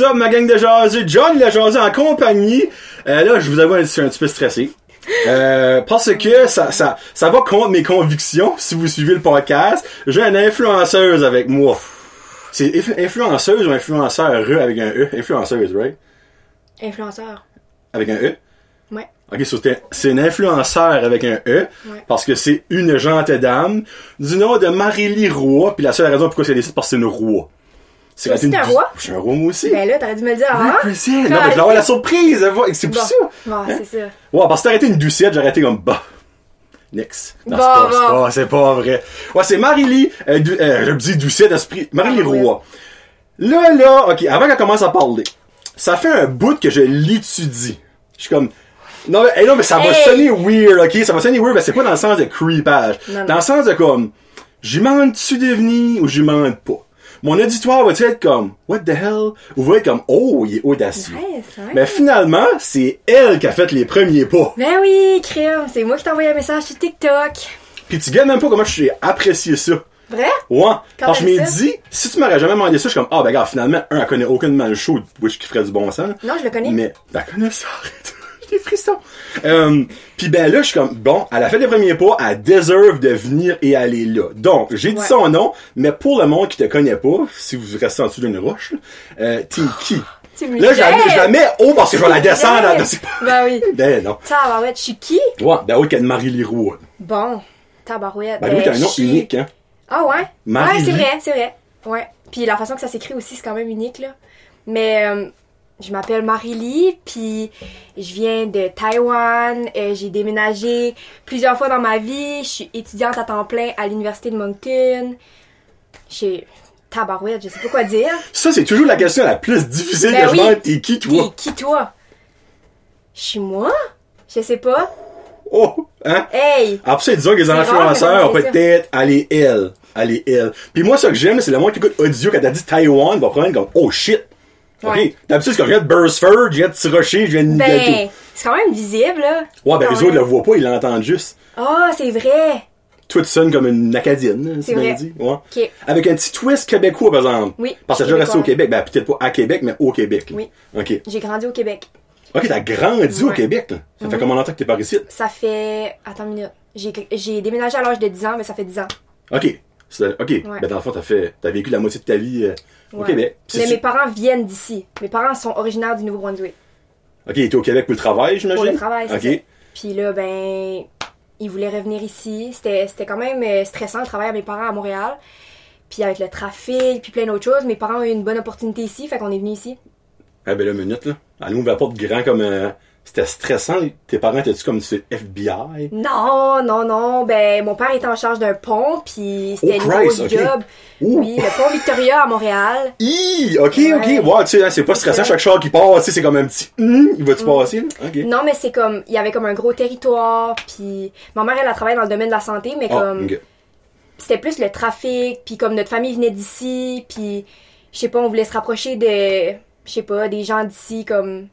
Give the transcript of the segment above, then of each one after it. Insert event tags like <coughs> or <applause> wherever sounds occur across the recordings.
Up, ma gang de jaseux? John la jaseux en compagnie. Euh, là, je vous avoue, je suis un petit peu stressé. Euh, parce que ça, ça, ça va contre mes convictions, si vous suivez le podcast. J'ai une influenceuse avec moi. C'est inf- influenceuse ou influenceur E avec un E? Influenceuse, right? Influenceur. Avec un E? Ouais. Ok, c'est un- c'est une influenceur avec un E, Ouais. parce que c'est une gente dame du nom de Marélie Roy, puis la seule raison pourquoi c'est décidé, parce que c'est une roi. C'est aussi, un roi? Je suis un roi, moi aussi. Ben là, t'aurais dû me le dire Oui, avant. je sais. Non, mais je vais avoir la surprise. C'est pour ça. Bon, c'est ça. Ouais, parce que t'aurais été une doucette, j'aurais été comme, bah. Next. Non, Bon, c'est pas, c'est bon. pas, vrai. Ouais, c'est Marie-Lie, euh, euh, je me dis doucette d'esprit. Marie-Lie Ah, oui. Roy. Là, là, ok, avant qu'elle commence à parler, ça fait un bout que je l'étudie. Je suis comme, non, mais, hey, non, mais ça va sonner weird, ok? Ça va sonner weird, mais c'est pas dans le sens de creepage. Non, non. Dans le sens de comme, j'y demande-tu de venir ou j'y demande pas? Mon auditoire va-tu être comme, what the hell? Ou va être comme, oh, il est audacieux. Ouais, c'est vrai. Mais finalement, c'est elle qui a fait les premiers pas. Ben oui, crème, c'est moi qui t'ai envoyé un message sur TikTok. Puis tu gagnes même pas comment j'ai apprécié ça. Vrai? Ouais. Parce que je m'ai dit, si tu m'aurais jamais demandé ça, je suis comme, ah, ben, regarde, finalement, un, elle connaît aucunement le show, which qui ferait du bon sens. Non, je le connais. Mais, elle connaît ça, arrête. Des frissons. Euh, puis ben là, je suis comme, bon, elle a fait les premiers pas, elle deserve de venir et aller là. Donc, j'ai dit Ouais. son nom, mais pour le monde qui te connaît pas, si vous restez en dessous d'une roche, euh, t'es qui? Tu me Là, je la, jettes. je la mets haut parce que je vais la descendre. dans- pas- Ben oui. <laughs> Ben non. Tabarouette, je suis qui? Ouais, ben oui, qu'elle Marie-Lie Roux. Bon. Tabarouette. Ben oui, t'as un nom unique, hein. Ah ouais? Marie-Lie. Ouais, c'est vrai, c'est vrai. Ouais. Puis la façon que ça s'écrit aussi, c'est quand même unique, là. Mais euh, je m'appelle Marie-Lie, puis je viens de Taïwan. Euh, j'ai déménagé plusieurs fois dans ma vie. Je suis étudiante à temps plein à l'université de Moncton. J'ai... Tabarouette, je sais pas quoi dire. Ça, c'est toujours la question la plus difficile Ben que je oui. demande. T'es qui, T'es toi? qui, toi? Je suis moi? Je sais pas. Oh, hein? Hey! Après ça, disons que les influenceurs, peut-être aller elle. Aller elle. Puis moi, ce que j'aime, c'est le monde qui écoute audio quand t'as dit Taïwan, va prendre comme, oh shit. Ouais. Ok. D'habitude, c'est quand je viens de Burstford, je viens de Tirocher, je viens de Ben, c'est quand même visible, là. Ouais, ben, les autres même. le voient pas, ils l'entendent juste. Ah, c'est vrai! Toi, tu sonnes comme une Acadienne, C'est c'est bien dit. Ouais. Ok. Avec un petit twist québécois, par exemple. Oui, Parce que je resté au. Québec. Ben, peut-être pas à Québec, mais au Québec. Oui. Ok. J'ai grandi au Québec. Ok, t'as grandi au. Québec, là. Ça fait Mhm. combien de temps que t'es par ici? Ça fait. Attends une minute. J'ai, j'ai déménagé à l'âge de 10 ans, mais ça fait 10 ans. Ok. Ok. Ouais. Ben, dans le fond, t'as fait, t'as vécu la moitié de ta vie euh, au Ouais. Québec. Puis Mais mes parents viennent d'ici. Mes parents sont originaires du Nouveau-Brunswick. Ok, il était au Québec pour le travail, j'imagine? Pour le travail, c'est Ok. ça. Puis là, ben. Ils voulaient revenir ici. C'était, c'était quand même euh, stressant le travail à mes parents à Montréal. Puis avec le trafic, puis plein d'autres choses. Mes parents ont eu une bonne opportunité ici, fait qu'on est venu ici. Ah, ben, là, minute, là. Elle ouvre la porte grand comme, euh, c'était stressant. Tes parents étaient-tu comme du FBI? Non, non, non. Ben, mon père était en charge d'un pont, puis c'était Oh, une Christ, grosse ok. job. Ouh. Oui, le pont Victoria à Montréal. Hi! Ok, Ouais. ok. Ouais, tu sais, hein, c'est pas stressant. Chaque char qui passe, c'est comme un petit, hum, il va-tu passer, là? Ok. Non, mais c'est comme, il y avait comme un gros territoire, puis ma mère, elle a travaillé dans le domaine de la santé, mais Ah, comme, c'était plus le trafic, puis comme notre famille venait d'ici, puis je sais pas, on voulait se rapprocher de, je sais pas, des gens d'ici, comme,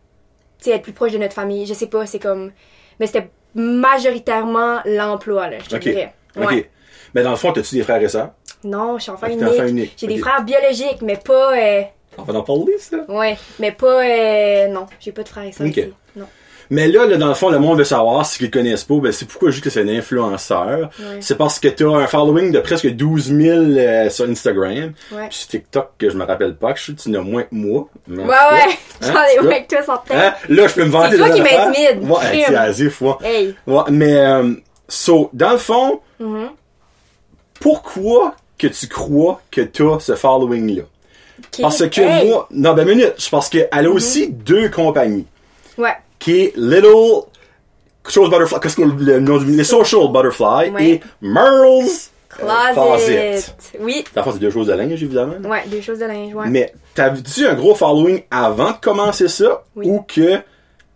être plus proche de notre famille, je sais pas, c'est comme, mais c'était majoritairement l'emploi, là, je te Ok. dirais. Ok. Ouais. Mais dans le fond, t'as-tu des frères et sœurs? Non, je suis enfant Ah, unique. enfant unique, J'ai ok. des frères biologiques, mais pas, euh, On va en parler, ça. ouais, mais pas, euh, non, j'ai pas de frères et sœurs Ok. ici. Non. Mais là, là, dans le fond, le monde veut savoir, si ils le connaissent pas, ben, c'est pourquoi je dis que c'est un influenceur. Ouais. C'est parce que t'as un following de presque 12 000 euh, sur Instagram. Ouais. Puis sur TikTok, que je me rappelle pas, que je que tu n'as moins que moi. Ouais, ouais, hein, j'en ai moins que toi, certain. Hein? Là, je peux me vanter C'est toi qui m'intimides, Ouais, c'est asif, ouais. Hey! Ouais, mais, euh, so, dans le fond, Mhm. pourquoi que tu crois que t'as ce following-là? Parce que Hey! Moi, non, ben, minute, parce qu'elle a aussi deux compagnies. Ouais. Qui est Little Chose Butterfly, qu'est-ce que le nom du les Social Butterfly Ouais. et Merle's euh, Closet. Oui. Dans le fond, c'est deux choses de linge, évidemment. Ouais, deux choses de linge, ouais. Mais t'avais-tu un gros following avant de commencer ça Oui. ou que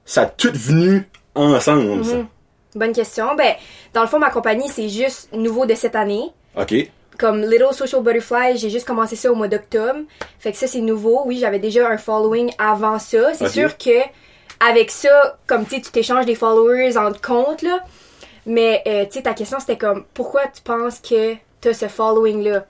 ça a tout venu ensemble, ça? Mhm. Bonne question. Ben, dans le fond, ma compagnie, c'est juste nouveau de cette année. OK. Comme Little Social Butterfly, j'ai juste commencé ça au mois d'octobre. Fait que ça, c'est nouveau. Oui, j'avais déjà un following avant ça. C'est sûr que avec ça, comme tu sais, tu t'échanges des followers en compte, là. Mais, euh, tu sais, ta question, c'était comme, pourquoi tu penses que t'as ce following-là?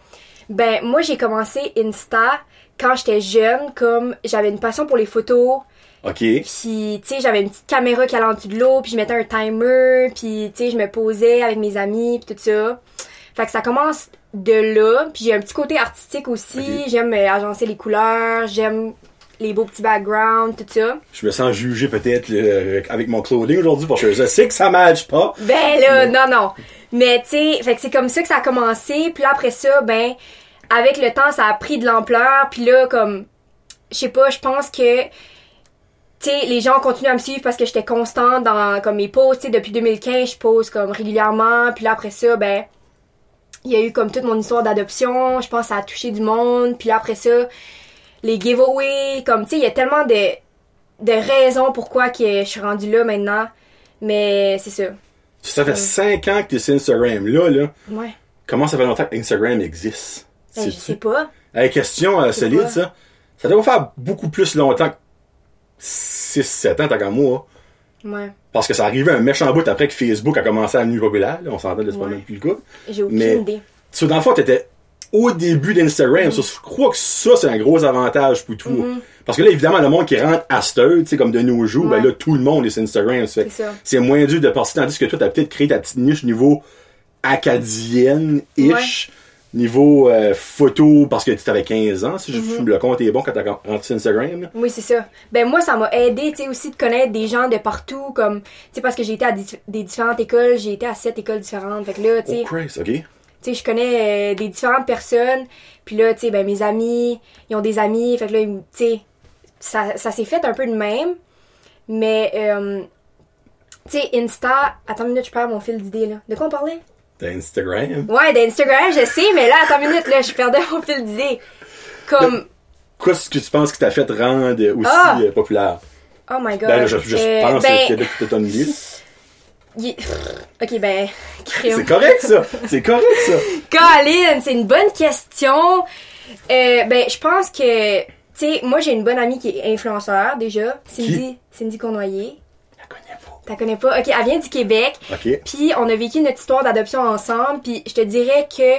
Ben, moi, j'ai commencé Insta quand j'étais jeune, comme j'avais une passion pour les photos. OK. Puis, tu sais, j'avais une petite caméra qui allait en dessous de l'eau, puis je mettais un timer, puis, tu sais, je me posais avec mes amis, puis tout ça. Fait que ça commence de là. Puis j'ai un petit côté artistique aussi. J'aime euh, agencer les couleurs, j'aime les beaux petits backgrounds, tout ça. Je me sens jugé peut-être euh, avec mon clothing aujourd'hui parce que je sais que ça match pas. Ben là, non, non. Mais tu sais, fait que c'est comme ça que ça a commencé. Puis là, après ça, ben, avec le temps, ça a pris de l'ampleur. Puis là, comme, je sais pas, je pense que, tu sais, les gens continuent à me suivre parce que j'étais constante dans comme mes posts. Tu sais, depuis 2015, je pose comme régulièrement. Puis là, après ça, ben, il y a eu comme toute mon histoire d'adoption. Je pense que ça a touché du monde. Puis là, après ça, les giveaways, comme, tu sais, il y a tellement de, de raisons pourquoi que je suis rendue là maintenant. Mais c'est ça. Ça fait 5 ans que tu es sur Instagram. Là, là, Ouais. comment ça fait longtemps que Instagram existe? Ben, je Sais-tu? sais pas. Hey, question euh, solide, pas. ça. Ça doit faire beaucoup plus longtemps que 6-7 ans, tant qu'à moi. Ouais. Parce que ça arrivait un méchant bout après que Facebook a commencé à devenir populaire. là. on s'entend, c'est pas Ouais. même plus le cas. J'ai aucune Mais- idée. So, dans le fond, t'étais au début d'Instagram. Mm. So, je crois que ça, c'est un gros avantage pour tout. Mm-hmm. Parce que là, évidemment, le monde qui rentre à tu sais, comme de nos jours, ben là, tout le monde est sur Instagram. C'est moins dur de passer, tandis que toi, t'as peut-être créé ta petite niche niveau acadienne-ish, niveau euh, photo, parce que tu avais 15 ans, si je- Mm-hmm. le compte est bon quand t'as rentré sur Instagram. là. Oui, c'est ça. Ben moi, ça m'a aidé, tu sais, aussi de connaître des gens de partout, comme, tu sais, parce que j'ai été à des différentes écoles, j'ai été à sept écoles différentes. Fait que là, tu sais, Oh Christ, ok. Tu sais, je connais euh, des différentes personnes. Puis là, tu sais, ben mes amis, ils ont des amis. Fait que là, tu sais, ça, ça s'est fait un peu de même. Mais, euh, tu sais, Insta... Attends une minute, je perds mon fil d'idée, là. De quoi on parlait? T'as Instagram. Ouais, d'Instagram, je sais, mais là, attends une minute, là, je perdais mon fil d'idée. Comme... Qu'est-ce que tu penses qui t'a fait rendre aussi Ah! euh, populaire? Oh my god. Ben là, je, je Euh, pense ben, que ton idée. là. Il- Ok, ben. C'est correct, ça. C'est correct, ça. <laughs> Colin, c'est une bonne question. Euh, ben, je pense que, tu sais, moi j'ai une bonne amie qui est influenceur déjà, Cindy, Cindy Cournoyer. La connais pas. T'as connais pas? Ok, elle vient du Québec. Ok. Puis on a vécu notre histoire d'adoption ensemble. Puis je te dirais que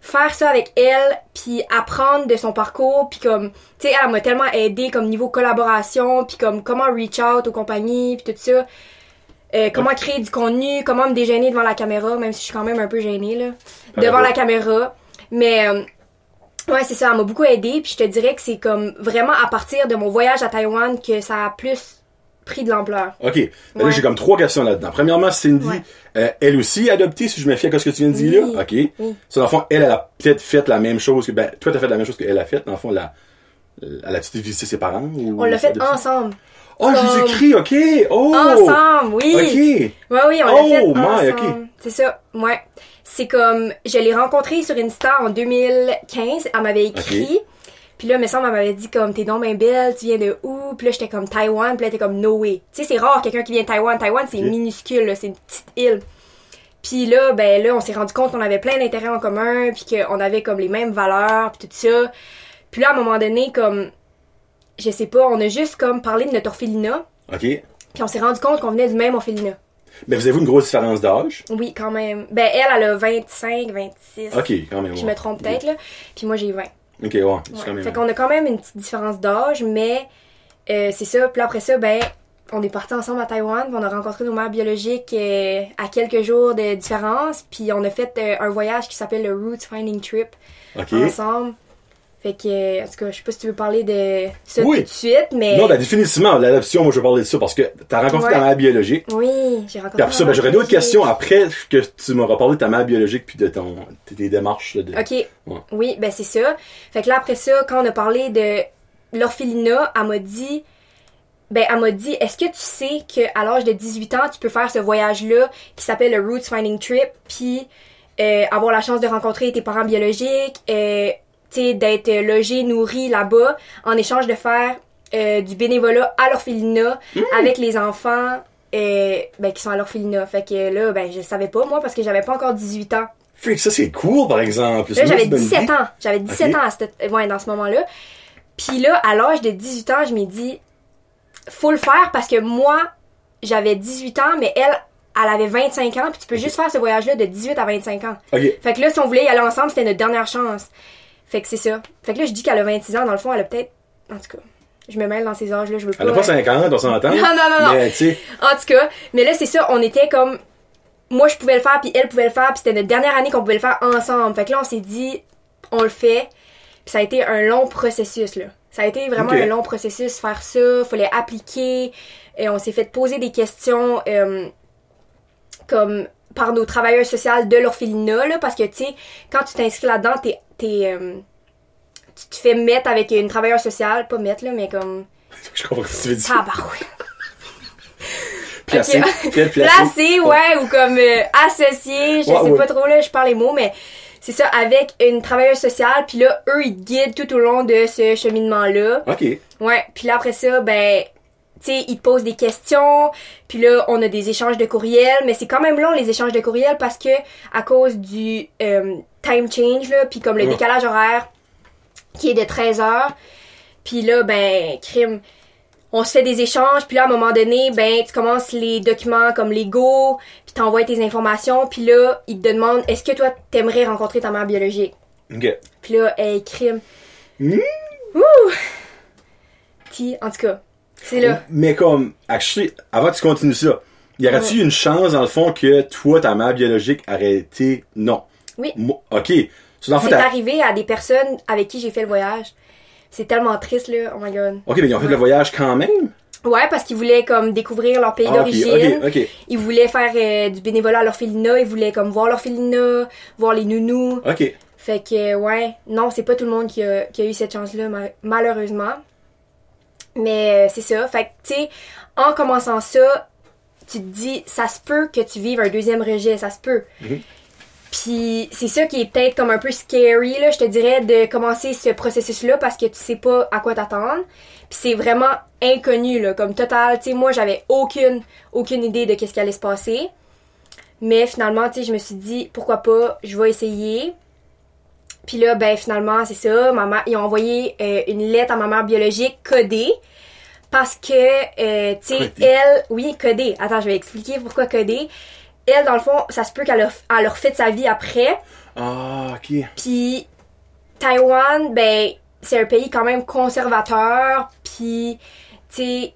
faire ça avec elle, puis apprendre de son parcours, puis comme, tu sais, elle m'a tellement aidé comme niveau collaboration, puis comme comment reach out aux compagnies, puis tout ça. Euh, comment créer du contenu, comment me déjeuner devant la caméra, même si je suis quand même un peu gênée, là. Bravo. Devant la caméra. Mais, euh, ouais, c'est ça, elle m'a beaucoup aidé, puis je te dirais que c'est comme vraiment à partir de mon voyage à Taïwan que ça a plus pris de l'ampleur. OK. Ben Là, Ouais. j'ai comme trois questions là-dedans. Premièrement, Cindy, Ouais. euh, elle aussi adoptée, si je me fie à ce que tu viens de dire Oui. là. OK. Oui. Dans le fond, elle, elle a peut-être fait la même chose que. Ben, toi, t'as fait la même chose qu'elle a fait. Dans le fond, la, elle a-tu visité ses parents? Ou On l'a fait ensemble. Oh, je comme- écrit, OK. Oh! Ensemble, oui. OK. Ouais, oui, on Oh, l'a fait ensemble. ok. C'est ça, ouais. C'est comme, je l'ai rencontrée sur Insta en 2015. Elle m'avait écrit. Puis là, me semble, elle m'avait dit comme, t'es bien belle, tu viens de où? Puis là, j'étais comme Taïwan. Puis là, t'es comme, no way. Tu sais, c'est rare quelqu'un qui vient de Taïwan. Taïwan, c'est minuscule, c'est une petite île. Puis là, ben là, on s'est rendu compte qu'on avait plein d'intérêts en commun, puis qu'on avait comme les mêmes valeurs, puis tout ça. Puis là, à un moment donné, comme, je sais pas, on a juste comme parlé de notre orphelinat, OK. puis on s'est rendu compte qu'on venait du même orphelinat. Mais vous avez une grosse différence d'âge? Oui, quand même. Ben, elle, elle a 25, 26. OK, quand même. Je ouais. me trompe peut-être, là. Puis moi, j'ai 20. OK, ouais. quand même. Fait qu'on a quand même une petite différence d'âge, mais euh, c'est ça. Puis après ça, ben, on est partis ensemble à Taïwan. on a rencontré nos mères biologiques euh, à quelques jours de différence. Puis on a fait euh, un voyage qui s'appelle le Roots Finding Trip OK. ensemble. Fait que, en tout cas, je sais pas si tu veux parler de ça Oui. tout de suite, mais. Non, ben, définitivement, l'adoption, moi, je vais parler de ça parce que t'as rencontré Ouais. ta mère biologique. Oui, j'ai rencontré. Puis après ça, ben, j'aurais d'autres questions après que tu m'auras parlé de ta mère biologique puis de ton, tes démarches. de... OK. Ouais. Oui, ben c'est ça. Fait que là, après ça, quand on a parlé de l'orphelinat, elle m'a dit... Ben, elle m'a dit, est-ce que tu sais qu'à l'âge de 18 ans, tu peux faire ce voyage-là qui s'appelle le Roots Finding Trip, puis euh, avoir la chance de rencontrer tes parents biologiques, euh, d'être logé, nourri là-bas, en échange de faire euh, du bénévolat à l'orphelinat avec les enfants euh, ben, qui sont à l'orphelinat. Fait que là, ben, je savais pas, moi, parce que j'avais pas encore 18 ans. Fait que ça, c'est cool, par exemple. Là, j'avais autre bonne 17 idée. ans. J'avais 17 Ok. ans à cette- ouais, dans ce moment-là. Puis là, à l'âge de 18 ans, je m'ai dit, faut le faire parce que moi, j'avais 18 ans, mais elle, elle avait 25 ans, puis tu peux juste faire ce voyage-là de 18 à 25 ans. Fait que là, si on voulait y aller ensemble, c'était notre dernière chance. Fait que c'est ça. Fait que là, je dis qu'elle a 26 ans, dans le fond, elle a peut-être. En tout cas, je me mêle dans ces âges-là, je veux pas. Elle a pas euh, 50, on s'entend. <laughs> Non, non, non, non. Mais, En tout cas, mais là, c'est ça, on était comme. Moi, je pouvais le faire, puis elle pouvait le faire, puis c'était notre dernière année qu'on pouvait le faire ensemble. Fait que là, on s'est dit, on le fait. Puis ça a été un long processus, là. Ça a été vraiment un long processus, faire ça, fallait appliquer. Et on s'est fait poser des questions euh, comme par nos travailleurs sociaux de l'orphelinat, là, parce que, tu sais, quand tu t'inscris là-dedans, t'es... t'es, euh, tu te fais mettre avec une travailleuse sociale, pas mettre, là, mais comme... <laughs> je comprends ce que tu veux dire. Tabarouette. <laughs> Placé. Ok. Placé. Placé, ouais, ou comme euh, associé, je Ouais, sais ouais. pas trop, là, je parle les mots, mais c'est ça, avec une travailleuse sociale, puis là, eux, ils te guident tout au long de ce cheminement-là. Ok. Ouais, puis là, après ça, ben, sais, ils te posent des questions, puis là, on a des échanges de courriels, mais c'est quand même long, les échanges de courriels, parce que à cause du euh, time change, là, puis comme le Ouais. décalage horaire qui est de 13 heures, puis là, ben, crime, on se fait des échanges, puis là, à un moment donné, ben, tu commences les documents comme légaux, puis t'envoies tes informations, puis là, ils te demandent, est-ce que toi, t'aimerais rencontrer ta mère biologique? Ok. Puis là, hey, crime. Hmm? Ouh! En tout cas, c'est là. Mais comme, actually, avant que tu continues ça, y aurait-tu une chance, dans le fond, que toi, ta mère biologique aurait été non? Oui. Ok. C'est arrivé à des personnes avec qui j'ai fait le voyage. C'est tellement triste, là. Oh my god. Ok, mais ils ont fait le voyage quand même? Ouais, parce qu'ils voulaient, comme, découvrir leur pays Ah, d'origine. Ils voulaient faire euh, du bénévolat à l'orphelinat. Ils voulaient, comme, voir l'orphelinat, voir les nounous. Ok. Fait que, ouais. Non, c'est pas tout le monde qui a, qui a eu cette chance-là, ma- malheureusement. Mais euh, c'est ça. Fait que, tu sais, en commençant ça, tu te dis, ça se peut que tu vives un deuxième rejet, ça se peut. Mhm. Puis c'est ça qui est peut-être comme un peu scary, là, je te dirais, de commencer ce processus-là parce que tu sais pas à quoi t'attendre. Puis c'est vraiment inconnu, là, comme total. Tu sais, moi, j'avais aucune, aucune idée de qu'est-ce qui allait se passer. Mais finalement, tu sais, je me suis dit, pourquoi pas, je vais essayer. Puis là, ben finalement, c'est ça. Ma mère, ils ont envoyé euh, une lettre à ma mère biologique codée. Parce que, euh, tu sais, elle... Oui, codée. Attends, je vais expliquer pourquoi codée. Elle, dans le fond, ça se peut qu'elle a, elle refait sa vie après. Ah, ok. Puis Taïwan, ben, c'est un pays quand même conservateur. Puis, tu sais,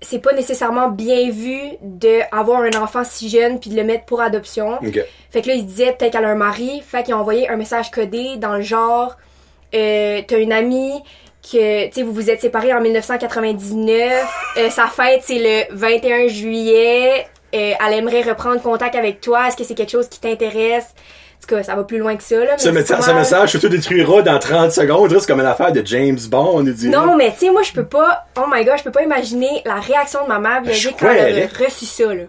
c'est pas nécessairement bien vu d'avoir un enfant si jeune puis de le mettre pour adoption. Ok. Fait que là, il se disait peut-être qu'elle a un mari. Fait qu'ils ont envoyé un message codé dans le genre euh, T'as une amie que, tu sais, vous vous êtes séparés en 1999. Euh, sa fête, c'est le 21 juillet. Euh, elle aimerait reprendre contact avec toi. Est-ce que c'est quelque chose qui t'intéresse? En tout cas, ça va plus loin que ça, là. Ce, mais messa- c'est pas ce message se détruira dans 30 secondes. C'est comme une affaire de James Bond, on dit. Non, mais tu sais, moi, je peux pas. Oh my god, je peux pas imaginer la réaction de ma mère biologique quand elle a reçu ça, là.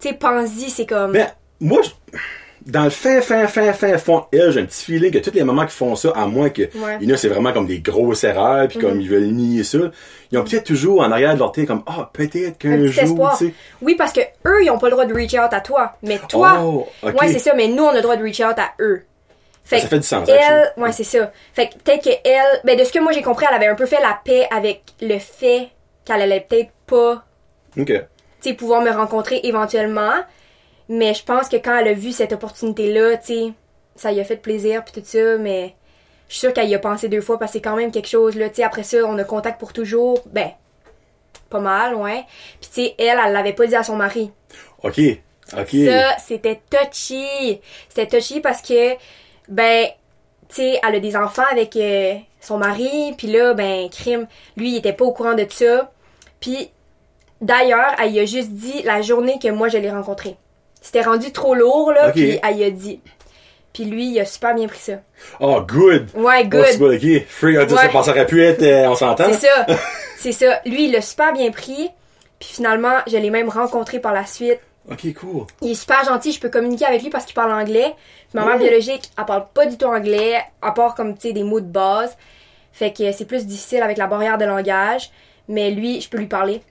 Tu sais, pense-y, c'est comme. Mais moi, dans le fin, fin, fin, fin fond, elle, j'ai un petit feeling que tous les mamans qui font ça, à moins que Ouais. il y en a, c'est vraiment comme des grosses erreurs, puis Mhm. comme ils veulent nier ça, ils ont peut-être toujours en arrière de leur tête comme ah peut-être un qu'un jour, tu sais. Oui, parce que eux, ils ont pas le droit de reach out à toi. Mais toi, Oh, ok. ouais, c'est ça, mais nous, on a le droit de reach out à eux. Fait Ça fait du sens, Elle, actually. ouais, c'est ça. Fait que peut-être que elle, ben de ce que moi j'ai compris, elle avait un peu fait la paix avec le fait qu'elle allait peut-être pas, Ok. tu sais, pouvoir me rencontrer éventuellement. Mais je pense que quand elle a vu cette opportunité-là, tu sais, ça lui a fait plaisir puis tout ça, mais je suis sûre qu'elle y a pensé deux fois parce que c'est quand même quelque chose, là, tu sais, après ça, on a contact pour toujours, ben, pas mal, ouais. Puis tu sais, elle, elle l'avait pas dit à son mari. Ok. Ok. Ça, c'était touchy. C'était touchy parce que, ben, tu sais, elle a des enfants avec euh, son mari, puis là, ben, crime, lui, il était pas au courant de ça. Puis, d'ailleurs, elle y a juste dit la journée que moi, je l'ai rencontré. C'était rendu trop lourd, là, puis elle a dit. Puis lui, il a super bien pris ça. Oh, good. Ouais, Oh, good. good, ok. Free, ça, Ouais. ça aurait pu être, euh, on s'entend? C'est ça. <laughs> C'est ça. Lui, il l'a super bien pris. Puis finalement, je l'ai même rencontré par la suite. Ok, cool. Il est super gentil, je peux communiquer avec lui parce qu'il parle anglais. Puis ma mère Oh. biologique, elle parle pas du tout anglais, à part comme, tu sais, des mots de base. Fait que c'est plus difficile avec la barrière de langage. Mais lui, je peux lui parler.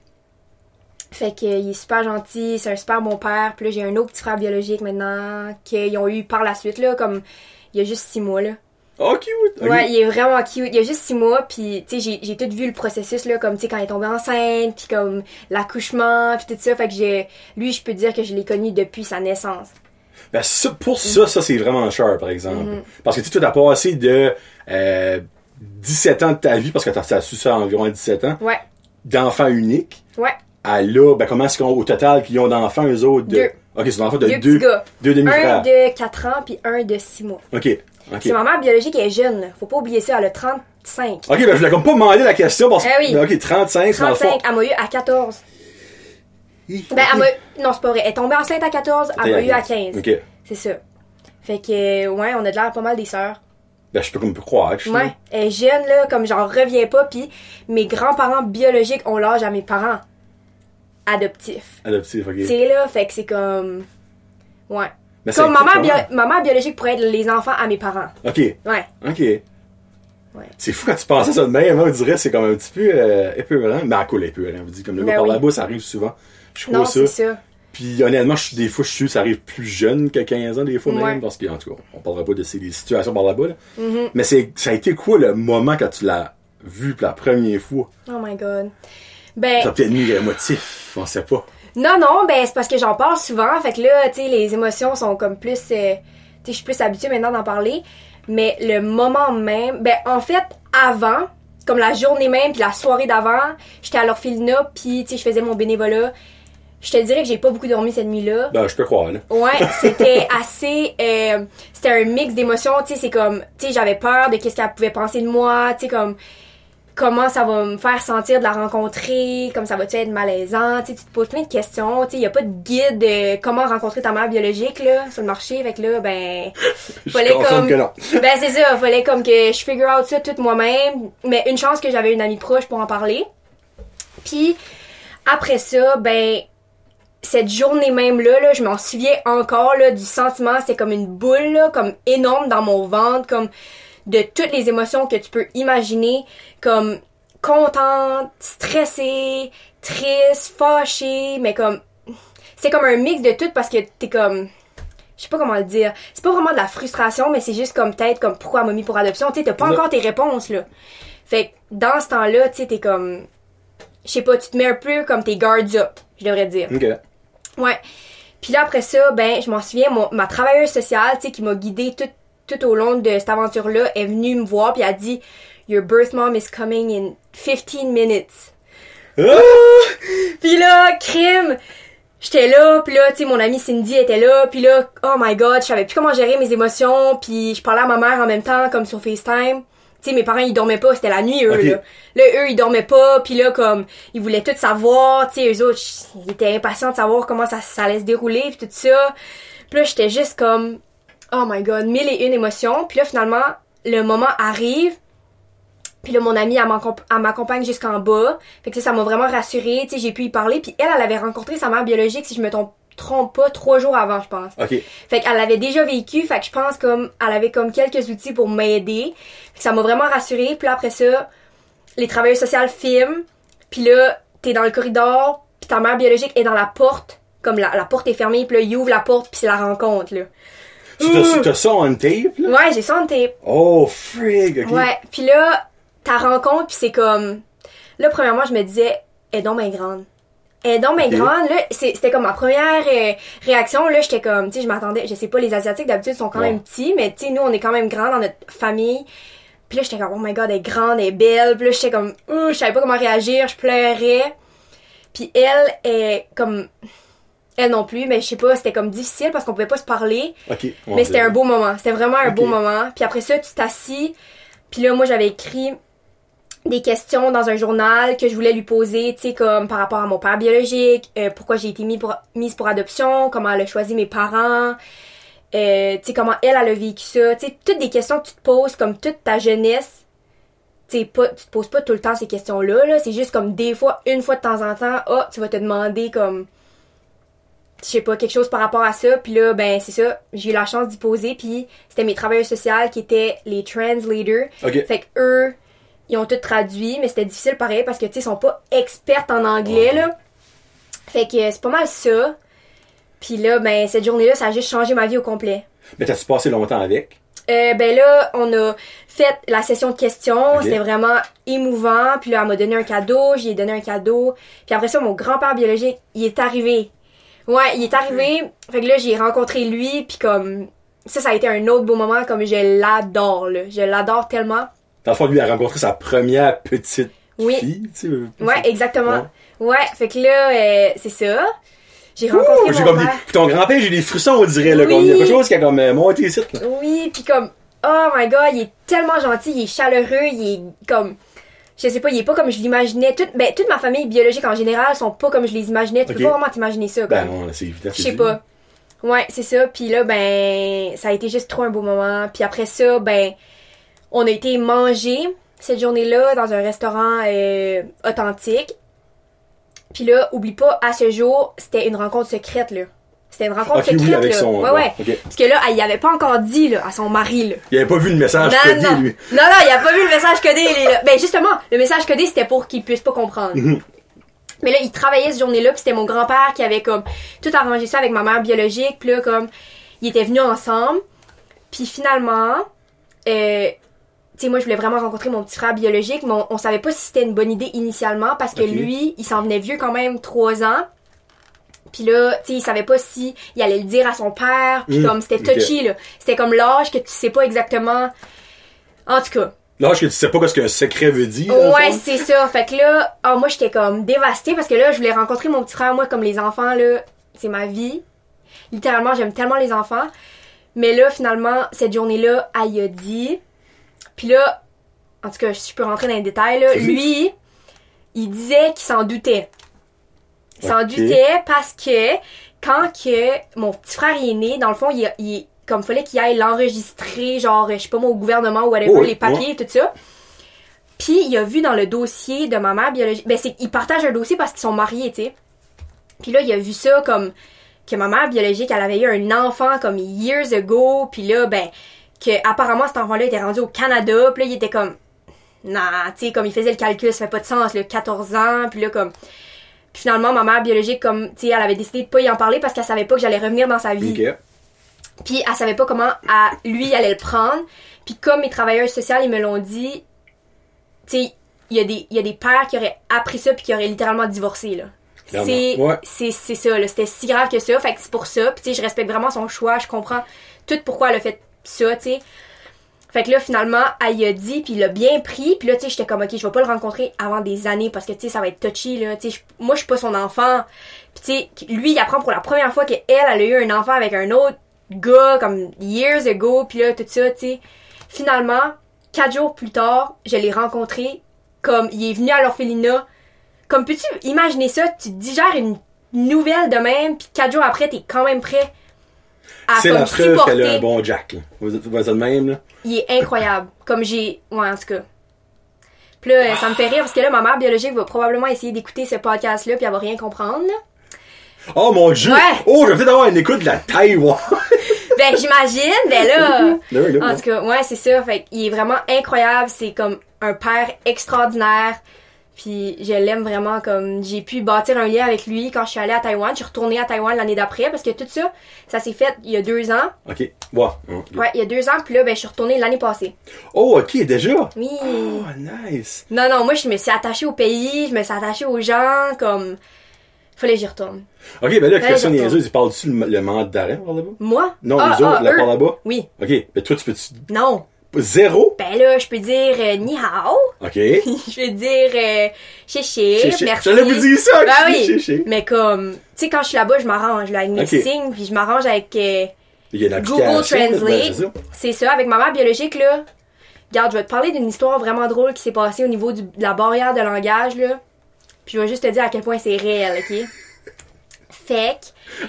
Fait que il est super gentil, c'est un super bon père. Puis là, j'ai un autre petit frère biologique maintenant qu'ils ont eu par la suite, là, comme il y a juste six mois, là. Oh, cute. Ouais, il est vraiment cute. Il y a juste six mois, puis tu sais, j'ai, j'ai tout vu le processus là, comme tu sais quand elle est tombée enceinte, puis comme l'accouchement, puis tout ça. Fait que j'ai, lui, je peux dire que je l'ai connu depuis sa naissance. Ben, ça, pour ça, ça, c'est vraiment cher, par exemple. Mm-hmm. Parce que tu sais, tu as passé de euh, 17 ans de ta vie, parce que tu as su ça à environ 17 ans, Ouais, d'enfant unique, ouais. À là, ben, comment est-ce qu'on, au total, qu'ils ont d'enfants, eux autres? De... Deux. Ok, c'est d'enfants de Deux deux, gars. deux Un demi-frères. de 4 ans puis un de 6 mois. Ok. C'est ma mère biologique elle est jeune. là. Faut pas oublier ça, elle a 35. Ok, ben, je voulais comme pas demander la question parce que. Eh oui. ok, 35, c'est dans le fond. 35, elle m'a eu à 14. Hi, Ben, elle m'a... Non, c'est pas vrai. Elle est tombée enceinte à 14, elle m'a eu à 15. Ok. C'est ça. Fait que, ouais, on a de l'air pas mal des sœurs. Ben, je peux comme croire. je. Ouais. Elle est jeune, là, comme j'en reviens pas, puis mes grands-parents biologiques ont l'âge à mes parents adoptifs. Adoptif, ok. Tu sais, là, fait que c'est comme... Ouais. Mais Comme a été ma mère, comment? bio- ma mère biologique pourrait être les enfants à mes parents. Ok, Ouais. ok. Ouais. C'est fou quand tu penses à ça de même, moi, on dirait que c'est comme un petit peu euh, épeurant. Mais à quoi épeurant, on dit comme le gars Ben par oui. la bouche, ça arrive souvent. Je crois Non, ça. Puis honnêtement, je des fois, je suis ça arrive plus jeune que 15 ans, des fois même, Ouais. parce qu'en tout cas, on parlera pas de ces des situations par là-bas. Là. Mm-hmm. Mais c'est, ça a été quoi le moment quand tu l'as vu pour la première fois? Oh my god. Ben, T'as peut-être mis émotif, on sait pas. non, non, ben, c'est parce que j'en parle souvent. Fait que là, tu sais, les émotions sont comme plus. euh, tu sais, je suis plus habituée maintenant d'en parler. Mais le moment même, ben, en fait, avant, comme la journée même, puis la soirée d'avant, j'étais à l'orphelinat, puis, tu sais, je faisais mon bénévolat. Je te dirais que j'ai pas beaucoup dormi cette nuit-là. Ben, je peux croire, là. Ouais, c'était <laughs> assez. euh, c'était un mix d'émotions, tu sais, c'est comme. Tu sais, j'avais peur de qu'est-ce qu'elle pouvait penser de moi, tu sais, comme. Comment ça va me faire sentir de la rencontrer, comme ça va-tu être malaisant, tu sais, tu te poses plein de questions, tu sais, il y a pas de guide de comment rencontrer ta mère biologique, là, sur le marché, que là, ben. <laughs> Fallait comme- que non. <laughs> Ben, c'est ça, fallait comme que je figure out ça toute moi-même, mais une chance que j'avais une amie proche pour en parler. Puis, après ça, ben, cette journée même là, là je m'en souviens encore là, du sentiment, c'est comme une boule là, comme énorme dans mon ventre, comme de toutes les émotions que tu peux imaginer, comme contente, stressée, triste, fâchée, mais comme c'est comme un mix de tout parce que t'es comme je sais pas comment le dire. C'est pas vraiment de la frustration, mais c'est juste comme peut-être comme pourquoi m'a mis pour adoption. Tu sais, t'as pas encore tes réponses là. Fait que dans ce temps-là, tu sais, t'es comme je sais pas, tu te mets un peu comme tes guards up, je devrais dire. Ok. Ouais. Puis là, après ça, ben, je m'en souviens, mon- ma travailleuse sociale, tu sais, qui m'a guidée tout, tout au long de cette aventure-là, est venue me voir, puis elle a dit Your birth mom is coming in 15 minutes. Ah! Puis là, crime, j'étais là, puis là, tu sais, mon amie Cindy était là, puis là, oh my god, je savais plus comment gérer mes émotions, puis je parlais à ma mère en même temps, comme sur FaceTime. Tu sais, mes parents, ils dormaient pas, c'était la nuit, eux, là. Là, eux, ils dormaient pas, puis là, comme, ils voulaient tout savoir, tu sais, eux autres, ils étaient impatients de savoir comment ça, ça allait se dérouler, puis tout ça. Puis là, j'étais juste comme, oh my god, mille et une émotions. Puis là, finalement, le moment arrive, puis là, mon amie, elle m'accomp- elle m'accompagne jusqu'en bas. Fait que ça, ça m'a vraiment rassurée. Tu sais, j'ai pu y parler. Puis elle, elle avait rencontré sa mère biologique, si je me trompe, trompe pas, trois jours avant, je pense. Ok. Fait qu'elle l'avait déjà vécu. Fait que je pense comme, elle avait comme quelques outils pour m'aider. Fait que ça m'a vraiment rassurée. Puis là, après ça, les travailleurs sociaux filment. Puis là, t'es dans le corridor. Puis ta mère biologique est dans la porte. Comme la, la porte est fermée. Puis là, il ouvre la porte. Puis c'est la rencontre, là. Tu t'as, t'as ça on tape, là? Ouais, j'ai ça en tape. Oh, frig, ok. Ouais, puis là, ta rencontre, puis c'est comme... Là, premièrement, je me disais, elle est donc bien grande. Elle est donc bien grande. Là, c'était comme ma première euh, réaction. Là, j'étais comme, tu sais, je m'attendais... Je sais pas, les Asiatiques, d'habitude, sont quand Ouais. même petits, mais tu sais, nous, on est quand même grands dans notre famille. Puis là, j'étais comme, oh my God, elle est grande, elle est belle. Puis là, j'étais comme, Ouh, je savais pas comment réagir, je pleurais. Puis elle est comme... Elle non plus, mais je sais pas, c'était comme difficile parce qu'on pouvait pas se parler. Mais c'était un beau moment. C'était vraiment un beau moment. Puis après ça, tu t'assis. Puis là, moi, j'avais écrit des questions dans un journal que je voulais lui poser, tu sais, comme par rapport à mon père biologique, euh, pourquoi j'ai été mis pour- mise pour adoption, comment elle a choisi mes parents, euh, tu sais, comment elle, elle a vécu ça. Tu sais, toutes des questions que tu te poses comme toute ta jeunesse. Tu sais, pas, tu te poses pas tout le temps ces questions-là, là. C'est juste comme des fois, une fois de temps en temps, ah, tu vas te demander comme je sais pas, quelque chose par rapport à ça. Puis là, ben, c'est ça, j'ai eu la chance d'y poser. Puis c'était mes travailleurs sociaux qui étaient les translators. Ok. Fait que eux, ils ont tout traduit, mais c'était difficile pareil parce que, tu sais, ils sont pas expertes en anglais, là. Fait que c'est pas mal ça. Puis là, ben, cette journée-là, ça a juste changé ma vie au complet. Mais t'as-tu passé longtemps avec? Euh, ben là, on a fait la session de questions. C'était vraiment émouvant. Puis là, elle m'a donné un cadeau. J'y ai donné un cadeau. Puis après ça, mon grand-père biologique, il est arrivé. Ouais, il est arrivé. Fait que là, j'ai rencontré lui, puis comme. Ça, ça a été un autre beau moment, comme je l'adore, là. Je l'adore tellement. Dans le fond, lui a rencontré sa première petite Oui. fille, tu sais. Ouais, exactement. Ouais. Ouais, fait que là, euh, c'est ça. J'ai rencontré Ouh, mon comme des, père. ton grand-père, j'ai des frissons, on dirait, là. Oui. Comme, il y a quelque chose qui a comme euh, monté ici, là. Oui, puis comme, oh my god, il est tellement gentil, il est chaleureux, il est comme, je sais pas, il est pas comme je l'imaginais. Toute, ben, toute ma famille biologique en général sont pas comme je les imaginais. Tu peux pas vraiment t'imaginer ça, Ben comme. non, là, c'est évident. Je sais pas. Ouais, c'est ça. Puis là, ben, ça a été juste trop un beau moment. Puis après ça, ben, on a été manger cette journée-là dans un restaurant euh, authentique. Puis là, oublie pas, à ce jour, c'était une rencontre secrète, là. C'était une rencontre Ok, oui, secrète, avec là. son- Ouais, ouais. Parce que là, il avait pas encore dit, là, à son mari, là. Il avait pas vu le message non, codé, non. lui. non, non, il a pas vu le message codé. il est là. Ben, justement, le message codé, c'était pour qu'il puisse pas comprendre. Mhm. Mais là, il travaillait cette journée-là, puis c'était mon grand-père qui avait comme tout arrangé ça avec ma mère biologique, puis là, comme, ils étaient venus ensemble. Puis finalement, euh, tu sais, moi, je voulais vraiment rencontrer mon petit frère biologique, mais on, on savait pas si c'était une bonne idée initialement, parce que lui, il s'en venait vieux quand même, trois ans. Puis là, tu sais, il savait pas si il allait le dire à son père, puis Mm, comme, c'était touchy, là. C'était comme l'âge que tu sais pas exactement... En tout cas, Là, je que tu sais pas ce qu'un secret veut dire. Ouais, c'est ça. Fait que là, ah, moi, j'étais comme dévastée parce que là, je voulais rencontrer mon petit frère. Moi, comme les enfants, là, c'est ma vie. Littéralement, j'aime tellement les enfants. Mais là, finalement, cette journée-là, elle a dit. Puis là, en tout cas, je peux rentrer dans les détails, là, lui, il disait qu'il s'en doutait. Il s'en Ok. doutait parce que quand que mon petit frère il est né, dans le fond, il, il comme fallait qu'il aille l'enregistrer, genre, je sais pas moi, au gouvernement ou whatever, Oh oui, les papiers, tout ça. Puis il a vu dans le dossier de ma mère biologique, ben c'est ils partagent un dossier parce qu'ils sont mariés, tu sais. Puis là il a vu ça comme que ma mère biologique, elle avait eu un enfant comme years ago, puis là ben que apparemment cet enfant-là était rendu au Canada, puis là il était comme non, tu sais comme il faisait le calcul, ça fait pas de sens, le 14 ans, puis là comme puis finalement ma mère biologique comme tu sais elle avait décidé de pas y en parler parce qu'elle savait pas que j'allais revenir dans sa vie. Puis elle savait pas comment à, lui allait le prendre. Puis comme mes travailleurs sociaux ils me l'ont dit, tu sais, il y a des y a des pères qui auraient appris ça puis qui auraient littéralement divorcé là. Ouais. c'est ça là, c'était si grave que ça, fait que c'est pour ça. Puis tu sais, je respecte vraiment son choix, je comprends tout pourquoi elle a fait ça, tu sais. Fait que là, finalement, elle y a dit, puis il l'a bien pris. Puis là, tu sais, j'étais comme, OK, je vais pas le rencontrer avant des années parce que, tu sais, ça va être touchy, là. Tu sais, moi, je suis pas son enfant. Puis, tu sais, lui, il apprend pour la première fois qu'elle, elle a eu un enfant avec un autre gars, comme years ago. Puis là, tout ça, tu sais. Finalement, quatre jours plus tard, je l'ai rencontré. Comme, il est venu à l'orphelinat. Comme, peux-tu imaginer ça? Tu digères une nouvelle de même, puis quatre jours après, t'es quand même prêt C'est comme la preuve qu'elle a un bon Jack, là. Vous êtes vous êtes de même, là? Il est incroyable. Comme j'ai. Ouais, en tout cas. Puis là, ça me fait rire parce que là, ma mère biologique va probablement essayer d'écouter ce podcast-là puis elle va rien comprendre. là. Oh mon dieu! Ouais. Oh, je vais peut-être avoir une écoute de la Taïwan! <laughs> Ben, j'imagine, ben là. Là, En tout cas, ouais, c'est ça. Fait qu'il est vraiment incroyable. C'est comme un père extraordinaire. Puis je l'aime vraiment comme j'ai pu bâtir un lien avec lui quand je suis allée à Taïwan. Je suis retournée à Taïwan l'année d'après parce que tout ça, ça s'est fait il y a deux ans. Ok. Ouais. ok. Ouais, il y a deux ans. Puis là, ben, je suis retournée l'année passée. Oh, ok, déjà! Oui. Oh, nice! Non, non, moi, je me suis attachée au pays, je me suis attachée aux gens, comme. Fallait que j'y retourne. Ok, ben là, question niaiseuse, ils parlent-tu le, le mandat d'arrêt par là-bas? Moi? Non, Ah, les autres, ah, là, eux. par là-bas? Oui. Ok, ben toi, tu peux-tu. Non. Zéro? Ben là, je peux dire euh, ni hao. Ok. <laughs> je peux dire euh, chéché, Chéché. merci. J'allais vous dire ça, Ben oui. chéché. Mais comme, tu sais, quand je suis là-bas, je m'arrange là, avec mes signes, puis je m'arrange avec. euh, Il y a une Google application. ben, Translate. c'est ça. avec ma mère biologique, là. Regarde, je vais te parler d'une histoire vraiment drôle qui s'est passée au niveau du- de la barrière de langage, là. Puis je vais juste te dire à quel point c'est réel, ok? Fait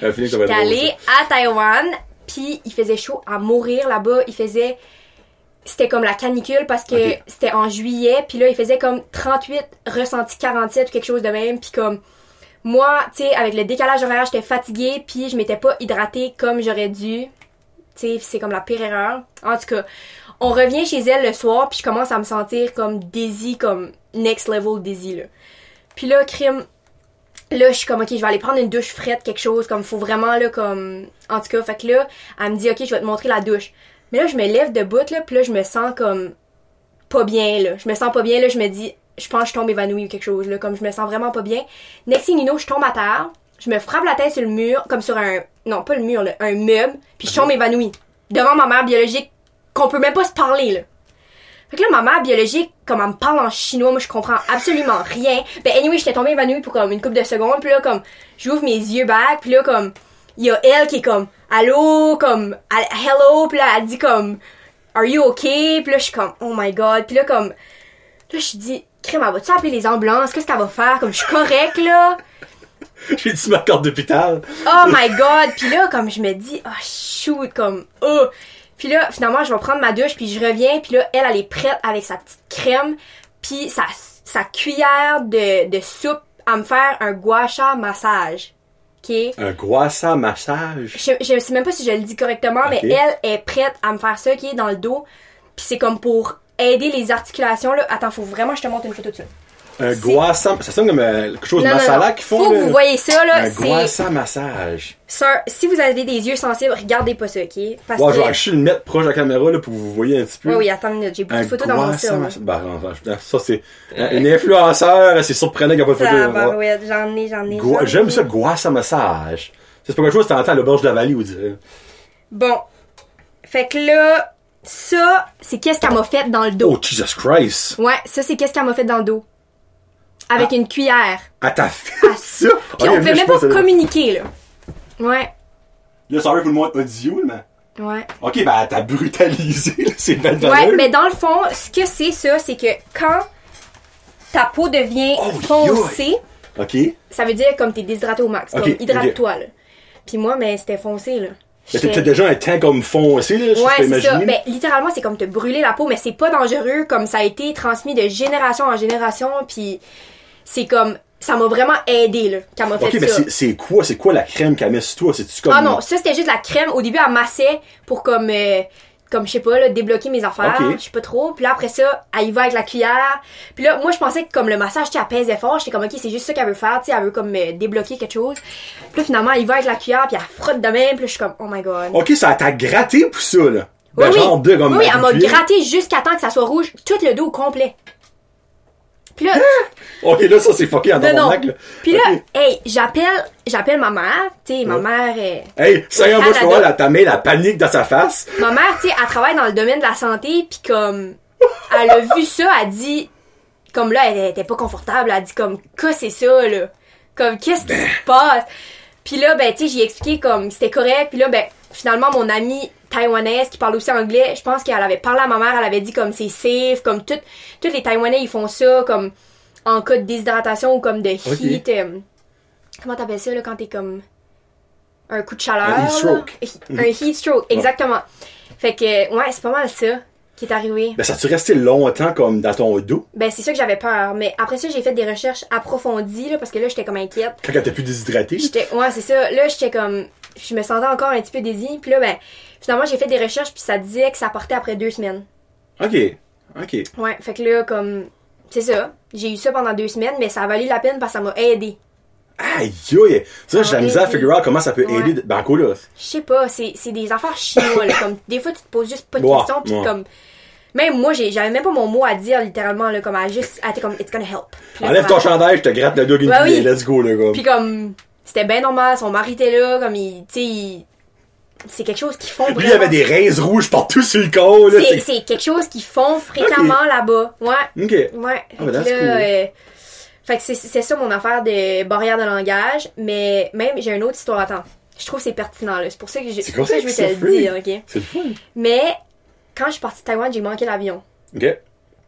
que. J'étais allée à Taïwan, puis il faisait chaud à mourir là-bas. Il faisait. C'était comme la canicule parce que c'était en juillet, puis là, il faisait comme 38, ressenti 47 ou quelque chose de même, puis comme. Moi, tu sais, avec le décalage horaire, j'étais fatiguée, puis je m'étais pas hydratée comme j'aurais dû. Tu sais, c'est comme la pire erreur. En tout cas, on revient chez elle le soir, puis je commence à me sentir comme Daisy, comme next level Daisy, là. Puis là, crime, Là, je suis comme, ok, je vais aller prendre une douche frette, quelque chose, comme, faut vraiment, là, comme. En tout cas, fait que là, elle me dit, ok, je vais te montrer la douche. Mais là, je me lève debout, là, puis là, je me sens comme. Pas bien, là. Je me sens pas bien, là, je me dis, je pense que je tombe évanouie ou quelque chose, là, comme je me sens vraiment pas bien. Next thing you know, je tombe à terre, je me frappe la tête sur le mur, comme sur un, non, pas le mur, là, un meuble, puis je tombe évanouie. Devant ma mère biologique, qu'on peut même pas se parler, là. Fait que là, ma mère biologique, comme elle me parle en chinois, moi je comprends absolument rien. Ben anyway, j'étais tombée évanouie pour comme une couple de secondes, puis là comme j'ouvre mes yeux back, puis là comme il y a elle qui est comme allô, comme hello, puis là elle dit comme are you okay, puis là je suis comme oh my god, puis là comme là je dis crème, elle va-tu appeler les ambulances, qu'est-ce qu'elle va faire, comme je suis correcte là. <laughs> J'ai dit ma carte d'hôpital. Oh my god! Puis là, comme je me dis, oh shoot, comme, oh! Puis là, finalement, je vais prendre ma douche, puis je reviens, puis là, elle, elle est prête avec sa petite crème, puis sa, sa cuillère de, de soupe à me faire un gua sha massage. Un croissant massage. Je, je sais même pas si je le dis correctement, mais elle est prête à me faire ça, qui est dans le dos, puis c'est comme pour aider les articulations, là. Attends, faut vraiment que je te montre une photo de ça. Un goissant. Ça sonne comme euh, quelque chose de masala qu'ils font. Faut que vous voyez ça, là. Un goissant massage. Sir, si vous avez des yeux sensibles, regardez pas ça, ok? Parce Bon, je que. vais juste le mettre proche de la caméra là, pour que vous voyez un petit peu. Oui, oui, attends une minute, j'ai beaucoup Un de photos dans mon cerveau. massage. Bah, non, je- ça, c'est. Une influenceur, c'est surprenant qu'il n'y a pas de photo. Ça, on bah, ouais, j'en ai, j'en ai. Gua- j'en ai. J'aime ça, goissant massage. C'est pas quelque chose que t'entends à l'auberge de la vallée, vous direz. Bon. Fait que là, ça, c'est qu'est-ce qu'elle m'a fait dans le dos. Oh, Jesus Christ! Ouais, ça, c'est qu'est-ce qu'elle m'a fait dans le dos. Avec Ah. une cuillère. À ta fait ça! Puis Ok, on pouvait même pas que- communiquer, là. Ouais, Là, sorry pour le moins audio, mais. ouais. Ok, ben, t'as brutalisé, là, c'est belle Ouais, valeur. mais dans le fond, ce que c'est ça, c'est que quand ta peau devient Oh, foncée, Ok. Ça veut dire comme t'es déshydraté au max. Ok, Comme hydrate-toi, là. Puis moi, mais c'était foncé, là. Mais t'as déjà un teint comme foncé, là, je Ouais, c'est ça. imaginer. Ben, littéralement, c'est comme te brûler la peau, mais c'est pas dangereux, comme ça a été transmis de génération en génération, puis c'est comme, ça m'a vraiment aidé, là, qu'elle m'a fait Ok, mais ça. c'est- c'est quoi, c'est quoi la crème qu'elle met sur toi? C'est-tu comme. Ah non, ça c'était juste la crème. Au début, elle massait pour comme, euh, comme je sais pas, là, débloquer mes affaires. Je sais pas trop. Puis là, après ça, elle y va avec la cuillère. Puis là, moi, je pensais que comme le massage, tu pesait fort. J'étais comme, ok, c'est juste ça qu'elle veut faire. Tu sais, elle veut comme euh, débloquer quelque chose. Puis là, finalement, elle y va avec la cuillère, puis elle frotte de même. Puis là, je suis comme, oh my god. Ok, ça t'a gratté pour ça, là. Oui, Ben, oui. genre deux comme Oui, oui, elle m'a gratté jusqu'à temps que ça soit rouge, tout le dos au complet. Puis là, Ok, là, ça, c'est fucké en tabarnak, là. Puis là, hey, j'appelle, j'appelle ma mère. Tu sais, ma Ouais. mère est. Hey, ça y est, moi, je vois, là, ta main, la panique dans sa face. Ma mère, tu sais, elle travaille dans le domaine de la santé, puis comme, elle a vu ça, elle dit, comme là, elle était pas confortable, elle a dit comme, que c'est ça, là? Comme, qu'est-ce qui se passe? Puis là, ben, tu sais, j'ai expliqué comme, c'était correct, puis là, ben, finalement, mon amie taïwanaise qui parle aussi anglais, je pense qu'elle avait parlé à ma mère, elle avait dit comme, c'est safe, comme, tout, tous les taïwanais, ils font ça, comme, en cas de déshydratation ou comme de heat, euh, comment t'appelles ça, là, quand t'es comme, un coup de chaleur? Un heat là? stroke. Un heat stroke, exactement. Fait que, ouais, c'est pas mal ça qui est arrivé. Ben, ça tu resté longtemps comme dans ton dos? Ben, c'est ça que j'avais peur. Mais après ça, j'ai fait des recherches approfondies, là, parce que là, j'étais comme inquiète. quand t'es plus déshydraté? J'étais, ouais, c'est ça. Là, j'étais comme, je me sentais encore un petit peu désir. Puis là, ben, finalement, j'ai fait des recherches, puis ça disait que ça partait après deux semaines. Ok. Ok. Ouais, fait que là, comme, c'est ça. J'ai eu ça pendant deux semaines, mais ça a valu la peine parce que ça m'a aidé. Aïe, aïe. Ça, j'ai la misère à figure out comment ça peut Ouais. aider. Ben, quoi, là? Je sais pas, c'est, c'est des affaires chinois, là. Comme, des fois, tu te poses juste pas de Ouais, questions, puis ouais. comme, même moi, j'avais même pas mon mot à dire, littéralement, là, comme, elle juste, elle était comme, it's gonna help. Là, Enlève ton chandail, je te gratte le dos une Ouais, oui. cuillère, let's go, là, gars. Puis comme, c'était bien normal, son mari était là, comme il, tu sais, il- c'est quelque chose qu'ils font Lui, vraiment. il avait des reins rouges partout sur le corps, là. C'est, c'est- c'est quelque chose qu'ils font fréquemment là-bas. Ouais, Ok. ouais. Ah, ben, that's là, cool. euh, fait que c'est, c'est ça mon affaire de barrière de langage, mais même j'ai une autre histoire. Attends, je trouve que c'est pertinent là. C'est pour ça que je, C'est pour ça que je vais te le dire, ok? C'est le fun. Mais quand je suis partie de Taïwan, j'ai manqué l'avion. Ok.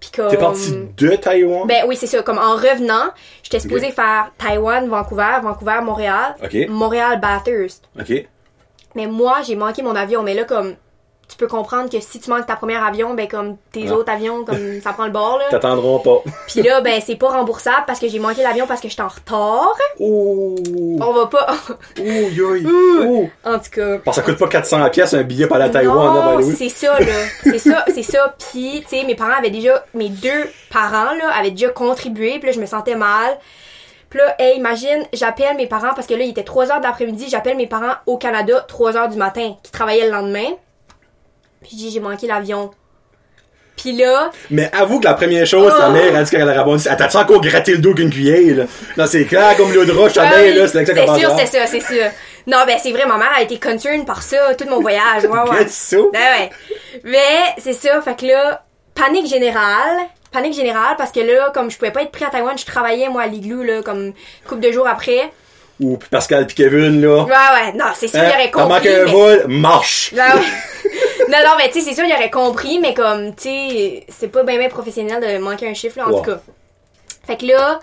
Puis comme. T'es parti de Taïwan? Ben oui, c'est ça. Comme en revenant, j'étais supposée faire Taïwan, Vancouver, Vancouver, Montréal. Montréal, Bathurst. Ok. Mais moi, j'ai manqué mon avion. Mais là, comme, tu peux comprendre que si tu manques ta première avion, ben comme tes Ah. autres avions, comme <laughs> ça prend le bord, là. T'attendront pas. Puis là, ben c'est pas remboursable parce que j'ai manqué l'avion parce que j'étais en retard. Oh. On va pas. Yoï. <laughs> Oh. en tout cas. Parce que ça coûte pas 400 pièces un billet pour aller à Taïwan, non, c'est ça, là. C'est ça, c'est ça. Puis, tu sais, mes parents avaient déjà, mes deux parents, là, avaient déjà contribué. Puis là, je me sentais mal. Puis là, hey, imagine, j'appelle mes parents, parce que là, il était 3 heures de l'après-midi, j'appelle mes parents au Canada, 3 heures du matin, qui travaillaient le lendemain. Puis j'ai manqué l'avion. Puis là, Mais avoue que la première chose, ta Oh. mère a dit qu'elle a répondu, elle t'a-tu encore gratté le dos qu'une cuillère, là? Non, c'est clair, comme l'eau de roche, ta mère, là, c'est c'est sûr, c'est ça, c'est sûr. Non, ben c'est vrai, ma mère a été concerned par ça, tout mon voyage. Ouais, ouais. Ben ouais. Mais c'est ça, fait que là, panique générale. Panique générale parce que là, comme je pouvais pas être pris à Taïwan, je travaillais moi à l'igloo là, comme couple de jours après. Ou puis Pascal pis Kevin, là. Ouais, ouais, non, c'est sûr, il Hein, aurait T'as compris. un vol, marche! Ben ouais. <laughs> non, non, mais tu sais, c'est sûr, il aurait compris, mais comme, tu sais, c'est pas bien, bien professionnel de manquer un chiffre, là, en tout cas. Fait que là,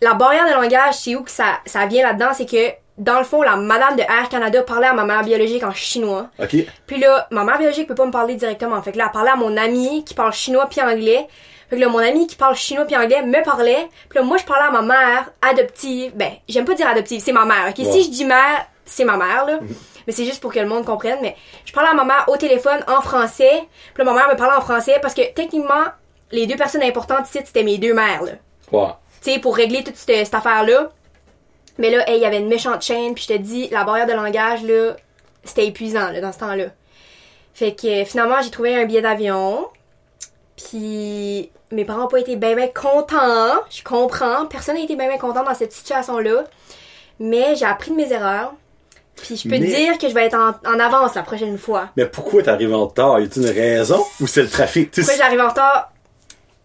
la barrière de langage, c'est où que ça, ça vient là-dedans, c'est que, dans le fond, la madame de Air Canada parlait à ma mère biologique en chinois. Ok. Puis là, ma mère biologique peut pas me parler directement. Fait que là, elle parlait à mon ami qui parle chinois puis anglais. Fait que là, mon ami qui parle chinois puis anglais me parlait. Puis là, moi, je parlais à ma mère adoptive. Ben, j'aime pas dire adoptive, c'est ma mère. Ok, si je dis mère, c'est ma mère, là. Mais c'est juste pour que le monde comprenne. Mais je parlais à ma mère au téléphone en français. Puis là, ma mère me parlait en français parce que techniquement, les deux personnes importantes ici, c'était mes deux mères, là tu sais, pour régler toute cette, cette affaire-là. Mais là, hey, il y avait une méchante chaîne, puis je te dis, la barrière de langage, là, c'était épuisant, là, dans ce temps-là. Fait que euh, finalement, j'ai trouvé un billet d'avion. Puis mes parents n'ont pas été bien, bien contents. Je comprends. Personne n'a été bien, bien content dans cette situation-là. Mais j'ai appris de mes erreurs. Puis je peux Mais- te dire que je vais être en, en avance la prochaine fois. Mais pourquoi t'arrives en retard? Y a une raison? Ou c'est le trafic? Tu sais, Pourquoi j'arrive en retard?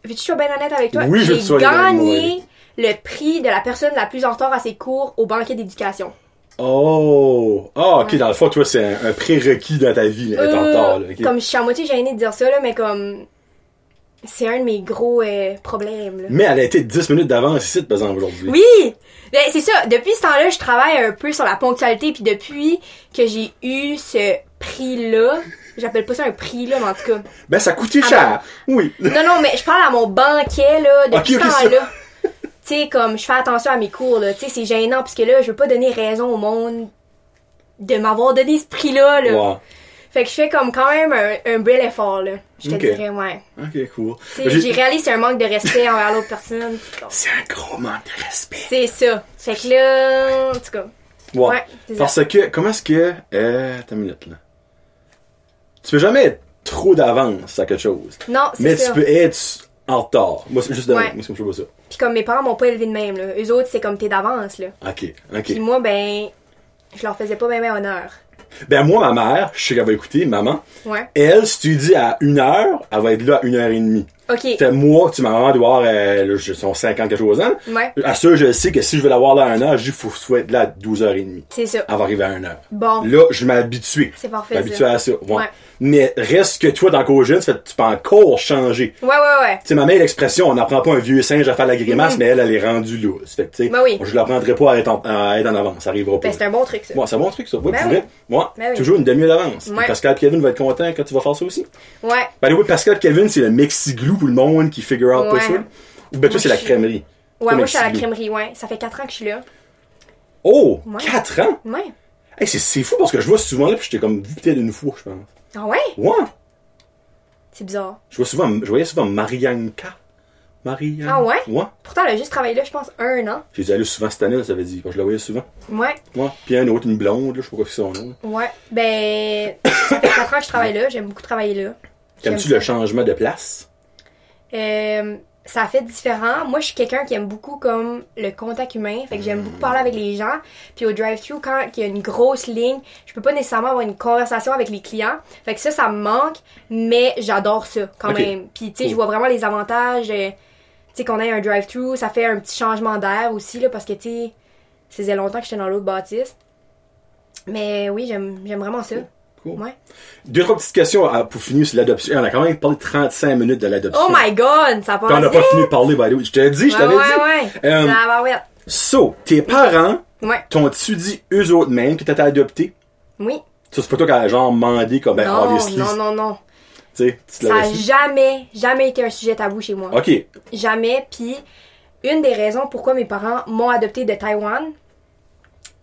Veux-tu que je sois bien honnête avec toi? Oui, je J'ai gagné le prix de la personne la plus en retard à ses cours au banquet d'éducation. Oh! Ah, ok, dans le fond, toi, c'est un, un prérequis dans ta vie, là, être en Euh, retard, là. ok. Comme je suis à moitié gênée de dire ça, là, mais comme. C'est un de mes gros euh, problèmes. Là. Mais elle a été 10 minutes d'avance ici, par exemple, aujourd'hui. Oui! Ben, c'est ça. Depuis ce temps-là, je travaille un peu sur la ponctualité. Puis depuis que j'ai eu ce prix-là, j'appelle pas ça un prix, là, mais en tout cas. Ben, ça coûtait Ah cher. Oui. Non, non, mais je parle à mon banquet, là, depuis ce temps-là. Tu sais, comme, je fais attention à mes cours, là. Tu sais, c'est gênant, parce que là, je veux pas donner raison au monde de m'avoir donné ce prix-là, là. Fait que je fais comme quand même un, un bel effort, là. Je te Ok. dirais, ouais. Ok, cool. J'ai- réalisé c'est un manque de respect envers l'autre personne. C'est un gros manque de respect. C'est ça. Fait que là, en tout cas. Ouais. Ouais, c'est ça. Parce que, comment est-ce que. Euh, attends une minute, là. Tu peux jamais être trop d'avance à quelque chose. Non, c'est Mais ça. tu peux être en retard. Moi, c'est juste de Ouais. même. Moi, c'est comme ça. Puis comme mes parents m'ont pas élevé de même, là. Eux autres, c'est comme t'es d'avance, là. Ok, ok. Puis moi, ben, je leur faisais pas bien honneur. Ben, moi, ma mère, je sais qu'elle va écouter, maman. Ouais. Elle, si tu dis à une heure, elle va être là à une heure et demie. Ok. Moi, tu sais, ma maman doit avoir, euh, là, je- son 50 quelque chose ans. Ouais. À ça, je sais que si je veux l'avoir là à 1 heure, je dis, faut sois là à 12h30. C'est ça. Elle va arriver à 1 heure. Bon. Là, je m'habitue. C'est parfait, M'habitue à ça. Ouais. Ouais. Mais reste que toi, dans le jeune, tu peux encore changer. Ouais, ouais, ouais. Tu sais, ma mère, l'expression, on n'apprend pas un vieux singe à faire la grimace, mais elle, elle est rendue loose. Fait que, tu sais, Ben oui. je l'apprendrai pas à être, en, à être en avance. Ça arrivera pas. Ben, c'est un bon truc, ça. Ouais, c'est un bon truc, ça. Ouais, Ben pour oui. vrai. Ouais. Ben oui. Toujours une demi-heure d'avance. Ouais. Pascal Kevin vont être contents quand tu vas faire ça aussi. Ouais. Ben oui, Pascal Kevin, c'est le Mexiglou pour le monde qui figure out pas ça. Ou ben toi, c'est la crèmerie. Ouais, moi, je suis à la crèmerie, ouais. Ça fait 4 ans que je suis là. Oh! Ouais. 4 ans? Ouais. Hey, c'est, c'est fou parce que je vois souvent là, puis j'étais comme vu peut-être une fois, je pense. Ah ouais? Ouais! C'est bizarre. Je vois souvent, je voyais souvent Marianka. Marianka. Ah ouais? Ouais. Pourtant, elle a juste travaillé là, je pense, un an. J'ai dû aller souvent cette année, là, ça veut dire. Je la voyais souvent. Ouais. Ouais. Puis un autre, une blonde, là, je sais pas quoi c'est son nom. Ouais. Ben, <coughs> ça fait 4 ans que je travaille là. J'aime beaucoup travailler là. T'aimes-tu le changement de place? Euh, ça fait différent. Moi, je suis quelqu'un qui aime beaucoup comme le contact humain. Fait que j'aime beaucoup parler avec les gens. Puis au drive-thru, quand il y a une grosse ligne, je peux pas nécessairement avoir une conversation avec les clients. Fait que ça, ça me manque. Mais j'adore ça quand même. Puis tu sais, je vois vraiment les avantages. euh, tu sais, qu'on ait un drive-thru, ça fait un petit changement d'air aussi, là, parce que tu sais, ça faisait longtemps que j'étais dans l'autre bâtisse. Mais oui, j'aime j'aime vraiment ça. Cool. Ouais. Deux, trois petites questions à- pour finir sur l'adoption. On a quand même parlé 35 minutes de l'adoption. Oh my god, ça passe Puis on n'a pas fini de parler, by the way. Je t'avais dit, je Ouais, t'avais ouais, dit. ouais. Euh, Ça va, ouais. So, tes parents Ouais. t'ont-tu dit eux autres mêmes que t'étais adopté? Oui. Ça, c'est pas toi qui as genre demandé comme, ben, non, obviously. non, non, non. Tu sais, tu te Ça l'avais a su. jamais, jamais été un sujet tabou chez moi. Ok. Jamais. Puis, une des raisons pourquoi mes parents m'ont adopté de Taïwan,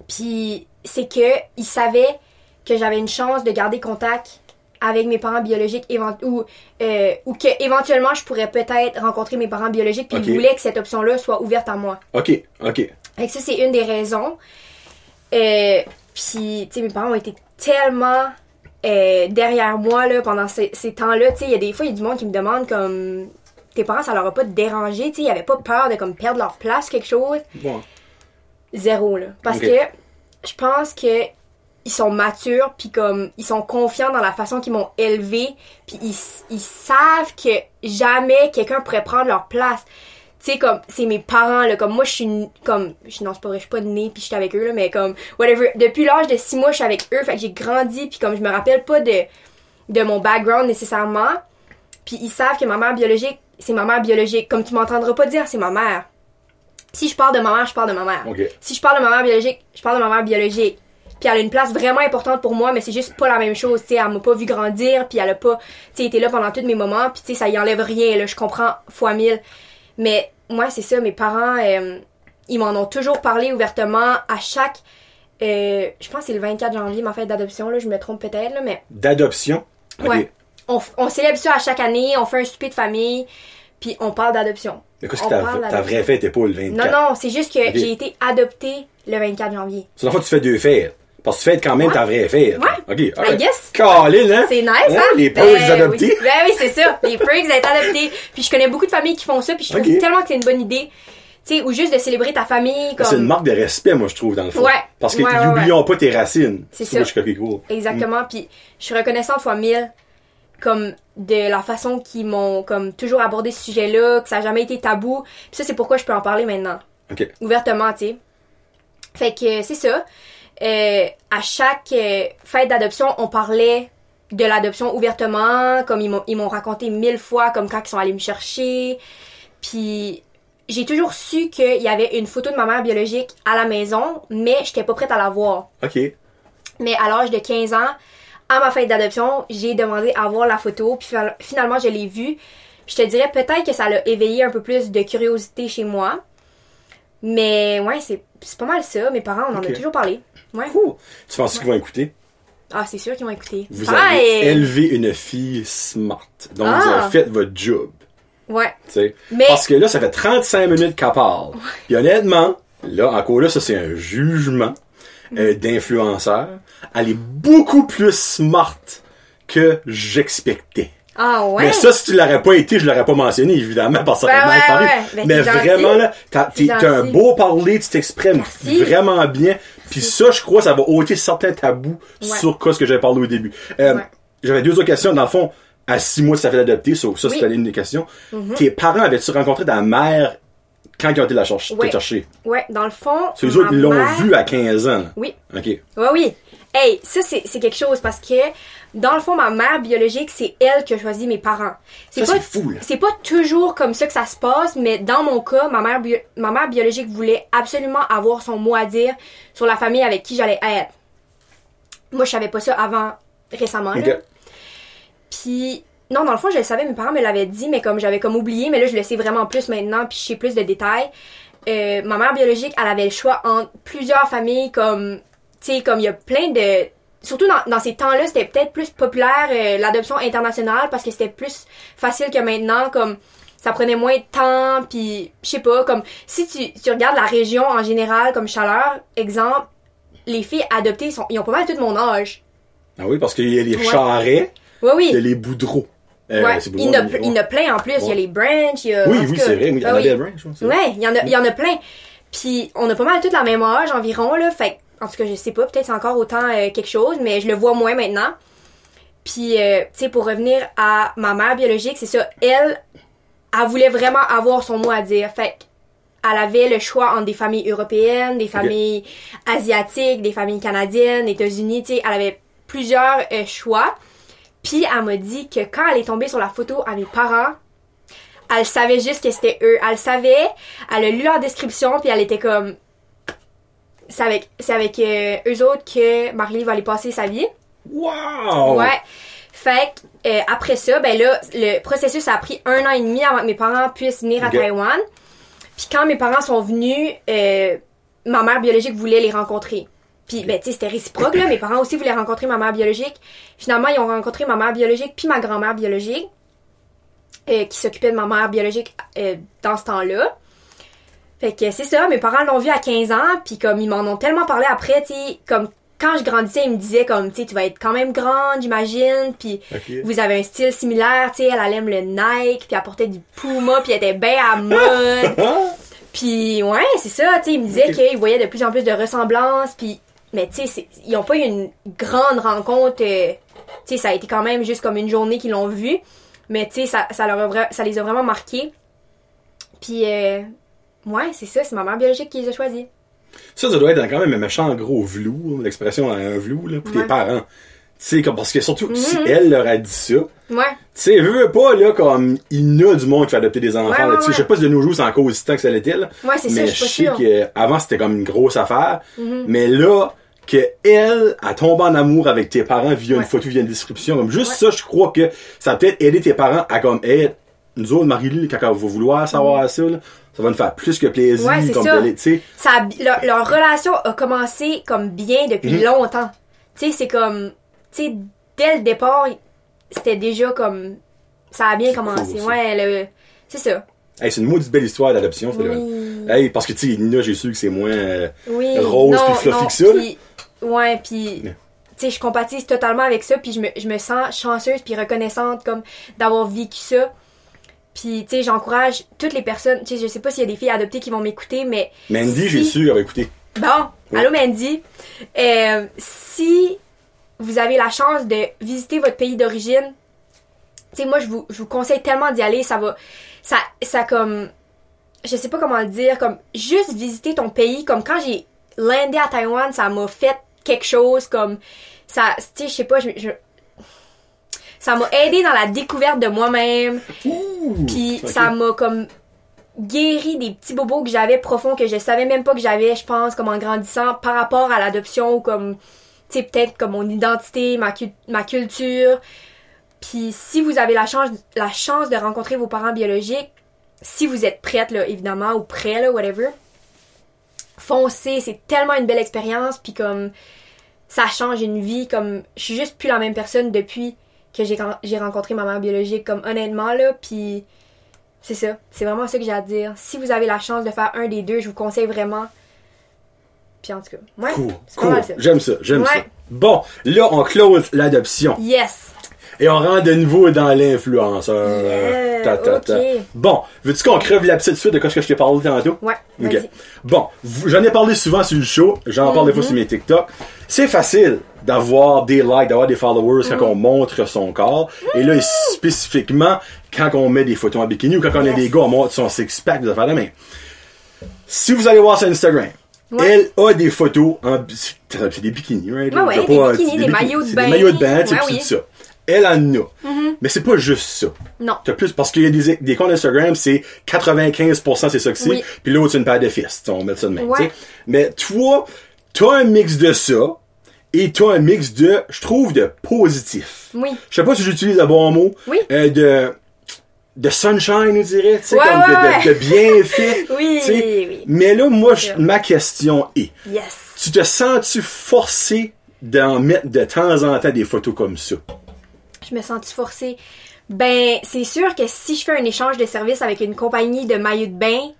puis c'est que ils savaient que j'avais une chance de garder contact avec mes parents biologiques ou euh, ou que éventuellement je pourrais peut-être rencontrer mes parents biologiques puis ils voulaient que cette option-là soit ouverte à moi. Ok. Ok. Fait que ça, c'est une des raisons. Euh, puis, tu sais, mes parents ont été tellement euh, derrière moi là pendant ces, ces temps-là. Tu sais, il y a des fois, il y a du monde qui me demande comme tes parents, ça leur a pas dérangé, tu sais, ils avaient pas peur de comme perdre leur place, quelque chose. Bon. Zéro là, parce que je pense que ils sont matures puis comme ils sont confiants dans la façon qu'ils m'ont élevé puis ils, ils savent que jamais quelqu'un pourrait prendre leur place. Tu sais comme c'est mes parents là. Comme moi je suis comme je non c'est pas vrai je suis pas née puis je suis avec eux là mais comme whatever. Depuis l'âge de 6 mois je suis avec eux fait que j'ai grandi puis comme je me rappelle pas de de mon background nécessairement. Puis ils savent que ma mère biologique c'est ma mère biologique. Comme tu m'entendras pas dire c'est ma mère. Si je parle de ma mère je parle de ma mère. Si je parle de ma mère biologique, je parle de ma mère biologique. Puis elle a une place vraiment importante pour moi, mais c'est juste pas la même chose, tu sais, elle m'a pas vu grandir, puis elle a pas, tu sais, été là pendant tous mes moments, puis tu sais, ça y enlève rien, là, je comprends fois mille. Mais moi, c'est ça, mes parents, euh, ils m'en ont toujours parlé ouvertement à chaque, euh, je pense que c'est le 24 janvier, ma fête d'adoption, là, je me trompe peut-être, là, mais D'adoption? Ok. ouais. On, célèbre ça à chaque année, on fait un souper de famille, puis on parle d'adoption. Mais qu'est-ce que ta, vraie fête était pas le 24? Non, non, c'est juste que j'ai été adoptée le 24 janvier. C'est la fois que tu fais deux fêtes. Parce que tu fêtes quand même Ouais. ta vraie fête. Ouais. OK. I alright. guess. Colin, hein? C'est nice, Hein, hein? les Ben Perks adoptés. Oui. <laughs> Ben oui, c'est ça. Les Perks d'être adoptés. Puis je connais beaucoup de familles qui font ça, puis je trouve tellement que c'est une bonne idée. Tu sais, ou juste de célébrer ta famille comme... C'est une marque de respect, moi, je trouve, dans le fond. Ouais. Parce que n'oublions pas tes racines. C'est moi, ça. je suis cool. Exactement. Puis je suis reconnaissante fois mille comme de la façon qu'ils m'ont comme toujours abordé ce sujet-là, que ça a jamais été tabou. Puis ça, c'est pourquoi je peux en parler maintenant. OK. ouvertement, tu sais. Fait que c'est ça. Euh, à chaque euh, fête d'adoption, on parlait de l'adoption ouvertement, comme ils m'ont ils m'ont raconté mille fois, comme quand ils sont allés me chercher. Puis j'ai toujours su qu'il y avait une photo de ma mère biologique à la maison, mais j'étais pas prête à la voir. OK. Mais à l'âge de 15 ans, à ma fête d'adoption, j'ai demandé à voir la photo, puis final- finalement je l'ai vue. Je te dirais peut-être que ça l'a éveillé un peu plus de curiosité chez moi. Mais ouais, c'est c'est pas mal ça. Mes parents, on en a toujours parlé. Ouais. Tu penses qu'ils vont écouter? Ah, c'est sûr qu'ils vont écouter. Vous Ah, avez élevé une fille smart. Donc, vous Ah. avez fait votre job. Ouais. tu sais? Mais- Parce que là, ça fait 35 minutes qu'elle parle. Puis honnêtement, là, encore là, ça c'est un jugement euh, d'influenceur. Elle est beaucoup plus smart que j'expectais. Ah ouais. Mais ça, si tu l'aurais pas été, je l'aurais pas mentionné, évidemment, parce que ça Ouais, ouais, parlé. ouais. Ben, Mais vraiment, là, t'as t'es- t'as un beau parler, tu t'exprimes Merci. vraiment bien. Puis ça, je crois, ça va ôter certains tabous Ouais. sur quoi ce que j'avais parlé au début. Euh, Ouais. J'avais deux autres questions. Dans le fond, à six mois, ça fait adopter. Ça, ça Oui. C'était une des questions. Tes parents avaient-tu rencontré ta mère quand ils ont été la chercher? Ouais. te chercher? Ouais, dans le fond. C'est eux ma autres, ils l'ont mère- vu à 15 ans. Oui. OK. Ouais, oui. Hey, ça, c'est quelque chose parce que, dans le fond, ma mère biologique, c'est elle qui a choisi mes parents. Ça, pas, c'est fou, là. C'est pas toujours comme ça que ça se passe, mais dans mon cas, ma mère, bio- ma mère biologique voulait absolument avoir son mot à dire sur la famille avec qui j'allais être. Moi, je savais pas ça avant, récemment, là. OK. Puis, non, dans le fond, je le savais, mes parents me l'avaient dit, mais comme j'avais comme oublié, mais là, je le sais vraiment plus maintenant, puis je sais plus de détails. Euh, ma mère biologique, elle avait le choix entre plusieurs familles, comme, tu sais, comme il y a plein de... Surtout dans, dans ces temps-là, c'était peut-être plus populaire, euh, l'adoption internationale, parce que c'était plus facile que maintenant, comme ça prenait moins de temps, puis je sais pas, comme si tu, tu regardes la région en général, comme Chaleur, exemple, les filles adoptées, sont, ils ont pas mal tout mon âge. Ah oui, parce qu'il y a les Ouais. charrets, Oui, oui. il y a les boudreaux. Euh, Ouais, il y en a, boudreaux, il y en a plein en plus. Il y a les branches, il y a. Oui, oui, c'est vrai. Oui, ah oui. Il y en a, il y en a plein. Puis on a pas mal tous la même âge environ là. Fait que, en tout cas, je sais pas, peut-être c'est encore autant euh, quelque chose, mais je le vois moins maintenant. Puis euh, tu sais, pour revenir à ma mère biologique, c'est ça. Elle, elle voulait vraiment avoir son mot à dire. Fait elle avait le choix entre des familles européennes, des familles asiatiques, des familles canadiennes, États-Unis. Tu sais, elle avait plusieurs euh, choix. Puis elle m'a dit que quand elle est tombée sur la photo à mes parents, elle savait juste que c'était eux. Elle savait, elle a lu leur description, puis elle était comme... C'est avec, c'est avec euh, eux autres que Marley va aller passer sa vie. Wow! Ouais. Fait que, euh, après ça, ben là, le processus a pris un an et demi avant que mes parents puissent venir à. Taïwan. Puis quand mes parents sont venus, euh, ma mère biologique voulait les rencontrer. Puis, ben, tu sais, c'était réciproque, là. Mes parents aussi voulaient rencontrer ma mère biologique. Finalement, ils ont rencontré ma mère biologique puis ma grand-mère biologique, euh, qui s'occupait de ma mère biologique dans ce temps-là. Fait que c'est ça, mes parents l'ont vu à 15 ans, puis comme ils m'en ont tellement parlé après, tu sais, comme quand je grandissais, il me disait comme, tu sais, tu vas être quand même grande, j'imagine, puis vous avez un style similaire, tu sais, elle, elle aime le Nike, puis elle portait du Puma, puis elle était bien à mode. <laughs> Puis ouais, c'est ça, tu sais, il me disait Ok. qu'il voyait de plus en plus de ressemblances, puis mais tu sais, ils ont pas eu une grande rencontre, euh, tu sais, ça a été quand même juste comme une journée qu'ils l'ont vu, mais tu sais, ça, ça, leur a vra- ça les a vraiment marqués. Puis euh, ouais, c'est ça, c'est ma mère biologique qui les a choisis. Ça, ça doit être quand même un méchant gros vlou, l'expression un vlou, là, pour tes parents. Tu sais, comme, parce que surtout, si Mhm. elle leur a dit ça, Ouais, tu sais, veux, veux pas, là, comme, il y a du monde qui fait adopter des enfants, Ouais, tu sais, je sais pas si de nos jours c'est encore aussi tant que ça l'était, là. ouais, c'est ça, mais je sais qu'avant c'était comme une grosse affaire, Mhm. mais là, que elle a tombé en amour avec tes parents via une Ouais. photo, via une description, comme juste ça, je crois que ça a peut-être aidé tes parents à comme, hey, nous autres, Marie-Lie, quand elle va vouloir savoir ça, là, ça va nous faire plus que plaisir. Ouais, comme ça. ça a leur, leur relation a commencé comme bien depuis Mhm. longtemps. Tu sais, c'est comme, tu sais, dès le départ, c'était déjà comme, ça a bien commencé. ouais, c'est ça. Hey, c'est une maudite belle histoire d'adoption. Oui. Hey, parce que tu sais, Nina, j'ai su que c'est moins. euh, Oui. rose puis fluffy non, que ça, là. puis- ouais, puis tu sais, je compatise totalement avec ça, puis je me, je me sens chanceuse puis reconnaissante comme d'avoir vécu ça. Puis tu sais, j'encourage toutes les personnes, tu sais, je sais pas s'il y a des filles adoptées qui vont m'écouter, mais Mandy, Si- j'ai su, elle va écouter. Bon, allô Mandy. Euh, si vous avez la chance de visiter votre pays d'origine, tu sais, moi je vous, je vous conseille tellement d'y aller, ça va, ça, ça comme, je sais pas comment le dire, comme juste visiter ton pays, comme quand j'ai landé à Taïwan, ça m'a fait quelque chose, comme ça, tu sais, je sais pas, je, je- ça m'a aidé dans la découverte de moi-même. Puis ça m'a comme guéri des petits bobos que j'avais profonds que je savais même pas que j'avais, je pense, comme en grandissant par rapport à l'adoption ou comme, tu sais, peut-être comme mon identité, ma, cu- ma culture. Puis si vous avez la chance, la chance de rencontrer vos parents biologiques, si vous êtes prête, là, évidemment, ou prêt, là, whatever, foncez, c'est tellement une belle expérience, puis comme, ça change une vie, comme, je suis juste plus la même personne depuis que j'ai rencontré ma mère biologique, comme, honnêtement, là, puis c'est ça, c'est vraiment ça que j'ai à dire. Si vous avez la chance de faire un des deux, je vous conseille vraiment. Puis en tout cas, ouais, Cool, cool. J'aime ça, j'aime Ouais. ça. Bon, là, on close l'adoption. Yes! Et on rentre de nouveau dans l'influenceur. Yeah, Ta, ta, ta. ok. Bon, veux-tu qu'on crève la petite suite de quoi que je t'ai parlé tantôt? Ouais, Ok. vas-y. Bon, j'en ai parlé souvent sur le show, j'en parle des fois Mhm. sur mes TikTok. C'est facile d'avoir des likes, d'avoir des followers quand on montre son corps. Et là, spécifiquement, quand on met des photos en bikini ou quand on a Yes. des gars, on montre son six-pack, des affaires de main. Si vous allez voir sur Instagram, Ouais. elle a des photos en... C'est c'est des bikinis, right? Ouais, des bikinis, maillots de bain. Des maillots de bain, Ouais, oui. tout ça. Elle en a. Mais c'est pas juste ça. Non. T'as plus, parce qu'il y a des, des comptes Instagram, c'est 95% c'est ça que c'est, Oui. puis l'autre c'est une paire de fils, on met ça de même, Ouais. Mais toi, t'as un mix de ça, et t'as un mix de, je trouve, de positif. Oui. Je sais pas si j'utilise le bon mot, Oui. euh, de, de sunshine, on dirait, tu sais, Ouais, comme ouais, de, de, de bienfait. <laughs> Oui, oui. Mais là, moi, je- ma question est, Yes. tu te sens-tu forcé d'en mettre de temps en temps des photos comme ça? Je me sens-tu forcée? Ben, c'est sûr que si je fais un échange de services avec une compagnie de maillots de bain,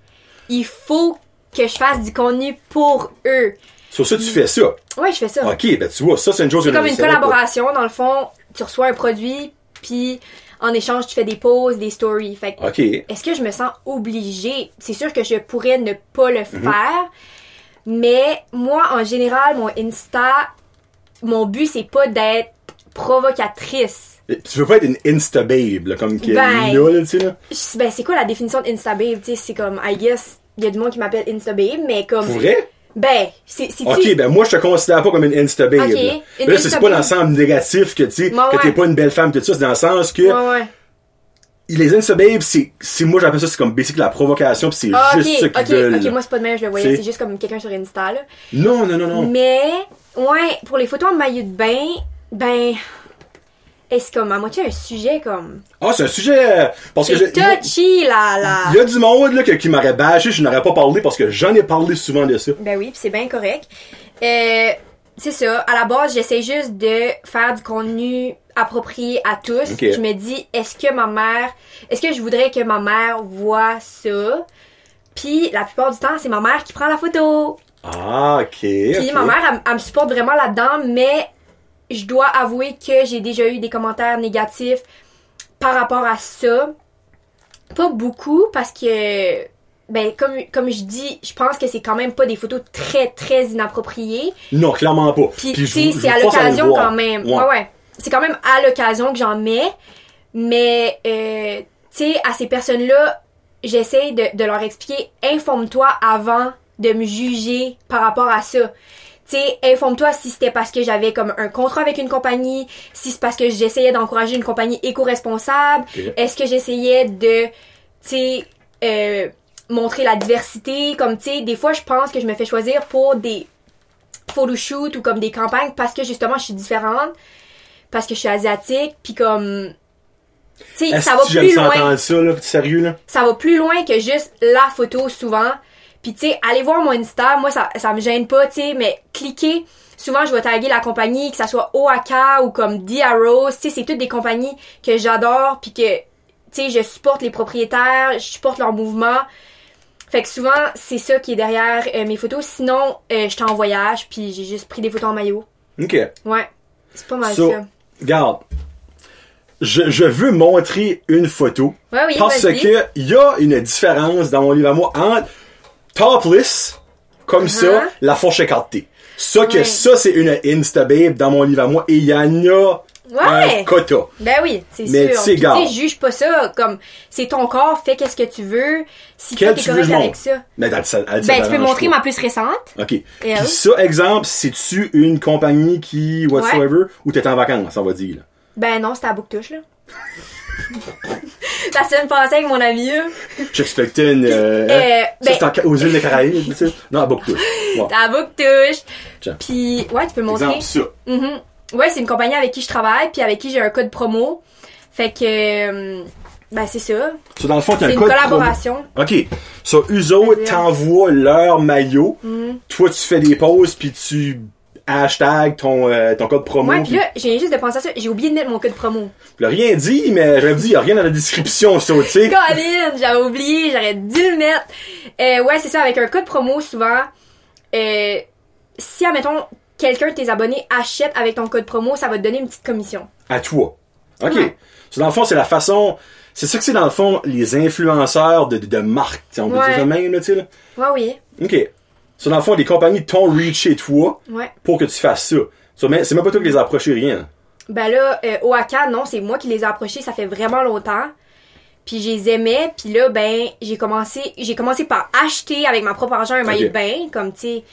il faut que je fasse du contenu pour eux. Sur ça, tu fais ça? Ouais, je fais ça. Ok, ben tu vois, ça c'est une chose C'est comme une collaboration, dans le fond, tu reçois un produit, puis en échange, tu fais des posts, des stories. Fait que, Ok. est-ce que je me sens obligée? C'est sûr que je pourrais ne pas le Mhm. faire, mais moi, en général, mon Insta, mon but, c'est pas d'être provocatrice. Tu veux pas être une Insta babe, là, comme a Ben, là, tu sais, là? Ben, c'est quoi la définition d'Insta babe? Tu sais, c'est comme, I guess, il y a du monde qui m'appelle Insta babe, mais comme. Pour vrai? Ben, c'est. Ok, ben moi, je te considère pas comme une Insta babe. Ok, là. une Là, c'est pas dans le sens négatif que, tu sais, que t'es pas une belle femme, tout ça, c'est dans le sens que Ouais, ouais. les Insta babes, c'est, c'est, moi, j'appelle ça, c'est comme basic la provocation, pis c'est Ah, ok, juste ça qu'ils ok, veulent. ok, moi c'est pas de même, je le voyais, C'est- c'est juste comme quelqu'un sur Insta, là. Non, non, non, non. Mais, ouais, pour les photos en maillot de bain, ben, est-ce comme à moitié un sujet comme. Ah, c'est un sujet, euh, parce que moi, touchy, là, là. il y a du monde, là, que- qui m'aurait bâché, je n'aurais pas parlé parce que j'en ai parlé souvent de ça. Ben oui, pis c'est bien correct. Euh, c'est ça. À la base, j'essaie juste de faire du contenu approprié à tous. Je me dis, est-ce que ma mère, est-ce que je voudrais que ma mère voit ça? Puis la plupart du temps, c'est ma mère qui prend la photo. Ah, ok. Puis ma mère, elle, elle me supporte vraiment là-dedans, mais je dois avouer que j'ai déjà eu des commentaires négatifs par rapport à ça. Pas beaucoup, parce que, ben, comme, comme je dis, je pense que c'est quand même pas des photos très, très inappropriées. Non, clairement pas. Puis, Puis tu je sais, c'est à l'occasion quand même. Ouais. Ouais, ouais. C'est quand même à l'occasion que j'en mets. Mais, euh, tu sais, à ces personnes-là, j'essaie de, de leur expliquer, informe-toi avant de me juger par rapport à ça. Tu sais, informe-toi si c'était parce que j'avais comme un contrat avec une compagnie, si c'est parce que j'essayais d'encourager une compagnie éco-responsable, est-ce que j'essayais de, tu sais, euh, montrer la diversité, comme, tu sais, des fois, je pense que je me fais choisir pour des photoshoots ou comme des campagnes parce que, justement, je suis différente, parce que je suis asiatique, puis comme, tu sais, ça va plus loin ça, là, sérieux, là? ça va plus loin que juste la photo souvent. Puis tu sais, allez voir mon Insta, moi ça, ça me gêne pas, tu sais, mais cliquez. Souvent, je vais taguer la compagnie, que ça soit OAK ou comme Diaros, tu sais, c'est toutes des compagnies que j'adore, puis que, tu sais, je supporte les propriétaires, je supporte leur mouvement. Fait que souvent, c'est ça qui est derrière euh, mes photos. Sinon, euh, j'étais en voyage, puis j'ai juste pris des photos en maillot. Ok. Ouais, c'est pas mal So, ça. Regarde. Je, je veux montrer une photo. Ouais, oui, Parce vas-y. que il y a une différence dans mon livre à moi entre topless, comme ça, Uh-huh. la fourche écartée. Ça que Ouais. ça, c'est une Instababe dans mon livre à moi. Et il y en a Ouais. un quota. Ben oui, c'est Mais sûr. tu Puis, gars. tu sais, juge pas ça comme c'est ton corps, fais qu'est-ce que tu veux. Si Quel tu correct avec ça. Mais Ben tu peux montrer ma plus récente. OK. Puis elle? ça, exemple, c'est-tu une compagnie qui, whatsoever, ou t'es en vacances, on va dire, là? Ben non, c'était à Bouctouche là. <laughs> <laughs> La semaine passée avec mon ami. là. J'expectais une, euh, Euh, hein? ben- c'est en- aux îles des Caraïbes, tu sais? Non, à Bouctouche. C'était à Bouctouche. Puis ouais, tu peux montrer. Exemple, ça. Mhm. Ouais, c'est une compagnie avec qui je travaille, puis avec qui j'ai un code promo. Fait que euh, ben c'est ça. Ça, dans le fond, t'as C'est un une code promo. collaboration. OK. So, eux autres C'est-à-dire? t'envoient leur maillot. Mhm. Toi, tu fais des pauses, puis tu hashtag ton, euh, ton code promo. Ouais, puis là, j'ai juste de penser à ça. J'ai oublié de mettre mon code promo. L'ai rien dit, mais j'avais dit, il y a rien dans la description, ça, tu sais. Colin, j'avais oublié, j'aurais dû le mettre. Euh, ouais, c'est ça, avec un code promo, souvent, euh, si, admettons, quelqu'un de tes abonnés achète avec ton code promo, ça va te donner une petite commission. À toi. OK. Ouais. So, dans le fond, c'est la façon... C'est ça que c'est, dans le fond, les influenceurs de, de, de marque. On peut Ouais. dire ça même, là, tu sais, là. Ouais, oui. OK. So, dans le fond, les compagnies t'ont reach chez toi Ouais. pour que tu fasses ça. So, c'est même pas toi qui les as approchés, rien. Ben là, euh, non, c'est moi qui les ai approchés, ça fait vraiment longtemps. Puis je les aimais, puis là, ben, j'ai commencé, j'ai commencé par acheter avec ma propre argent un maillot de bain, comme, tu sais.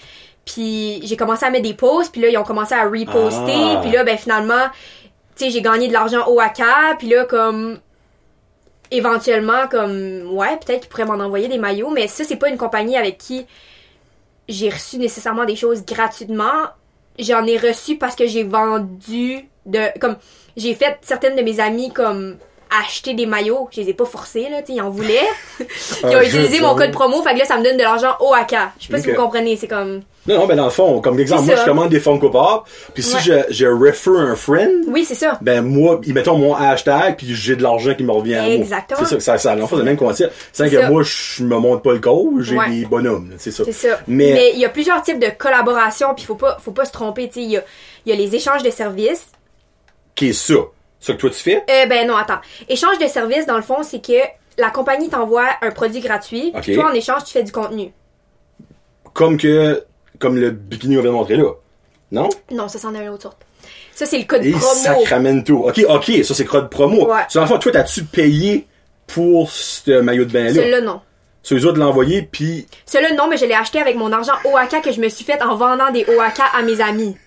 Puis j'ai commencé à mettre des posts, puis là, ils ont commencé à reposter, Ah. puis là, ben, finalement, tu sais, j'ai gagné de l'argent OAK, puis là, comme, éventuellement, comme, ouais, peut-être qu'ils pourraient m'en envoyer des maillots, mais ça, c'est pas une compagnie avec qui j'ai reçu nécessairement des choses gratuitement. J'en ai reçu parce que j'ai vendu de comme j'ai fait certaines de mes amies comme acheter des maillots, je les ai pas forcés là, tu ils en voulaient. <laughs> Ils ont Ah, utilisé mon ah code promo, fait que là ça me donne de l'argent au AK. Je sais pas si vous comprenez, c'est comme Non, non, ben dans le fond, comme exemple, moi, je commande des Funko Pop, puis si Ouais. je, je refer un friend, oui, c'est ça. ben moi, ils mettent mon hashtag, puis j'ai de l'argent qui me revient à. Exactement. C'est ça, ça, ça, dans le fond, c'est le même concept. C'est que moi, je me monte pas le code, j'ai Ouais. des bonhommes, c'est ça. C'est ça. Mais- il y a plusieurs types de collaborations, puis faut pas faut pas se tromper, tu sais, il y a il y a les échanges de services. Qui est ça? Ça que toi tu fais? Euh, ben non, attends. Échange de services, dans le fond, c'est que la compagnie t'envoie un produit gratuit, puis Ok. toi, en échange, tu fais du contenu. Comme que, comme le bikini qu'on vient de montrer là. Non? Non, ça, c'en est une autre sorte. Ça, c'est le code Et promo. Sacramento. Ok, ok, ça c'est code promo. Ouais. So, dans le fond, toi, t'as-tu payé pour ce maillot de bain-là? Celui-là, non. Sur autres de l'envoyer, puis Celui-là, non, mais je l'ai acheté avec mon argent OAK que je me suis fait en vendant des OAK à mes amis.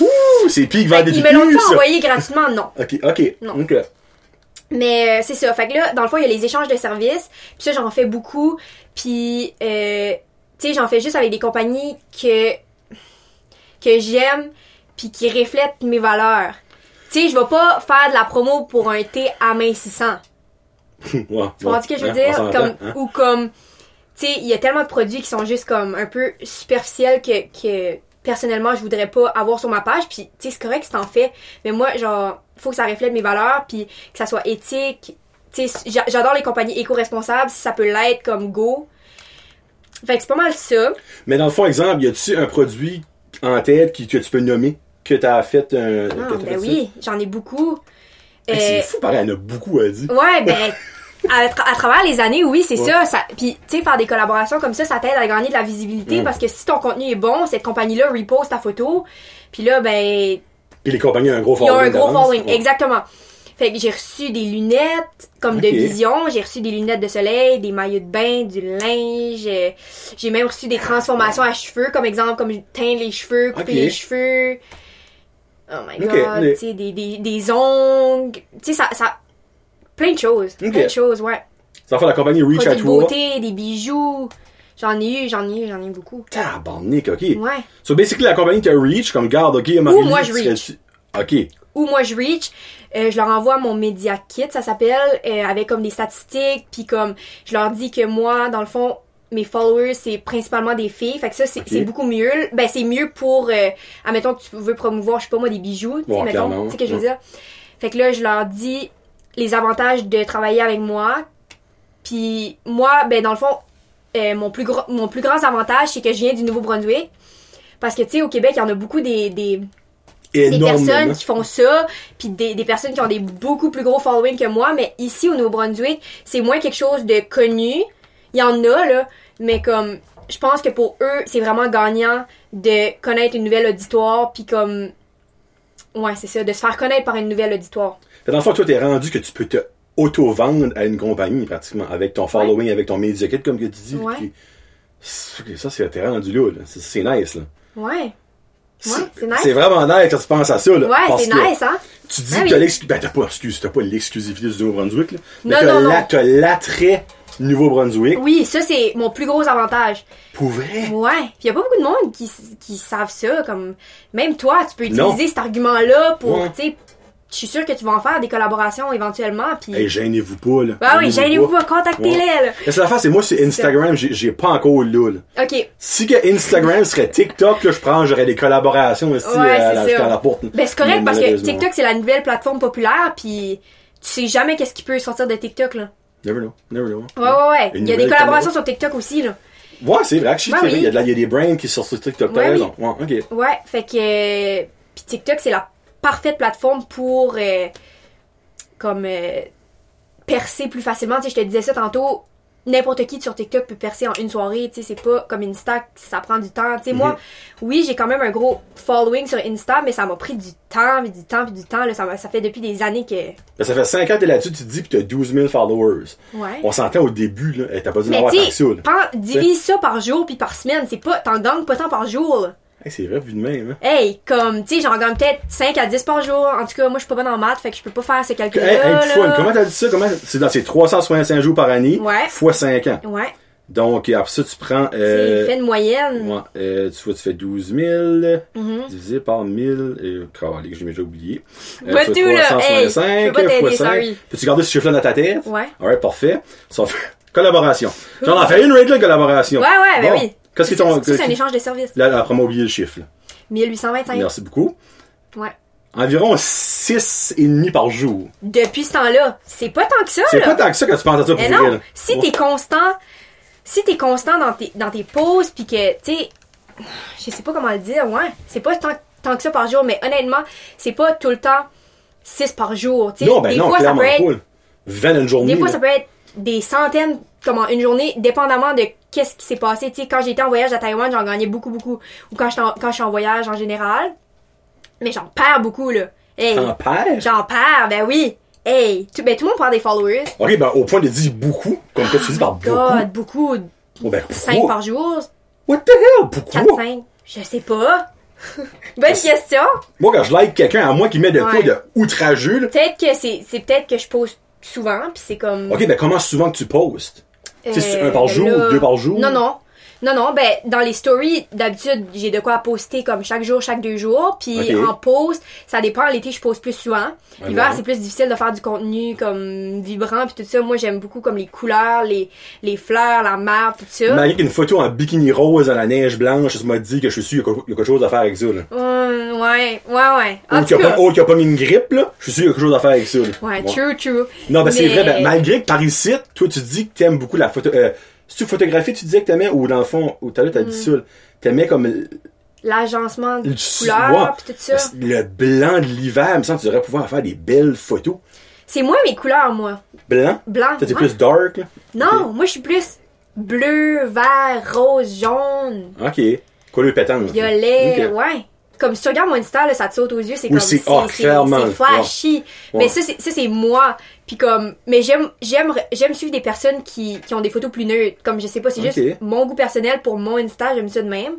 Ouh, c'est que vendre des Ils me l'ont pas envoyé gratuitement, non. Ok, ok. Non. ok. Mais euh, c'est ça. Fait que là, dans le fond, il y a les échanges de services. Puis ça, j'en fais beaucoup. Puis, euh, tu sais, j'en fais juste avec des compagnies que, que j'aime puis qui reflètent mes valeurs. Tu sais, je vais pas faire de la promo pour un thé amincissant. <laughs> Ouais, Tu comprends ce que je veux hein, dire? Comme, hein? Ou comme, tu sais, il y a tellement de produits qui sont juste comme un peu superficiels que, que personnellement, je voudrais pas avoir sur ma page. Puis, tu sais, c'est correct si t'en fais. Mais moi, genre, faut que ça reflète mes valeurs, puis que ça soit éthique. Tu sais, j'a- j'adore les compagnies éco-responsables, si ça peut l'être comme Go. Fait que c'est pas mal ça. Mais dans le fond, exemple, y a-tu un produit en tête qui, que tu peux nommer que t'as fait un. Ah, que t'as ben oui, j'en ai beaucoup. Hey, Euh, c'est fou, pareil, en a beaucoup à dire. Ouais, ben, <laughs> à, tra- à travers les années, oui, c'est Ouais. ça, ça. Puis, tu sais, faire des collaborations comme ça, ça t'aide à gagner de la visibilité Mm. parce que si ton contenu est bon, cette compagnie-là reposte ta photo. Puis là, ben, Puis les compagnies ont un gros ils ont following. un gros following. Ouais. Exactement. Fait que j'ai reçu des lunettes comme de vision, j'ai reçu des lunettes de soleil, des maillots de bain, du linge. euh, J'ai même reçu des transformations à cheveux, comme exemple, comme teindre les cheveux, couper les cheveux. Oh my god, les- tu sais, des, des, des ongles. Tu sais, ça, ça. Plein de choses. Plein de choses, ouais. Ça fait la compagnie Reach Produits à toi. beauté, des bijoux. J'en ai eu, j'en ai eu, j'en ai eu beaucoup. Tabarnak, ok. Ouais. So basically, la compagnie t'a Reach comme garde, ok, Marie. moi, je reach. Ok. Ou moi je reach, euh, je leur envoie mon media kit, ça s'appelle, euh, avec comme des statistiques, puis comme je leur dis que moi, dans le fond, mes followers c'est principalement des filles, fait que ça c'est beaucoup mieux. Ben c'est mieux pour, euh, admettons que tu veux promouvoir, je sais pas moi des bijoux, mettons, clairement, tu sais que je veux dire. Fait que là je leur dis les avantages de travailler avec moi, puis moi, ben dans le fond, euh, mon plus gros, mon plus grand avantage c'est que je viens du Nouveau-Brunswick, parce que tu sais au Québec il y en a beaucoup des, des personnes qui font ça, puis des, des personnes qui ont des beaucoup plus gros following que moi, mais ici au Nouveau-Brunswick, c'est moins quelque chose de connu. Il y en a là, mais comme je pense que pour eux, c'est vraiment gagnant de connaître une nouvelle auditoire, puis comme ouais, c'est ça, de se faire connaître par une nouvelle auditoire. Dans le fond, toi, t'es rendu que tu peux te auto-vendre à une compagnie, pratiquement, avec ton following, avec ton media kit, comme que tu dis. Ouais. Ça, c'est, t'es rendu là, là. C'est, nice, là. Ouais. Ouais, c'est nice. C'est vraiment nice quand tu penses à ça, là. Ouais, c'est nice, hein? Tu dis Ah que oui. t'as l'exclusivité. Ben, t'as pas, excuse, t'as pas l'exclusivité du Nouveau-Brunswick, là. Mais Non, t'as, non, t'as l'attrait Nouveau-Brunswick. Oui, ça c'est mon plus gros avantage. Pour vrai? Ouais, puis y a pas beaucoup de monde qui, qui savent ça comme même toi, tu peux Non. utiliser cet argument-là pour Ouais. tu sais je suis sûre que tu vas en faire des collaborations éventuellement puis Hey, gênez-vous pas, là. Bah oui, gênez-vous pas, contactez-les Ouais. là. C'est l'affaire, c'est moi, sur Instagram, j'ai, pas encore là, là. OK. Si que Instagram serait TikTok, là, je pense, j'aurais des collaborations aussi Ouais, à, c'est la, la porte. Ben c'est correct parce que. TikTok c'est la nouvelle plateforme populaire puis tu sais jamais qu'est-ce qui peut sortir de TikTok là. Never know, never know. Ouais ouais ouais, Une il y a des collaborations caméra. sur TikTok aussi là. Ouais, c'est vrai, actually, Ouais, vrai, oui. il y a de la- il y, a des brands qui sortent sur TikTok, t'as Ouais, raison. Ouais, ok. Ouais, fait que euh, puis TikTok c'est la parfaite plateforme pour euh, comme euh, percer plus facilement. Tu sais, je te disais ça tantôt. N'importe qui sur TikTok peut percer en une soirée, tu sais, c'est pas comme Insta, ça prend du temps. Tu sais, moi, oui, j'ai quand même un gros following sur Insta, mais ça m'a pris du temps, puis du temps, puis du temps. Là, ça, ça fait depuis des années que. Ben, ça fait 5 ans que t'es là-dessus, tu te dis, pis t'as 12 000 followers. Ouais. On s'entend au début, là, t'as pas dû en mais avoir tu tant que ça, divise ça par jour puis par semaine, c'est pas, t'en gagnes pas tant par jour. là. Hey, c'est vrai, vu de même, hein. Hey, comme, tu sais, j'en gagne peut-être 5 à 10 par jour. En tout cas, moi, je suis pas bonne en maths, fait que je peux pas faire ce calcul-là. Hey, hey, là. fun, comment t'as dit ça? Comment, c'est dans ces 365 jours par année, Ouais. fois 5 ans. Ouais, Donc, après ça, tu prends, c'est euh, fait une moyenne. ouais, euh, tu vois, tu fais 12 000, Mhm. divisé par 1000, et, calé, j'ai déjà oublié. Euh, Pas tu fais tout, là. Hey, 365, je peux pas t'aider, fois 5. sorry. Peux-tu garder ce chiffre-là dans ta tête? Ouais. Alright, parfait. Ça fait <laughs> collaboration. J'en ai fait une rate, là, collaboration. Ouais, ouais, ben oui. Qu'est-ce que ton, c'est un échange de services? Là, là, après, oublié le chiffre, là. 1825. Merci beaucoup. Ouais. Environ 6,5 par jour. Depuis ce temps-là, c'est pas tant que ça, C'est pas tant que ça quand tu penses à ça pour Mais non, si t'es constant, si t'es constant dans tes, dans tes pauses, puis que, tu sais, je sais pas comment le dire, ouais, c'est pas tant, tant que ça par jour, mais honnêtement, c'est pas tout le temps 6 par jour, tu sais. Non, ben des non, fois, ça peut être, là. 20 une journée. des fois, là. ça peut être des centaines, comme en une journée, dépendamment de qu'est-ce qui s'est passé. Tu sais, quand j'étais en voyage à Taïwan, j'en gagnais beaucoup, beaucoup. Ou quand, en- quand je suis en voyage en général. Mais j'en perds beaucoup, là. Hey, T'en perds? j'en perds, ben oui. Hey, tout, ben tout le monde perd des followers. Ok, ben au point de dire beaucoup, comme que tu dis par beaucoup. God, beaucoup. Oh, ben, 5 pourquoi? par jour, What the hell? 4, Pourquoi? 5. Je sais pas. <laughs> Bonne question. Moi, quand je like quelqu'un, à moi qui met de quoi Ouais. de outrageux, là. Peut-être que c'est, c'est peut-être que je poste souvent, puis c'est comme. Ok, ben comment souvent que tu postes? C'est un par jour là- ou deux par jour? Non, non. Non, non, ben, dans les stories, d'habitude, j'ai de quoi poster comme chaque jour, chaque deux jours. Puis en post, ça dépend. L'été, je pose plus souvent. L'hiver, c'est plus difficile de faire du contenu comme vibrant puis tout ça. Moi, j'aime beaucoup comme les couleurs, les, les fleurs, la mer, tout ça. Malgré qu'une photo en bikini rose dans la neige blanche, ça m'a dit que je suis sûr qu'il y a quelque chose à faire avec ça, là. Hum, ouais, ouais, ouais. En Ou qu'il n'y a, pas- a mis une grippe, là, je suis sûr qu'il y a quelque chose à faire avec ça, là. ouais, true, true. Non, ben c'est Mais- vrai, ben, malgré que par ici, toi tu dis que t'aimes beaucoup la photo, euh, tu photographie, tu disais que t'aimais, ou dans le fond, ou t'as là, t'as dit Mm. ça, t'aimais comme L'agencement de le- couleurs, pis tout ça. le blanc de l'hiver, me semble que tu devrais pouvoir faire des belles photos. C'est moins mes couleurs, moi. Blanc? Blanc. T'es plus dark, là? Non, moi, je suis plus bleu, vert, rose, jaune, Ok. Couleur pétante. violet, ouais. Comme si tu regardes mon Insta, là, ça te saute aux yeux, c'est comme c'est- c'est flashy. Ouais. Mais ça c'est ça c'est moi. Puis comme mais j'aime j'aime j'aime suivre des personnes qui, qui ont des photos plus neutres. Comme je sais pas, c'est juste mon goût personnel pour mon Insta, j'aime ça de même.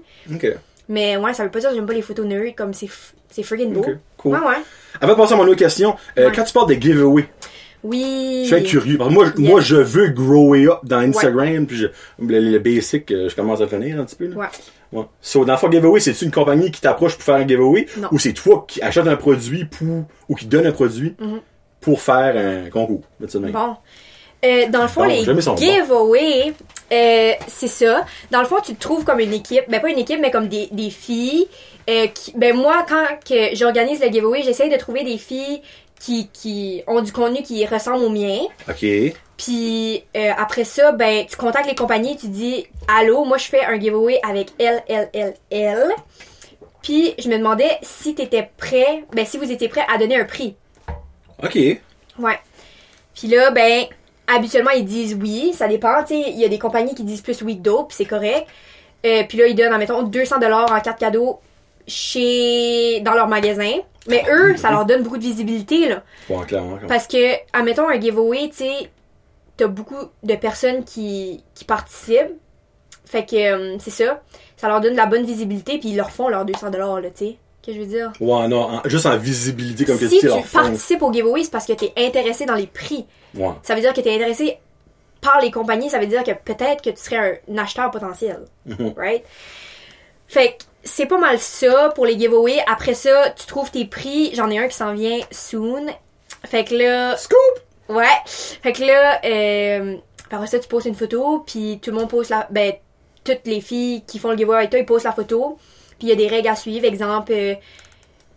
Mais ouais, ça veut pas dire que j'aime pas les photos neutres comme c'est c'est friggin' beau. Cool. Ouais ouais. Avant de passer à mon autre question, euh, Ouais. quand tu parles de giveaway, Oui. je suis curieux. Parce que moi, Yes. moi, je veux grower up dans Instagram, puis je, le, le basic, euh, je commence à finir un petit peu. Là. Ouais. Ouais. So, dans le fond, giveaway, c'est-tu une compagnie qui t'approche pour faire un giveaway? Non. Ou c'est toi qui achètes un produit pour, ou qui donne un produit Mhm. pour faire un concours? Bon. Euh, dans le fond, les giveaways, euh, c'est ça. Dans le fond, tu te trouves comme une équipe. Ben, pas une équipe, mais comme des, des filles. euh, qui, ben, moi, quand que j'organise le giveaway, j'essaye de trouver des filles qui, qui ont du contenu qui ressemble au mien. Ok. Puis euh, après ça, ben, tu contactes les compagnies, tu dis Allô, moi je fais un giveaway avec elle. Puis je me demandais si t'étais prêt, ben si vous étiez prêt à donner un prix. Ok. Ouais. Puis là, ben, habituellement, ils disent oui. Ça dépend, tu sais. Il y a des compagnies qui disent plus oui que d'autres, puis c'est correct. Euh, puis là, ils donnent, admettons, 200 en carte cadeau chez... dans leur magasin. Mais eux, ça leur donne beaucoup de visibilité, là. Bon, clairement. Parce que, admettons, un giveaway, tu sais, t'as beaucoup de personnes qui, qui participent. Fait que, euh, c'est ça. Ça leur donne de la bonne visibilité, puis ils leur font leurs 200 là, tu sais. Qu'est-ce que je veux dire? Ouais, non, en- juste en visibilité, comme que si tu tu leur fond. participes au giveaway, c'est parce que t'es intéressé dans les prix. Ouais. Ça veut dire que tu es intéressé par les compagnies, ça veut dire que peut-être que tu serais un acheteur potentiel. Mhm. Right? Fait que c'est pas mal ça pour les giveaways. Après ça, tu trouves tes prix. J'en ai un qui s'en vient soon. Fait que là, Scoop! ouais. Fait que là, euh, après ça, tu poses une photo, puis tout le monde pose la. Ben, toutes les filles qui font le giveaway avec toi, ils posent la photo. Puis il y a des règles à suivre. Exemple, euh,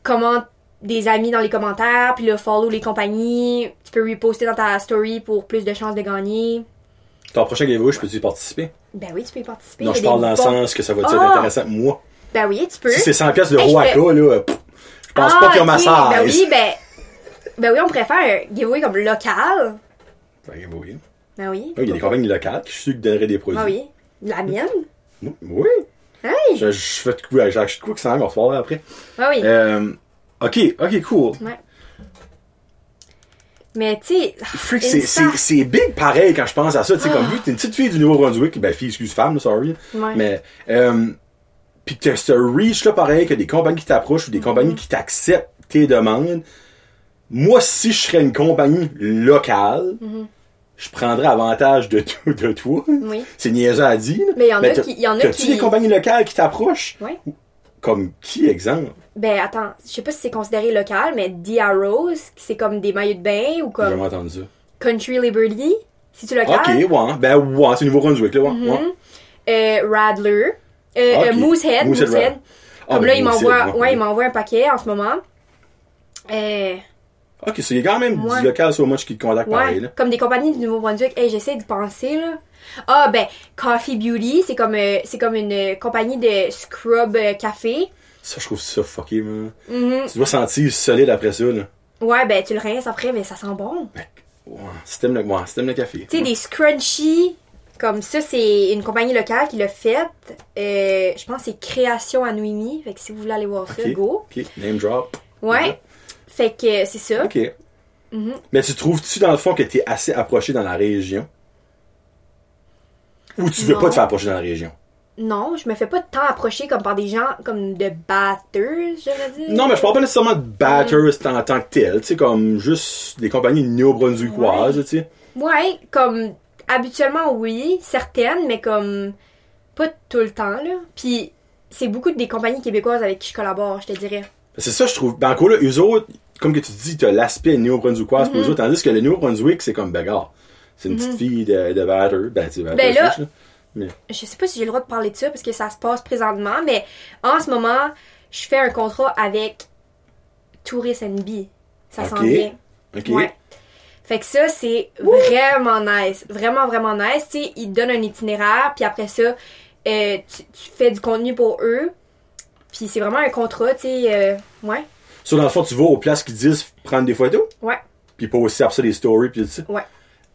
comment des amis dans les commentaires, puis là, follow les compagnies. Tu peux reposter dans ta story pour plus de chances de gagner. Ton prochain giveaway, je peux-tu y participer? Ben oui, tu peux y participer. Non, je parle dans le sens que ça va être Ah! intéressant. Moi, Ben oui, tu peux. si c'est 100 pièces de Hey, Roaka, là, pff, je pense Ah, pas qu'il y a ma ok. size. Ben oui, ben. Ben oui, on faire un giveaway comme local. Un giveaway. Ben oui. Oui, il y a des compagnies locales qui je suis qui donneraient des produits. Ah oui. La mienne? Oui. Hey. Je, je fais de quoi, j'achète quoi que ça va se parler après. Ah oui. Euh, ok, ok, cool. Ouais. Mais tu sais. C'est, big pareil quand je pense à ça. Tu sais, comme vu que t'es une petite fille du Nouveau-Brunswick, ben fille, excuse femme, sorry. Ouais. Mais, euh, pis que t'as ce reach-là pareil, que des compagnies qui t'approchent ou des compagnies qui t'acceptent tes demandes. Moi, si je serais une compagnie locale, je prendrais avantage de, tout, de toi. Oui. C'est niaiseux à dire. Mais il y en a qui- y en a qui- des compagnies locales qui t'approchent? Ouais. Comme qui, exemple? Ben attends, je sais pas si c'est considéré local, mais Dia Rose, c'est comme des maillots de bain ou J'ai jamais comme entendu ça. Country Liberty? C'est-tu local? Ok, ouais. Ben, ouais, c'est Nouveau-Brunswick, là, ouais. Ouais. Euh, Radler. Euh, euh, Moosehead. Moosehead. Ah, Comme ben, là, il m'envoie, ouais. ouais, il m'envoie un paquet en ce moment. Euh, Ok, c'est quand même du local so much qui te contacte pareil, là. comme des compagnies du Nouveau-Brunswick. Hey, j'essaie de penser, là. Ah, ben, Coffee Beauty, c'est comme, euh, c'est comme une compagnie de scrub café. Ça, je trouve ça fucké, man. Mhm. Tu dois sentir solide après ça, là. Ouais, ben, tu le rinces après, mais ça sent bon. Ouais, le, ouais, t'aimes le café. Tu sais, des scrunchies, comme ça, c'est une compagnie locale qui l'a fait. Euh, je pense que c'est Création à Nouimi. Fait que si vous voulez aller voir ça, go. Ok, name drop. Ouais. Fait que euh, c'est ça. Ok. Mhm. Mais tu trouves-tu, dans le fond, que t'es assez approché dans la région? Ou tu veux Non. pas te faire approcher dans la région? Non, je me fais pas tant approcher comme par des gens comme de batters, je veux dire. Non, mais je parle pas nécessairement de batters en tant que tel. Tu sais, comme juste des compagnies néo-brunswickoises, tu sais. Ouais, comme habituellement oui, certaines, mais comme pas tout le temps là. Puis c'est beaucoup des compagnies québécoises avec qui je collabore, je te dirais. C'est ça, je trouve. Ben, encore là, eux autres, comme que tu dis, t'as l'aspect néo-brunswickoise pour eux autres, tandis que le Néo-Brunswick, c'est comme bagarre. C'est une petite fille de, de batter. Ben, tu sais, Ben là- Je sais pas si j'ai le droit de parler de ça parce que ça se passe présentement, mais en ce moment, je fais un contrat avec Tourist NB. Ça Ok. s'en vient. Ok. Ouais. Fait que ça, c'est vraiment nice. Vraiment, vraiment nice. Tu sais, ils te donnent un itinéraire, puis après ça, euh, tu, tu fais du contenu pour eux. Puis c'est vraiment un contrat, tu sais. euh, ouais, Sur dans le fond, tu vas aux places qui disent prendre des photos, ouais, puis pas aussi après ça des stories, puis tout ça? ouais.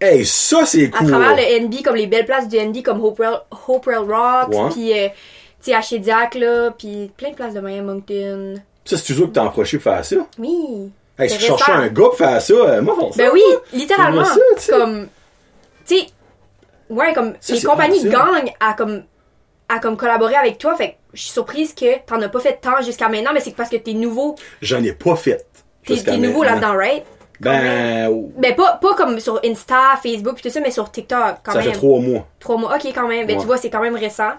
Hey, ça, c'est À cool. travers le NB, comme les belles places du NB, comme Hopewell, Hopewell Rocks, puis, euh, tu sais, à Shediac, là, puis plein de places de Miami Moncton. Ça, c'est toujours que t'as approché pour faire ça? Oui. Hey, si je cherchais un gars pour faire ça, euh, moi, ça. Ben oui, littéralement. ça, tu comme, tu sais, ouais, comme, Ça, les compagnies gagnent à, comme, à, comme, collaborer avec toi. Fait que je suis surprise que t'en as pas fait tant jusqu'à maintenant, mais c'est parce que t'es nouveau. J'en ai pas fait. T'es, nouveau là-dedans, right? Ben, Ben, pas, pas comme sur Insta, Facebook, pis tout ça, mais sur TikTok, quand ça même. fait trois mois. Trois mois. Ok, quand même. Ben, Ouais. tu vois, c'est quand même récent.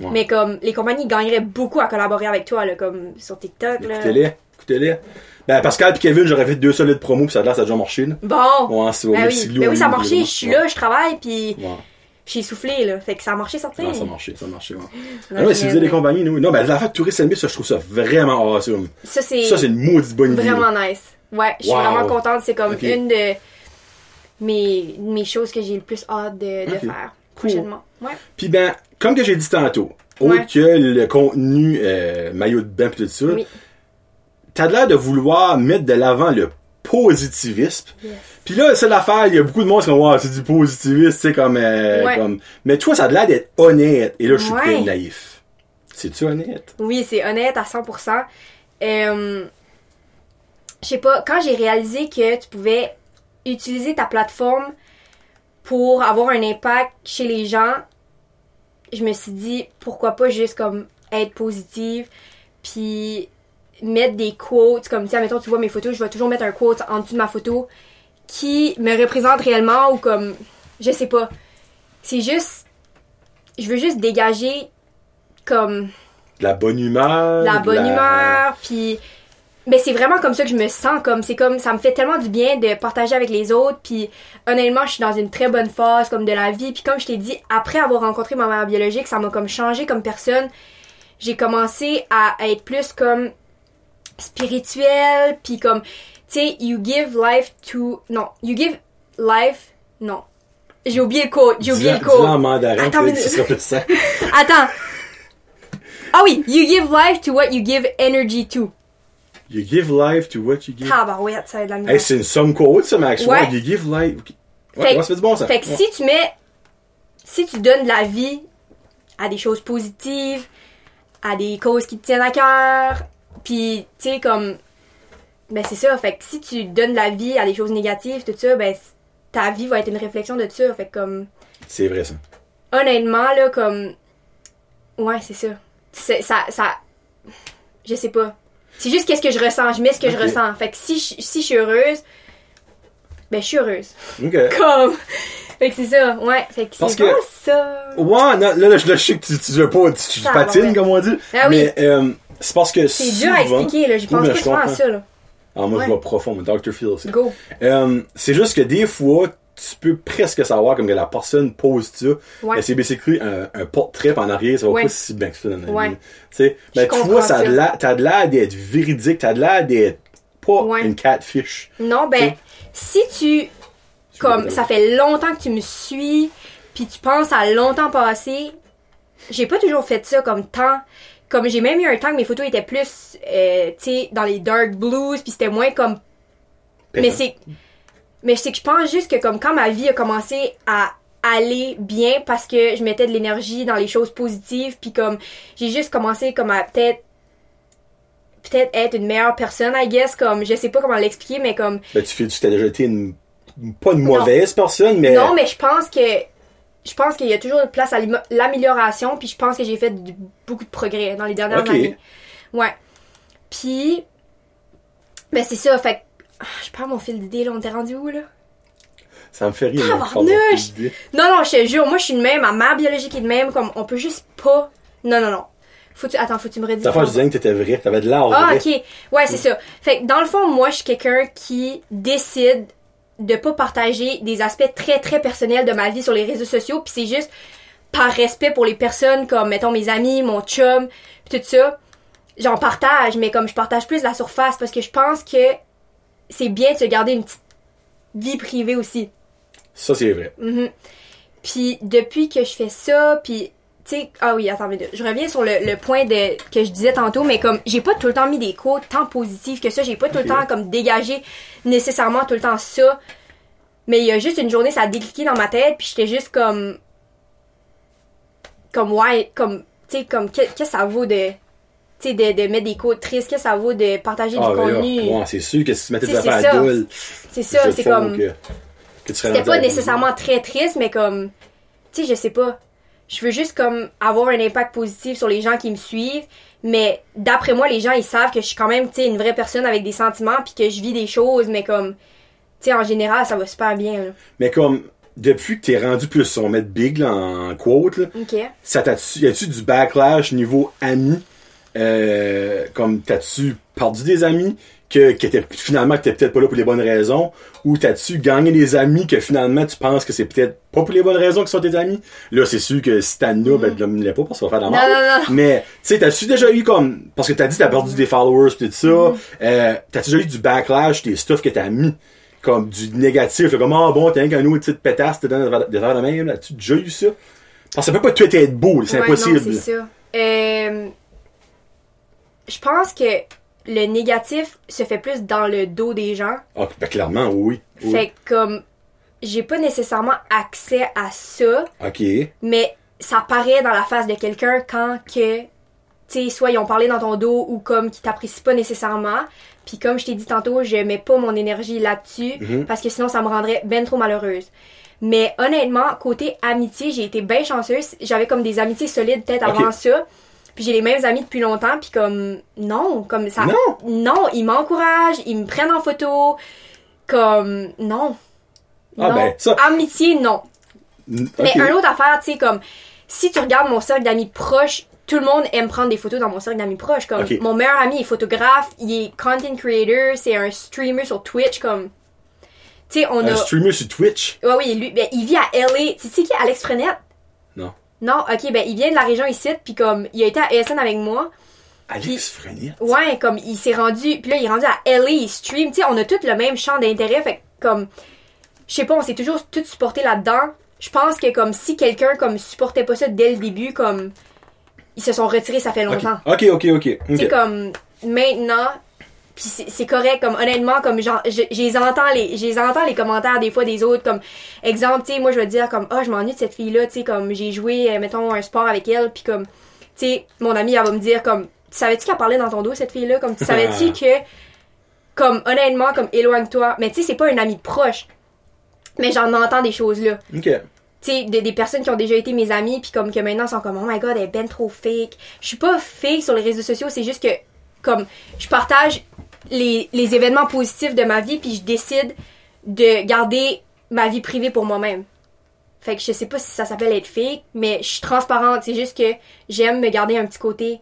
Ouais. Mais comme, les compagnies gagneraient beaucoup à collaborer avec toi, là, comme, sur TikTok, là. Écoutez-les, écoutez-les. Ben, Pascal et Kevin, j'aurais fait deux solides promos, puis ça a l'air, ça a déjà marché, là. Bon. Ouais, c'est ben oui. Ben oui, ça a marché. Je suis là, je travaille, puis Ouais. j'ai soufflé, là. Fait que ça a marché, certain. Ça a marché, ça a marché, ouais. Non, <laughs> Ah si vous avez des compagnies, nous. Non, ben, l'affaire de ça, je trouve ça vraiment awesome. Ça, c'est. Ça, c'est une maudite bonne idée. Vraiment nice. Ouais, je suis Wow. vraiment contente. C'est comme une de mes, mes choses que j'ai le plus hâte de, faire Cool. prochainement. Ouais. Puis ben, comme que j'ai dit tantôt, autre Ouais. que le contenu euh, maillot de bain pis tout ça, Oui. t'as l'air de vouloir mettre de l'avant le positivisme. Yes. Puis là, c'est l'affaire, il y a beaucoup de monde qui sont ouais, c'est du positivisme, tu sais, comme, euh, Ouais. comme... Mais toi, ça a l'air d'être honnête. Et là, je suis Ouais. plein de naïf. C'est-tu honnête? Oui, c'est honnête à 100%. Euh, je sais pas, quand j'ai réalisé que tu pouvais utiliser ta plateforme pour avoir un impact chez les gens, je me suis dit pourquoi pas juste comme être positive puis mettre des quotes comme tiens mettons tu vois mes photos je vais toujours mettre un quote en dessous de ma photo qui me représente réellement ou comme je sais pas c'est juste je veux juste dégager comme De la bonne humeur. la de bonne humeur puis mais c'est vraiment comme ça que je me sens comme c'est comme ça me fait tellement du bien de partager avec les autres puis honnêtement je suis dans une très bonne phase comme de la vie puis comme je t'ai dit après avoir rencontré ma mère biologique ça m'a comme changé comme personne. J'ai commencé à être plus comme spirituelle puis comme tu sais you give life to non you give life non. J'ai oublié le code j'ai oublié le en code mandarin, mais- <laughs> attends. Ah oui you give life to what you give energy to You give life to what you give. Tabarouette, ça va être de la. Hey, c'est une somme quote, ça, Max. Ouais. You give life. Ouais, Fait- ouais, ça fait du bon sens. Fait que Ouais. si tu mets. Si tu donnes de la vie à des choses positives, à des causes qui te tiennent à cœur, puis tu sais, comme. Ben c'est ça. Fait que si tu donnes de la vie à des choses négatives, tout ça, ben ta vie va être une réflexion de ça. Fait que comme. C'est vrai, ça. Honnêtement, là, comme. Ouais, c'est ça. Ça. ça je sais pas. C'est juste qu'est-ce que je ressens. Je mets ce que je ressens. Fait que si je, si je suis heureuse, ben je suis heureuse. Comme. Fait que c'est ça, ouais. Fait que c'est que- ça. Ouais, non, là, là, je, là, je sais que tu, tu veux pas, tu, tu Ça, patines, ouais. comme on dit. Ah oui. Mais, euh, c'est parce que C'est dur à expliquer, là. J'y pense pas souvent à ça, là. Ah, moi, Ouais. je vais profond, mais Dr. Phil aussi. Go. Euh, c'est juste que des fois, tu peux presque savoir comme que la personne pose ça. Ouais. Mais c'est basically un, un portrait en arrière, ça va Ouais. pas si bien que ça dans la Ouais. vie. Tu comprends vois, ça t'as de l'air d'être véridique, t'as de l'air d'être pas une catfish. Non, ben, si tu. Comme, ça fait longtemps que tu me suis, puis tu penses à longtemps passé, j'ai pas toujours fait ça comme temps. Comme j'ai même eu un temps que mes photos étaient plus, euh, tu sais, dans les dark blues, puis c'était moins comme Mais c'est. Mais c'est que je pense juste que comme quand ma vie a commencé à aller bien parce que je mettais de l'énergie dans les choses positives puis comme j'ai juste commencé comme à peut-être peut-être être une meilleure personne I guess comme je sais pas comment l'expliquer mais comme Ben, tu fais, tu t'as déjà été une, pas une mauvaise personne, mais. non mais je pense que je pense qu'il y a toujours une place à l'amélioration puis je pense que j'ai fait beaucoup de progrès dans les dernières Ok. années ouais puis ben c'est ça fait je perds mon fil d'idée là on t'est rendu où là? Ça me fait rire. d'idées. Non, non, je te jure, moi je suis de même, ma mère biologique est de même, comme on peut juste pas. Non, non, non. Faut tu... Attends, faut que tu me redis. Ta fois, je disais que t'étais vrai, t'avais de l'art Ah, ok. Ouais, c'est ça. Fait que dans le fond, moi je suis quelqu'un qui décide de pas partager des aspects très très personnels de ma vie sur les réseaux sociaux, puis c'est juste par respect pour les personnes comme mettons mes amis, mon chum, pis tout ça. J'en partage, mais comme je partage plus la surface parce que je pense que c'est bien de se garder une petite vie privée aussi. Ça, c'est vrai. Mhm. Puis depuis que je fais ça, puis tu sais, ah oui, attends, mais je reviens sur le, le point de que je disais tantôt, mais comme j'ai pas tout le temps mis des quotes tant positifs que ça, j'ai pas tout le temps comme dégagé nécessairement tout le temps ça. Mais il y a juste une journée, ça a décliqué dans ma tête, puis j'étais juste comme comme ouais, comme tu sais comme qu'est- qu'est-ce que ça vaut de de, de mettre des quotes tristes, qu'est-ce que ça vaut de partager Ah, du ben là, contenu. ouais, c'est sûr que si tu mettais des affaires ça. adultes, C'est ça, c'est comme Que, que c'était pas à- nécessairement très triste, mais comme, tu sais, je sais pas. Je veux juste comme avoir un impact positif sur les gens qui me suivent. Mais d'après moi, les gens, ils savent que je suis quand même, tu sais, une vraie personne avec des sentiments puis que je vis des choses, mais comme, tu sais, en général, ça va super bien, là. Mais comme, depuis que t'es rendu plus, on va mettre big là, en quote, là, OK. ça y a-tu du backlash niveau amis? Euh, comme, t'as-tu perdu des amis que, que t'es, finalement, que t'es peut-être pas là pour les bonnes raisons? Ou t'as-tu gagné des amis que finalement tu penses que c'est peut-être pas pour les bonnes raisons que sont tes amis? Là, c'est sûr que si t'as nous, ben, ne l'est pas parce qu'on va faire de la merde. non, non. Mais, tu sais, t'as-tu déjà eu comme, parce que t'as dit que t'as perdu des followers pis tout ça, euh, t'as-tu déjà eu du backlash des stuff que t'as mis? Comme du négatif, là, comme, ah bon, t'as un qu'un autre petite pétasse, t'es dans des affaires de même, là. As-tu déjà eu ça? Parce que ça peut pas tout être beau, c'est Ouais, impossible. non, c'est ça. Euh, je pense que le négatif se fait plus dans le dos des gens. Ah, ben, clairement, oui. oui. Fait que, comme, j'ai pas nécessairement accès à ça. Ok. mais ça paraît dans la face de quelqu'un quand que tu sais soit ils ont parlé dans ton dos ou comme qu'ils t'apprécient pas nécessairement puis comme je t'ai dit tantôt je mets pas mon énergie là-dessus Mhm. parce que sinon ça me rendrait ben trop malheureuse mais honnêtement côté amitié j'ai été bien chanceuse j'avais comme des amitiés solides peut-être avant ça puis j'ai les mêmes amis depuis longtemps puis comme non comme ça Non? non ils m'encouragent ils me prennent en photo comme non Ah, non ben, ça- amitié non mais un autre affaire, tu sais, comme si tu regardes mon cercle d'amis proches, tout le monde aime prendre des photos dans mon cercle d'amis proches. Comme mon meilleur ami est photographe, il est content creator, c'est un streamer sur Twitch, comme. Tu sais, on Un a. streamer sur Twitch? Ouais, oui, lui, ben, il vit à LA. Tu sais qui, Alex Frenette? Non. Ok, ben, il vient de la région ici, puis comme, il a été à ESN avec moi. Alex Frenier? Ouais, comme, il s'est rendu, puis là, il est rendu à LA, stream. Tu sais, on a tous le même champ d'intérêt, fait comme, je sais pas, on s'est toujours tous supportés là-dedans. Je pense que, comme, si quelqu'un, comme, supportait pas ça dès le début, comme, ils se sont retirés, ça fait longtemps. ok, ok, ok. Tu sais, comme, maintenant, puis c'est correct, comme, honnêtement, comme, genre, je, je les entends les, je les entends les commentaires des fois des autres, comme, exemple, tu sais, moi, je vais dire, comme, ah, je m'ennuie de cette fille-là, tu sais, comme, j'ai joué, euh, mettons, un sport avec elle, puis comme, tu sais, mon amie, elle va me dire, comme, tu savais-tu qu'elle parlait dans ton dos, cette fille-là? Comme, tu <laughs> savais-tu que, comme, honnêtement, comme, éloigne-toi. Mais tu sais, c'est pas un ami proche. Mais j'en entends des choses là Ok. tu sais, des, personnes qui ont déjà été mes amis, puis comme que maintenant sont comme, oh my god, elle est ben trop fake. Je suis pas fake sur les réseaux sociaux, c'est juste que, comme, je partage les, les événements positifs de ma vie, puis je décide de garder ma vie privée pour moi-même. Fait que je sais pas si ça s'appelle être fake, mais je suis transparente, c'est juste que j'aime me garder un petit côté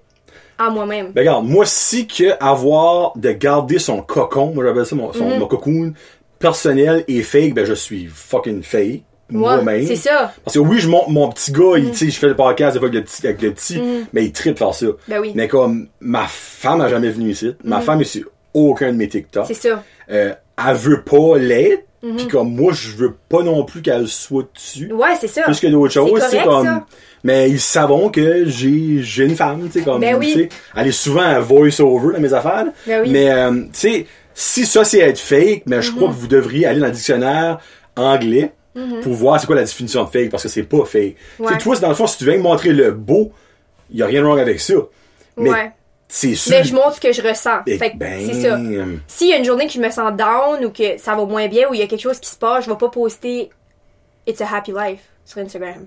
à moi-même. Ben regarde, moi si que avoir de garder son cocon, moi j'appelle ça mon, son, Mhm. mon cocoon personnel et fake, ben je suis fucking fake. Moi-même. c'est ça. Parce que oui, je monte mon petit gars, il, tu sais, je fais le podcast des fois avec le petit, avec le petit Mhm. mais il tripe faire ça. Ben oui. Mais comme ma femme a jamais venu ici, ma femme est sur aucun de mes TikTok. C'est ça. Euh, elle veut pas l'être, Mhm. puis comme moi je veux pas non plus qu'elle soit dessus. Ouais, c'est ça. plus que d'autres choses, C'est comme ça. mais ils savent que j'ai j'ai une femme, tu sais comme Ben oui. elle est souvent un voice over dans mes affaires. Ben oui. Mais euh, tu sais, si ça c'est être fake, mais je Mhm. crois que vous devriez aller dans le dictionnaire anglais pour voir c'est quoi la définition de fake parce que c'est pas fake. Tu sais toi dans le fond si tu viens me montrer le beau, il y a rien de wrong avec ça. Mais ouais. C'est sûr Mais je montre ce que je ressens. Eh Fait que ben, c'est ça. S'il y a une journée que je me sens down ou que ça va moins bien ou il y a quelque chose qui se passe, je vais pas poster It's a happy life sur Instagram.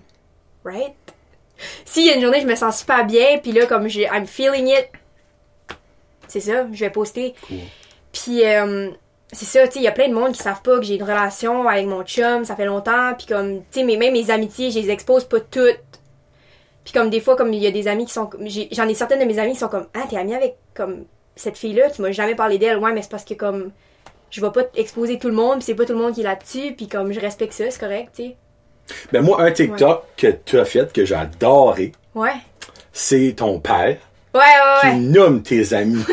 Right? S'il y a une journée que je me sens super bien, puis là, comme j'ai I'm feeling it, c'est ça, je vais poster. Cool. Puis, euh, c'est ça, tu sais, il y a plein de monde qui savent pas que j'ai une relation avec mon chum, ça fait longtemps, puis comme, tu sais, même mes amitiés, je les expose pas toutes. Puis comme des fois, comme il y a des amis qui sont, j'en ai certaines de mes amis qui sont comme, ah, t'es amie avec comme cette fille-là, tu m'as jamais parlé d'elle, ouais, mais c'est parce que comme, je vais pas exposer tout le monde, c'est pas tout le monde qui est là-dessus, puis comme je respecte ça, c'est correct, tu sais. ben moi un TikTok que tu as fait que j'ai adoré, Ouais. c'est ton père Ouais, ouais, qui ouais. nomme tes amis.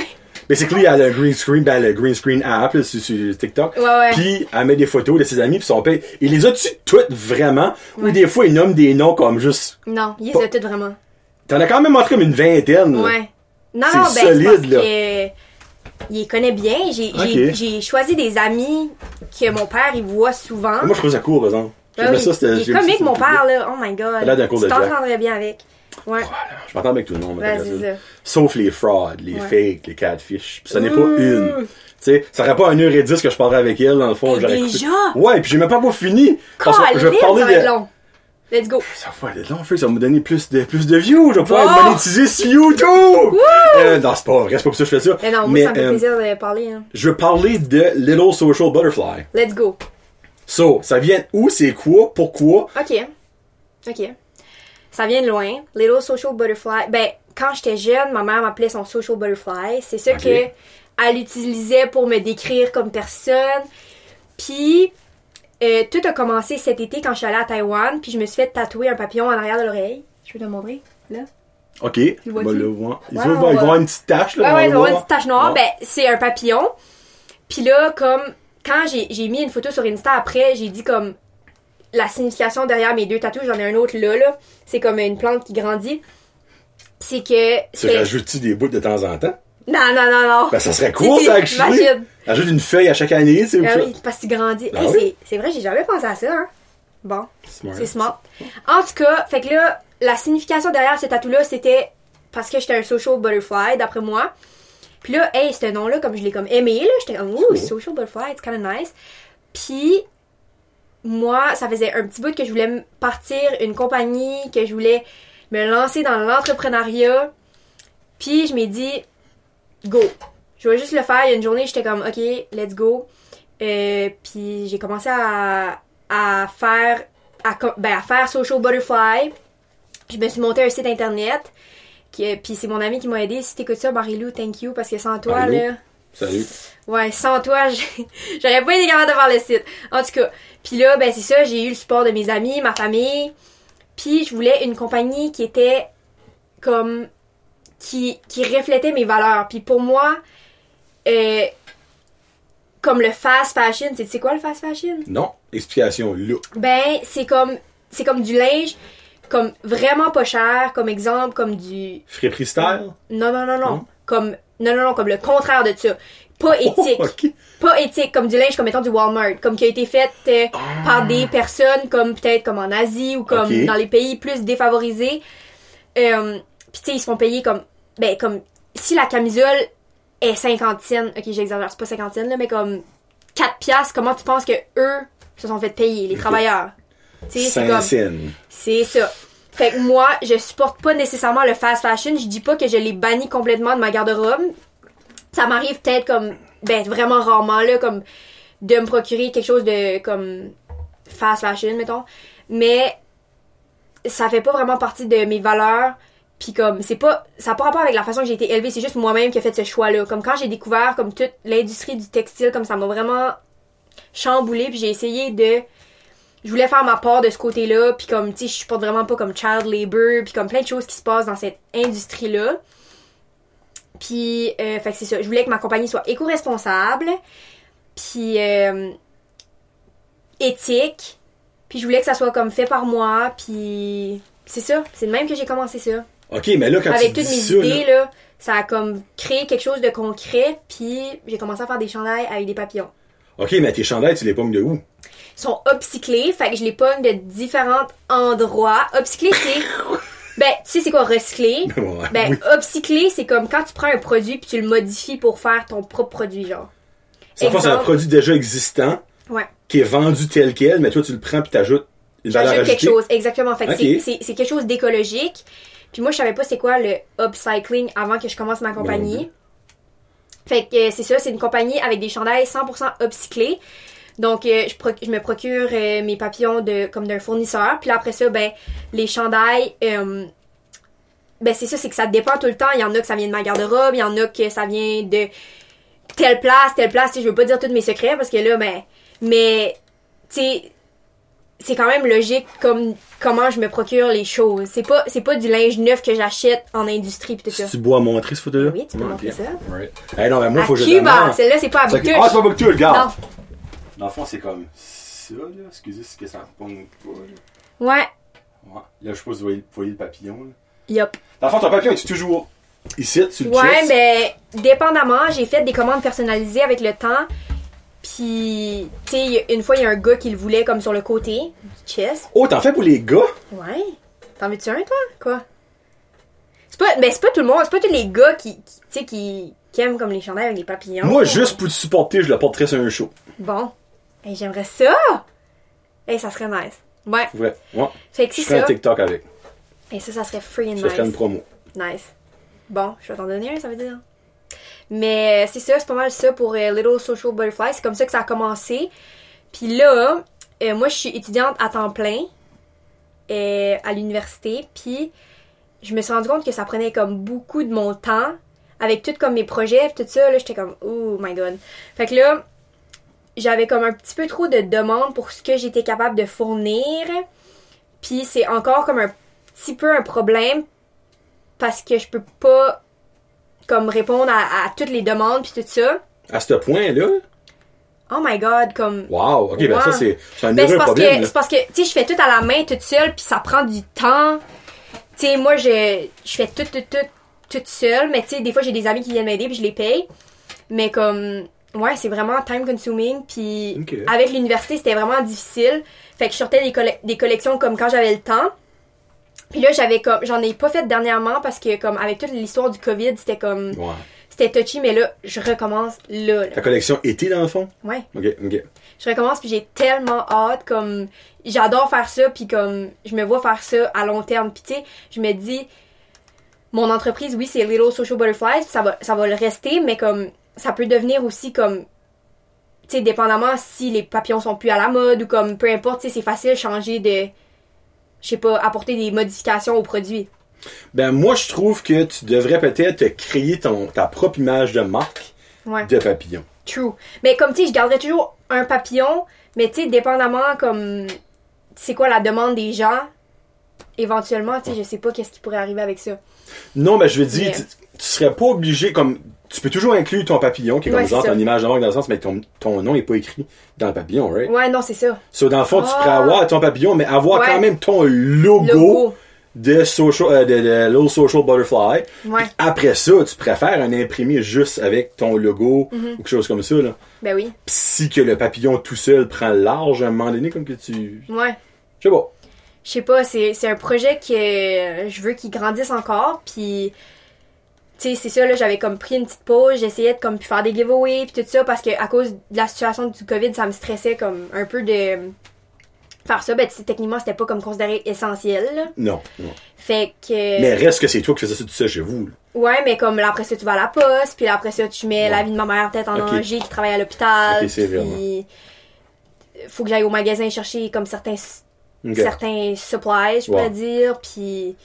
Basically, elle a le green screen, ben, le green screen app, là, sur, sur TikTok. Ouais, ouais. Puis, elle met des photos de ses amis pis son père. Il les a-tu toutes vraiment? Ou des fois, il nomme des noms comme juste, Non, il les a toutes vraiment. t'en as quand même montré comme une vingtaine, là. Ouais. Non, ben, c'est solide, parce là. que il les connaît bien. J'ai choisi des amis que mon père, il voit souvent. Moi, je trouve ça cool, par exemple. J'aimais oui, ça, il est comique, mon père, là. Oh my god. A d'un cours Tu de Jack. t'entendrais bien avec. Ouais. Voilà, je m'entends avec tout le monde. Ouais. Sauf les frauds, les Ouais. fakes, les catfish. Puis ça n'est pas Mmh. une. Tu sais, ça aurait pas un heure et dix que je parlerais avec elle, dans le fond. Déjà? coupé. Ouais, puis j'ai même pas pas fini. Parce que je parlais ça va être long. Let's go. Ça va être long, fait, ça va me donner plus de, plus de views. Je vais pouvoir être monétisé sur YouTube. Euh, non, c'est pas vrai, c'est pas pour ça que je fais ça. Mais non, moi, Mais ça me fait euh, plaisir de parler. Hein. je veux parler de Little Social Butterfly. Let's go. So, ça vient où, c'est quoi, pourquoi? OK. OK. Ça vient de loin. Little Social Butterfly. Ben, quand j'étais jeune, ma mère m'appelait son Social Butterfly. C'est ça que elle utilisait pour me décrire comme personne. Puis, euh, tout a commencé cet été quand je suis allée à Taïwan. Puis, je me suis fait tatouer un papillon en arrière de l'oreille. Je peux te montrer, là? Ok, on va vois-tu? le voir. Il Ouais, va on il va y va- avoir une petite tache, là. Ouais, ouais, va voir. une petite tache noire. Ouais. Ben, c'est un papillon. Puis là, comme, quand j'ai mis une photo sur Insta après, j'ai dit comme la signification derrière mes deux tatouages, j'en ai un autre là, là. C'est comme une plante qui grandit. C'est que. Tu c'est- rajoutes-tu des bouts de temps en temps? Non, non, non, non. Ben, ça serait cool, ça, actually. imagine. Ajoute une feuille à chaque année, ou Ah oui, parce que tu grandis. Ben Hey, oui. c'est- C'est vrai, j'ai jamais pensé à ça, hein. Bon. Smart. C'est smart. En tout cas, fait que là, la signification derrière ce tatou-là, c'était parce que j'étais un social butterfly, d'après moi. Puis là, hey, ce nom-là, comme je l'ai comme aimé, là, j'étais comme, ouh, social butterfly, it's kind of nice. Puis, moi, ça faisait un petit bout que je voulais partir une compagnie, que je voulais me lancer dans l'entrepreneuriat. Puis, je m'ai dit, go. Je vais juste le faire. Il y a une journée, j'étais comme, ok, let's go. Euh, puis, j'ai commencé à, à faire à, ben, à faire Social Butterfly. Je me suis monté un site internet. Qui, puis c'est mon ami qui m'a aidé. Si t'écoutes ça, Marilou, thank you. Parce que sans toi, Marilou. là. Salut. Ouais, sans toi, <laughs> j'aurais pas été capable de faire le site. En tout cas. Puis là, ben c'est ça, j'ai eu le support de mes amis, ma famille. Puis je voulais une compagnie qui était comme. qui, qui reflétait mes valeurs. Puis pour moi, euh, comme le fast fashion, c'est c'est quoi le fast fashion? Non, explication là. Ben, c'est comme c'est comme du linge comme vraiment pas cher, comme exemple comme du Friperie style? non non non non, Non? comme non non non comme le contraire de ça. Pas éthique. Oh, ok. Pas éthique comme du linge comme mettons du Walmart, comme qui a été fait euh, par des personnes comme peut-être comme en Asie ou comme Ah. Dans les pays plus défavorisés. Euh, puis tu sais ils se font payer comme ben comme si la camisole est 50 cents, OK, j'exagère, c'est pas 50 cents là, mais comme 4 piastres, comment tu penses que eux se sont fait payer les travailleurs? C'est comme c'est ça. Fait que moi, je supporte pas nécessairement le fast fashion. Je dis pas que je l'ai banni complètement de ma garde-robe. Ça m'arrive peut-être comme, ben vraiment rarement là, comme de me procurer quelque chose de comme fast fashion, mettons. Mais ça fait pas vraiment partie de mes valeurs. Puis comme c'est pas ça n'a pas rapport avec la façon que j'ai été élevée, c'est juste moi-même qui ai fait ce choix-là. Comme quand j'ai découvert comme toute l'industrie du textile, comme ça m'a vraiment chamboulé, puis j'ai essayé de je voulais faire ma part de ce côté-là, puis comme, tu sais, je supporte vraiment pas comme child labor, puis comme plein de choses qui se passent dans cette industrie-là. Puis, euh, fait que c'est ça. Je voulais que ma compagnie soit éco-responsable, puis euh, éthique, puis je voulais que ça soit comme fait par moi, puis c'est ça. C'est de même que j'ai commencé ça. Ok, mais là, quand Avec tu toutes dis mes ça, idées, là, là, ça a comme créé quelque chose de concret, puis j'ai commencé à faire des chandails avec des papillons. ok, mais tes chandails, tu les pognes de où? sont upcyclés, fait que je les pogne de différents endroits. Upcyclé, c'est. <laughs> ben, tu sais, c'est quoi recycler? <laughs> Ouais, Ben, oui. upcyclé, c'est comme quand tu prends un produit puis tu le modifies pour faire ton propre produit, genre. Ça c'est un produit déjà existant Ouais. qui est vendu tel quel, mais toi, tu le prends puis t'ajoutes une valeur quelque chose, exactement. Fait que Ok. c'est- quelque chose d'écologique. Puis moi, je savais pas c'est quoi le upcycling avant que je commence ma compagnie. Fait que euh, c'est ça, c'est une compagnie avec des chandails 100% upcyclés. Donc, euh, je, proc- je me procure euh, mes papillons de comme d'un fournisseur. Puis là, après ça, ben, les chandails, euh, ben c'est ça, c'est que ça dépend tout le temps. Il y en a que ça vient de ma garde-robe, il y en a que ça vient de telle place, telle place. Tu sais, je veux pas dire tous mes secrets parce que là, ben, mais, tu sais, c'est quand même logique comme comment je me procure les choses. C'est pas c'est pas du linge neuf que j'achète en industrie pis tout ça. Tu bois montrer ce photo-là? Oui, tu peux Ouais, montrer ça. Right. Non, mais moi, à faut que je demande. celle-là c'est pas à C'est- Bouctouche. Ah, c'est pas Bouctouche, regarde. Non. Dans le fond, c'est comme ça, là. Excusez si que ça pogne pas, là. Ouais. Ouais. Là, je sais pas si vous voyez, vous voyez le papillon, là. Yup. Dans le fond, ton papillon, est toujours ici, sur le Ouais, chest? mais dépendamment, j'ai fait des commandes personnalisées avec le temps. Puis, tu sais, une fois, il y a un gars qui le voulait comme sur le côté du chest. Oh, t'en fais pour les gars? Ouais. T'en veux-tu un, toi? Quoi? C'est pas, ben, c'est pas tout le monde, c'est pas tous les gars qui, qui- tu sais, qui, qui aiment comme les chandails avec des papillons. Moi, juste pour te supporter, je le porterais sur un show. Bon. Hey, j'aimerais ça! Hey, ça serait nice. Ouais. Ouais. Fait que Je c'est ferais un ça. TikTok avec. Et ça, ça serait free and Je ferais une nice. promo. Nice. Bon, je vais t'en donner un, ça veut dire. Mais c'est ça, c'est pas mal ça pour euh, Little Social Butterfly. C'est comme ça que ça a commencé. Puis là, euh, moi, je suis étudiante à temps plein euh, à l'université. Puis je me suis rendu compte que ça prenait comme beaucoup de mon temps avec tout comme mes projets tout ça. Là, j'étais comme, oh my god. Fait que là, j'avais comme un petit peu trop de demandes pour ce que j'étais capable de fournir. Puis c'est encore comme un petit peu un problème parce que je peux pas comme répondre à, à toutes les demandes puis tout ça. À ce point-là? Oh my god, comme Wow. Ok, ben ça, c'est c'est un ben, heureux parce problème, c'est parce que tu sais je fais tout à la main toute seule puis ça prend du temps. Tu sais moi je je fais tout tout tout toute seule mais tu sais des fois j'ai des amis qui viennent m'aider puis je les paye. Mais comme ouais, c'est vraiment time consuming puis avec l'université, c'était vraiment difficile. Fait que je sortais des, colle- des collections comme quand j'avais le temps. Puis là, j'avais comme j'en ai pas fait dernièrement parce que comme avec toute l'histoire du Covid, c'était comme Ouais. c'était touchy mais là, je recommence là. là. Ta collection été, dans le fond? Ouais. Ok, ok. Je recommence puis j'ai tellement hâte comme j'adore faire ça puis comme je me vois faire ça à long terme puis tu sais je me dis mon entreprise oui c'est Little Social Butterflies ça va ça va le rester mais comme ça peut devenir aussi comme tu sais dépendamment si les papillons sont plus à la mode ou comme peu importe tu sais c'est facile de changer de je sais pas apporter des modifications au produit Ben, moi, je trouve que tu devrais peut-être créer ton, ta propre image de marque ouais de papillon. True. Mais comme tu sais, je garderais toujours un papillon, mais tu sais, dépendamment comme c'est quoi la demande des gens, éventuellement, tu sais, je sais pas qu'est-ce qui pourrait arriver avec ça. Non, mais je veux dire, Mais- tu, tu serais pas obligé, comme, tu peux toujours inclure ton papillon, qui est comme Ouais, ça. une image de marque dans le sens, mais ton, ton nom est pas écrit dans le papillon, right? Ouais, non, c'est ça. So, dans le fond, tu Ah. pourrais avoir ton papillon, mais avoir Ouais. quand même ton logo, Logo. de social, euh, de, de Little Social Butterfly. Ouais. Après ça, tu préfères un imprimé juste avec ton logo Mhm. ou quelque chose comme ça, là. Ben oui. Pis si que le papillon tout seul prend large à un moment donné, comme que tu. Ouais. Je sais pas. Je sais pas, c'est c'est un projet que je veux qu'il grandisse encore, puis tu sais, c'est ça là, j'avais comme pris une petite pause, j'essayais de comme puis faire des giveaways puis tout ça parce que à cause de la situation du Covid, ça me stressait comme un peu de faire ça, ben techniquement, c'était pas comme considéré essentiel. là. Non, non. Fait que Mais reste que c'est toi qui faisais ça tout seul chez vous. là. Ouais, mais comme là, après ça, tu vas à la poste, puis là, après ça, tu mets Ouais. la vie de ma mère peut-être en Ok. danger, qui travaille à l'hôpital. Ok, c'est puis. Faut que j'aille au magasin chercher comme certains, Ok. certains supplies, je pourrais Ouais. dire. Puis,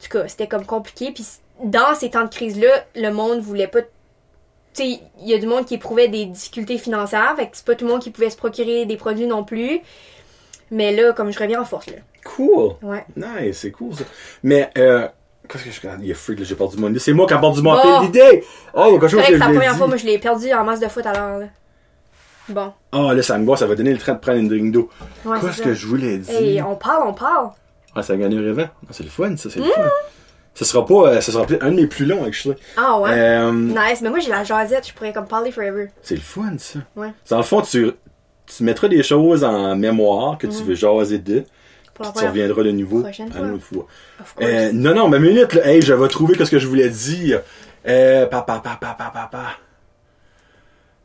en tout cas, c'était comme compliqué. Puis, dans ces temps de crise-là, le monde voulait pas. Tu sais, il y a du monde qui éprouvait des difficultés financières, fait que c'est pas tout le monde qui pouvait se procurer des produits non plus. Mais là, comme je reviens en force, là. Cool. Ouais. Nice, c'est cool ça. Mais, euh. Qu'est-ce que je. Il y a freak, là, j'ai perdu mon idée. C'est moi qui ai perdu mon! Oh, il y a quelque C'est chose que que c'est la première fois, moi, je l'ai perdu en masse de foot là. Bon. Ah, là, ça me voit, ça va donner le train de prendre une drink d'eau. Ouais, Qu'est-ce que je voulais dire? Hey, on parle, on parle. Ah, ça a gagné un rêvant. Ah, c'est le fun, ça, c'est le Mmh. fun. Ce sera pas, euh, ce sera peut-être un de mes plus longs, actually. Ah ouais. Euh, Nice, mais moi j'ai la jasette, je pourrais comme parler forever. c'est le fun, ça. Ouais. Dans le fond, tu, tu mettras des choses en mémoire que tu veux jaser de, puis tu reviendras de nouveau prochaine à fois. une autre fois. Course. Euh, non, non, mais minute, là. Hey, je vais trouver qu'est-ce que je voulais dire. Euh, papa, papa, papa, papa.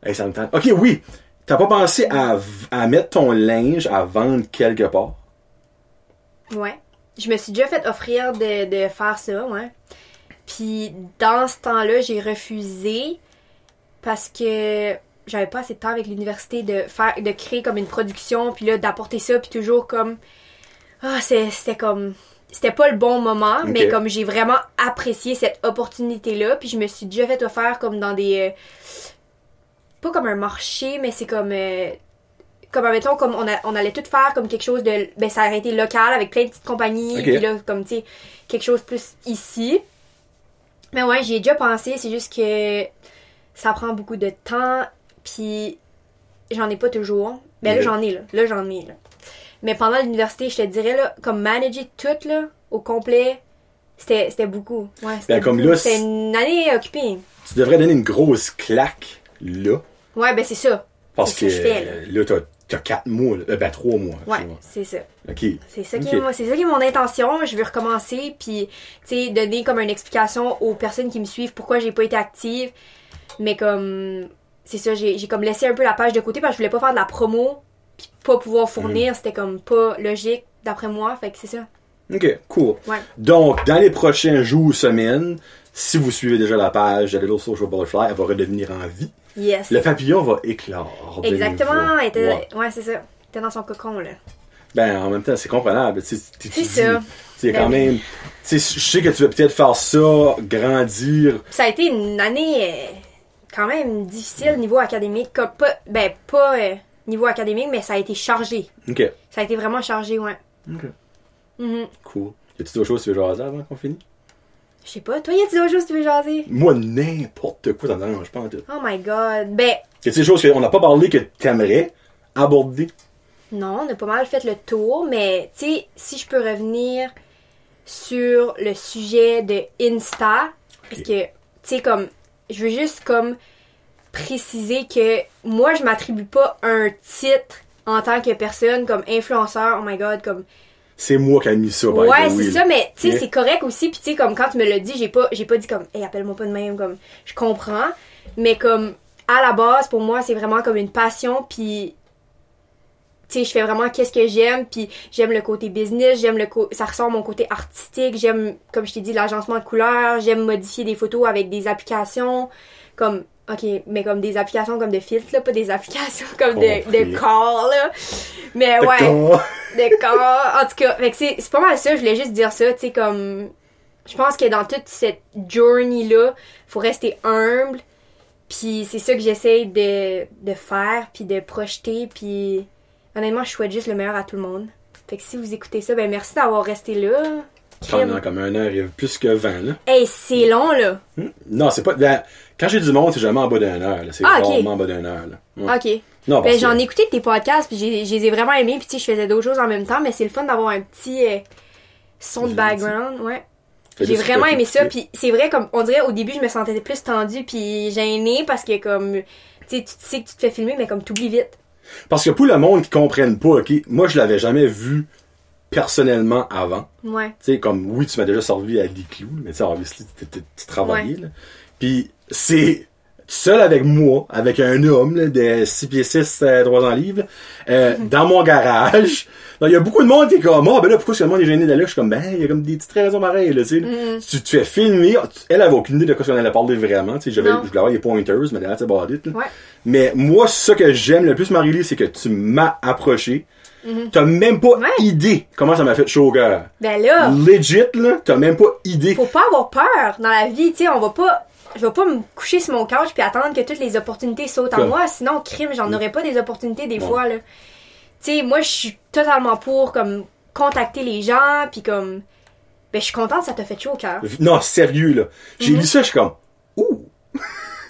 Hey, ça me tente. Ok, oui. T'as pas pensé à, à mettre ton linge à vendre quelque part? Ouais. Je me suis déjà fait offrir de, de faire ça, ouais. Puis dans ce temps-là, j'ai refusé parce que j'avais pas assez de temps avec l'université de faire de créer comme une production puis là d'apporter ça puis toujours comme ah c'était comme c'était pas le bon moment mais comme j'ai vraiment apprécié cette opportunité là puis je me suis déjà fait offrir comme dans des euh, pas comme un marché mais c'est comme euh, comme admettons, comme on, a- on allait tout faire comme quelque chose de. Ben, ça aurait été local avec plein de petites compagnies. Puis là, comme, tu sais, quelque chose plus ici. Mais ouais, j'y ai déjà pensé. C'est juste que ça prend beaucoup de temps. Puis j'en ai pas toujours. Ben là, j'en ai, là. Là, j'en ai, là. Mais pendant l'université, je te dirais, là, comme manager tout, là, au complet, c'était c'était beaucoup. Ouais, c'était Ben, comme beaucoup. là, C'était c'est- une année occupée. Tu devrais donner une grosse claque là. Ouais, ben c'est ça. Parce que que fais, là. là, t'as, 4 mois. Euh, ben, 3 mois. Ouais, c'est ça. OK. C'est ça, Ok. qui est, moi- c'est ça qui est mon intention. Je veux recommencer, puis, tu sais, donner comme une explication aux personnes qui me suivent pourquoi j'ai pas été active. Mais comme, c'est ça, j'ai, j'ai comme laissé un peu la page de côté parce que je voulais pas faire de la promo, puis pas pouvoir fournir. Mm. C'était comme pas logique, d'après moi. Fait que c'est ça. OK, cool. Ouais. Donc, dans les prochains jours ou semaines, si vous suivez déjà la page de Little Social Butterfly, elle va redevenir en vie. Yes. Le papillon va éclore. Exactement. Elle était, Ouais. ouais, c'est ça. T'es dans son cocon, là. Ben, en même temps, c'est comprenable. C'est ça. Ben quand oui. même. Tu sais, je sais que tu vas peut-être faire ça, grandir. Ça a été une année euh, quand même difficile niveau académique. Comme pas, ben, pas euh, niveau académique, mais ça a été chargé. OK. Ça a été vraiment chargé, ouais. OK. Mhm. Cool. Y a-tu d'autres choses que tu veux jaser avant qu'on finisse? Je sais pas, toi, y a-t-il d'autres choses que tu veux jaser? Moi, n'importe quoi, ça me dérange pas en tout. Oh my god. Ben, Y a-t-il des choses qu'on n'a pas parlé que t'aimerais aborder? non, on a pas mal fait le tour, mais tu sais, si je peux revenir sur le sujet de Insta, parce que, tu sais, comme, je veux juste comme préciser que moi, je m'attribue pas un titre en tant que personne comme influenceur, oh my god, comme C'est moi qui ai mis ça, Ouais, c'est ça, mais tu sais, c'est correct aussi. Puis tu sais, comme quand tu me l'as dit, j'ai pas, j'ai pas dit comme, hey, appelle-moi pas de même, comme, je comprends. Mais comme, à la base, pour moi, c'est vraiment comme une passion. Puis, tu sais, je fais vraiment qu'est-ce que j'aime. Puis j'aime le côté business, j'aime le co- ça ressort mon côté artistique. J'aime, comme je t'ai dit, l'agencement de couleurs. J'aime modifier des photos avec des applications. Comme, ok, mais comme des applications comme de filtres, là, pas des <laughs> applications comme de, Compris. de corps, là. Mais ouais. D'accord. En tout cas, c'est c'est pas mal ça. Je voulais juste dire ça, tu sais, comme. Je pense que dans toute cette journey-là, faut rester humble. Puis c'est ça que j'essaye de, de faire, puis de projeter. Puis honnêtement, je souhaite juste le meilleur à tout le monde. Fait que si vous écoutez ça, ben merci d'avoir resté là. Pendant comme un heure et plus que 20, là. Hey, c'est long, là. Hmm? Non, c'est pas. quand j'ai du monde, c'est jamais en bas d'une heure. là. C'est Ah, rarement en bas d'une heure. Là. Ouais. Ok. Non, Ben, j'en ai écouté tes podcasts, puis j'ai- je les ai vraiment aimés, puis tu sais, je faisais d'autres choses en même temps, mais c'est le fun d'avoir un petit euh, son de background, ouais. J'ai vraiment aimé ça, puis c'est vrai, comme on dirait au début, je me sentais plus tendue, puis gênée, parce que comme, tu sais, tu sais que tu te fais filmer, mais comme t'oublies vite. Parce que pour le monde qui comprenne pas, ok, moi je l'avais jamais vu personnellement avant. Ouais. Tu sais, comme oui, tu m'as déjà servi à des clous, mais tu sais, obviously, tu- travaillais. là. Puis c'est seul avec moi, avec un homme là, de 6 pieds 6, euh, 3 ans livres, euh, dans mon garage. <laughs> Il y a beaucoup de monde qui est comme, ah, ben là, pourquoi est-ce que le monde est gêné d'aller? Là? Je suis comme, ben, il y a comme des petites raisons pareilles, là, tu sais. Tu te fais filmer, tu- elle avait aucune idée de quoi on allait parler vraiment, tu sais, je voulais avoir les pointers, mais that's about it, là. Ouais. Mais moi, ce que j'aime le plus, Marie-Lee, c'est que tu m'as approché. T'as même pas Ouais. idée comment ça m'a fait chaud au cœur. Ben là, Legit, là, t'as même pas idée. faut pas avoir peur dans la vie, tu sais, on va pas. Je vais pas me coucher sur mon couch puis attendre que toutes les opportunités sautent à Comme- moi, sinon, crime, j'en aurais pas des opportunités des fois, là. Tu sais, moi, je suis totalement pour, comme, contacter les gens, puis comme. Ben, je suis contente, ça t'a fait chaud au cœur. Non, sérieux, là. J'ai Mhm. lu ça, je suis comme.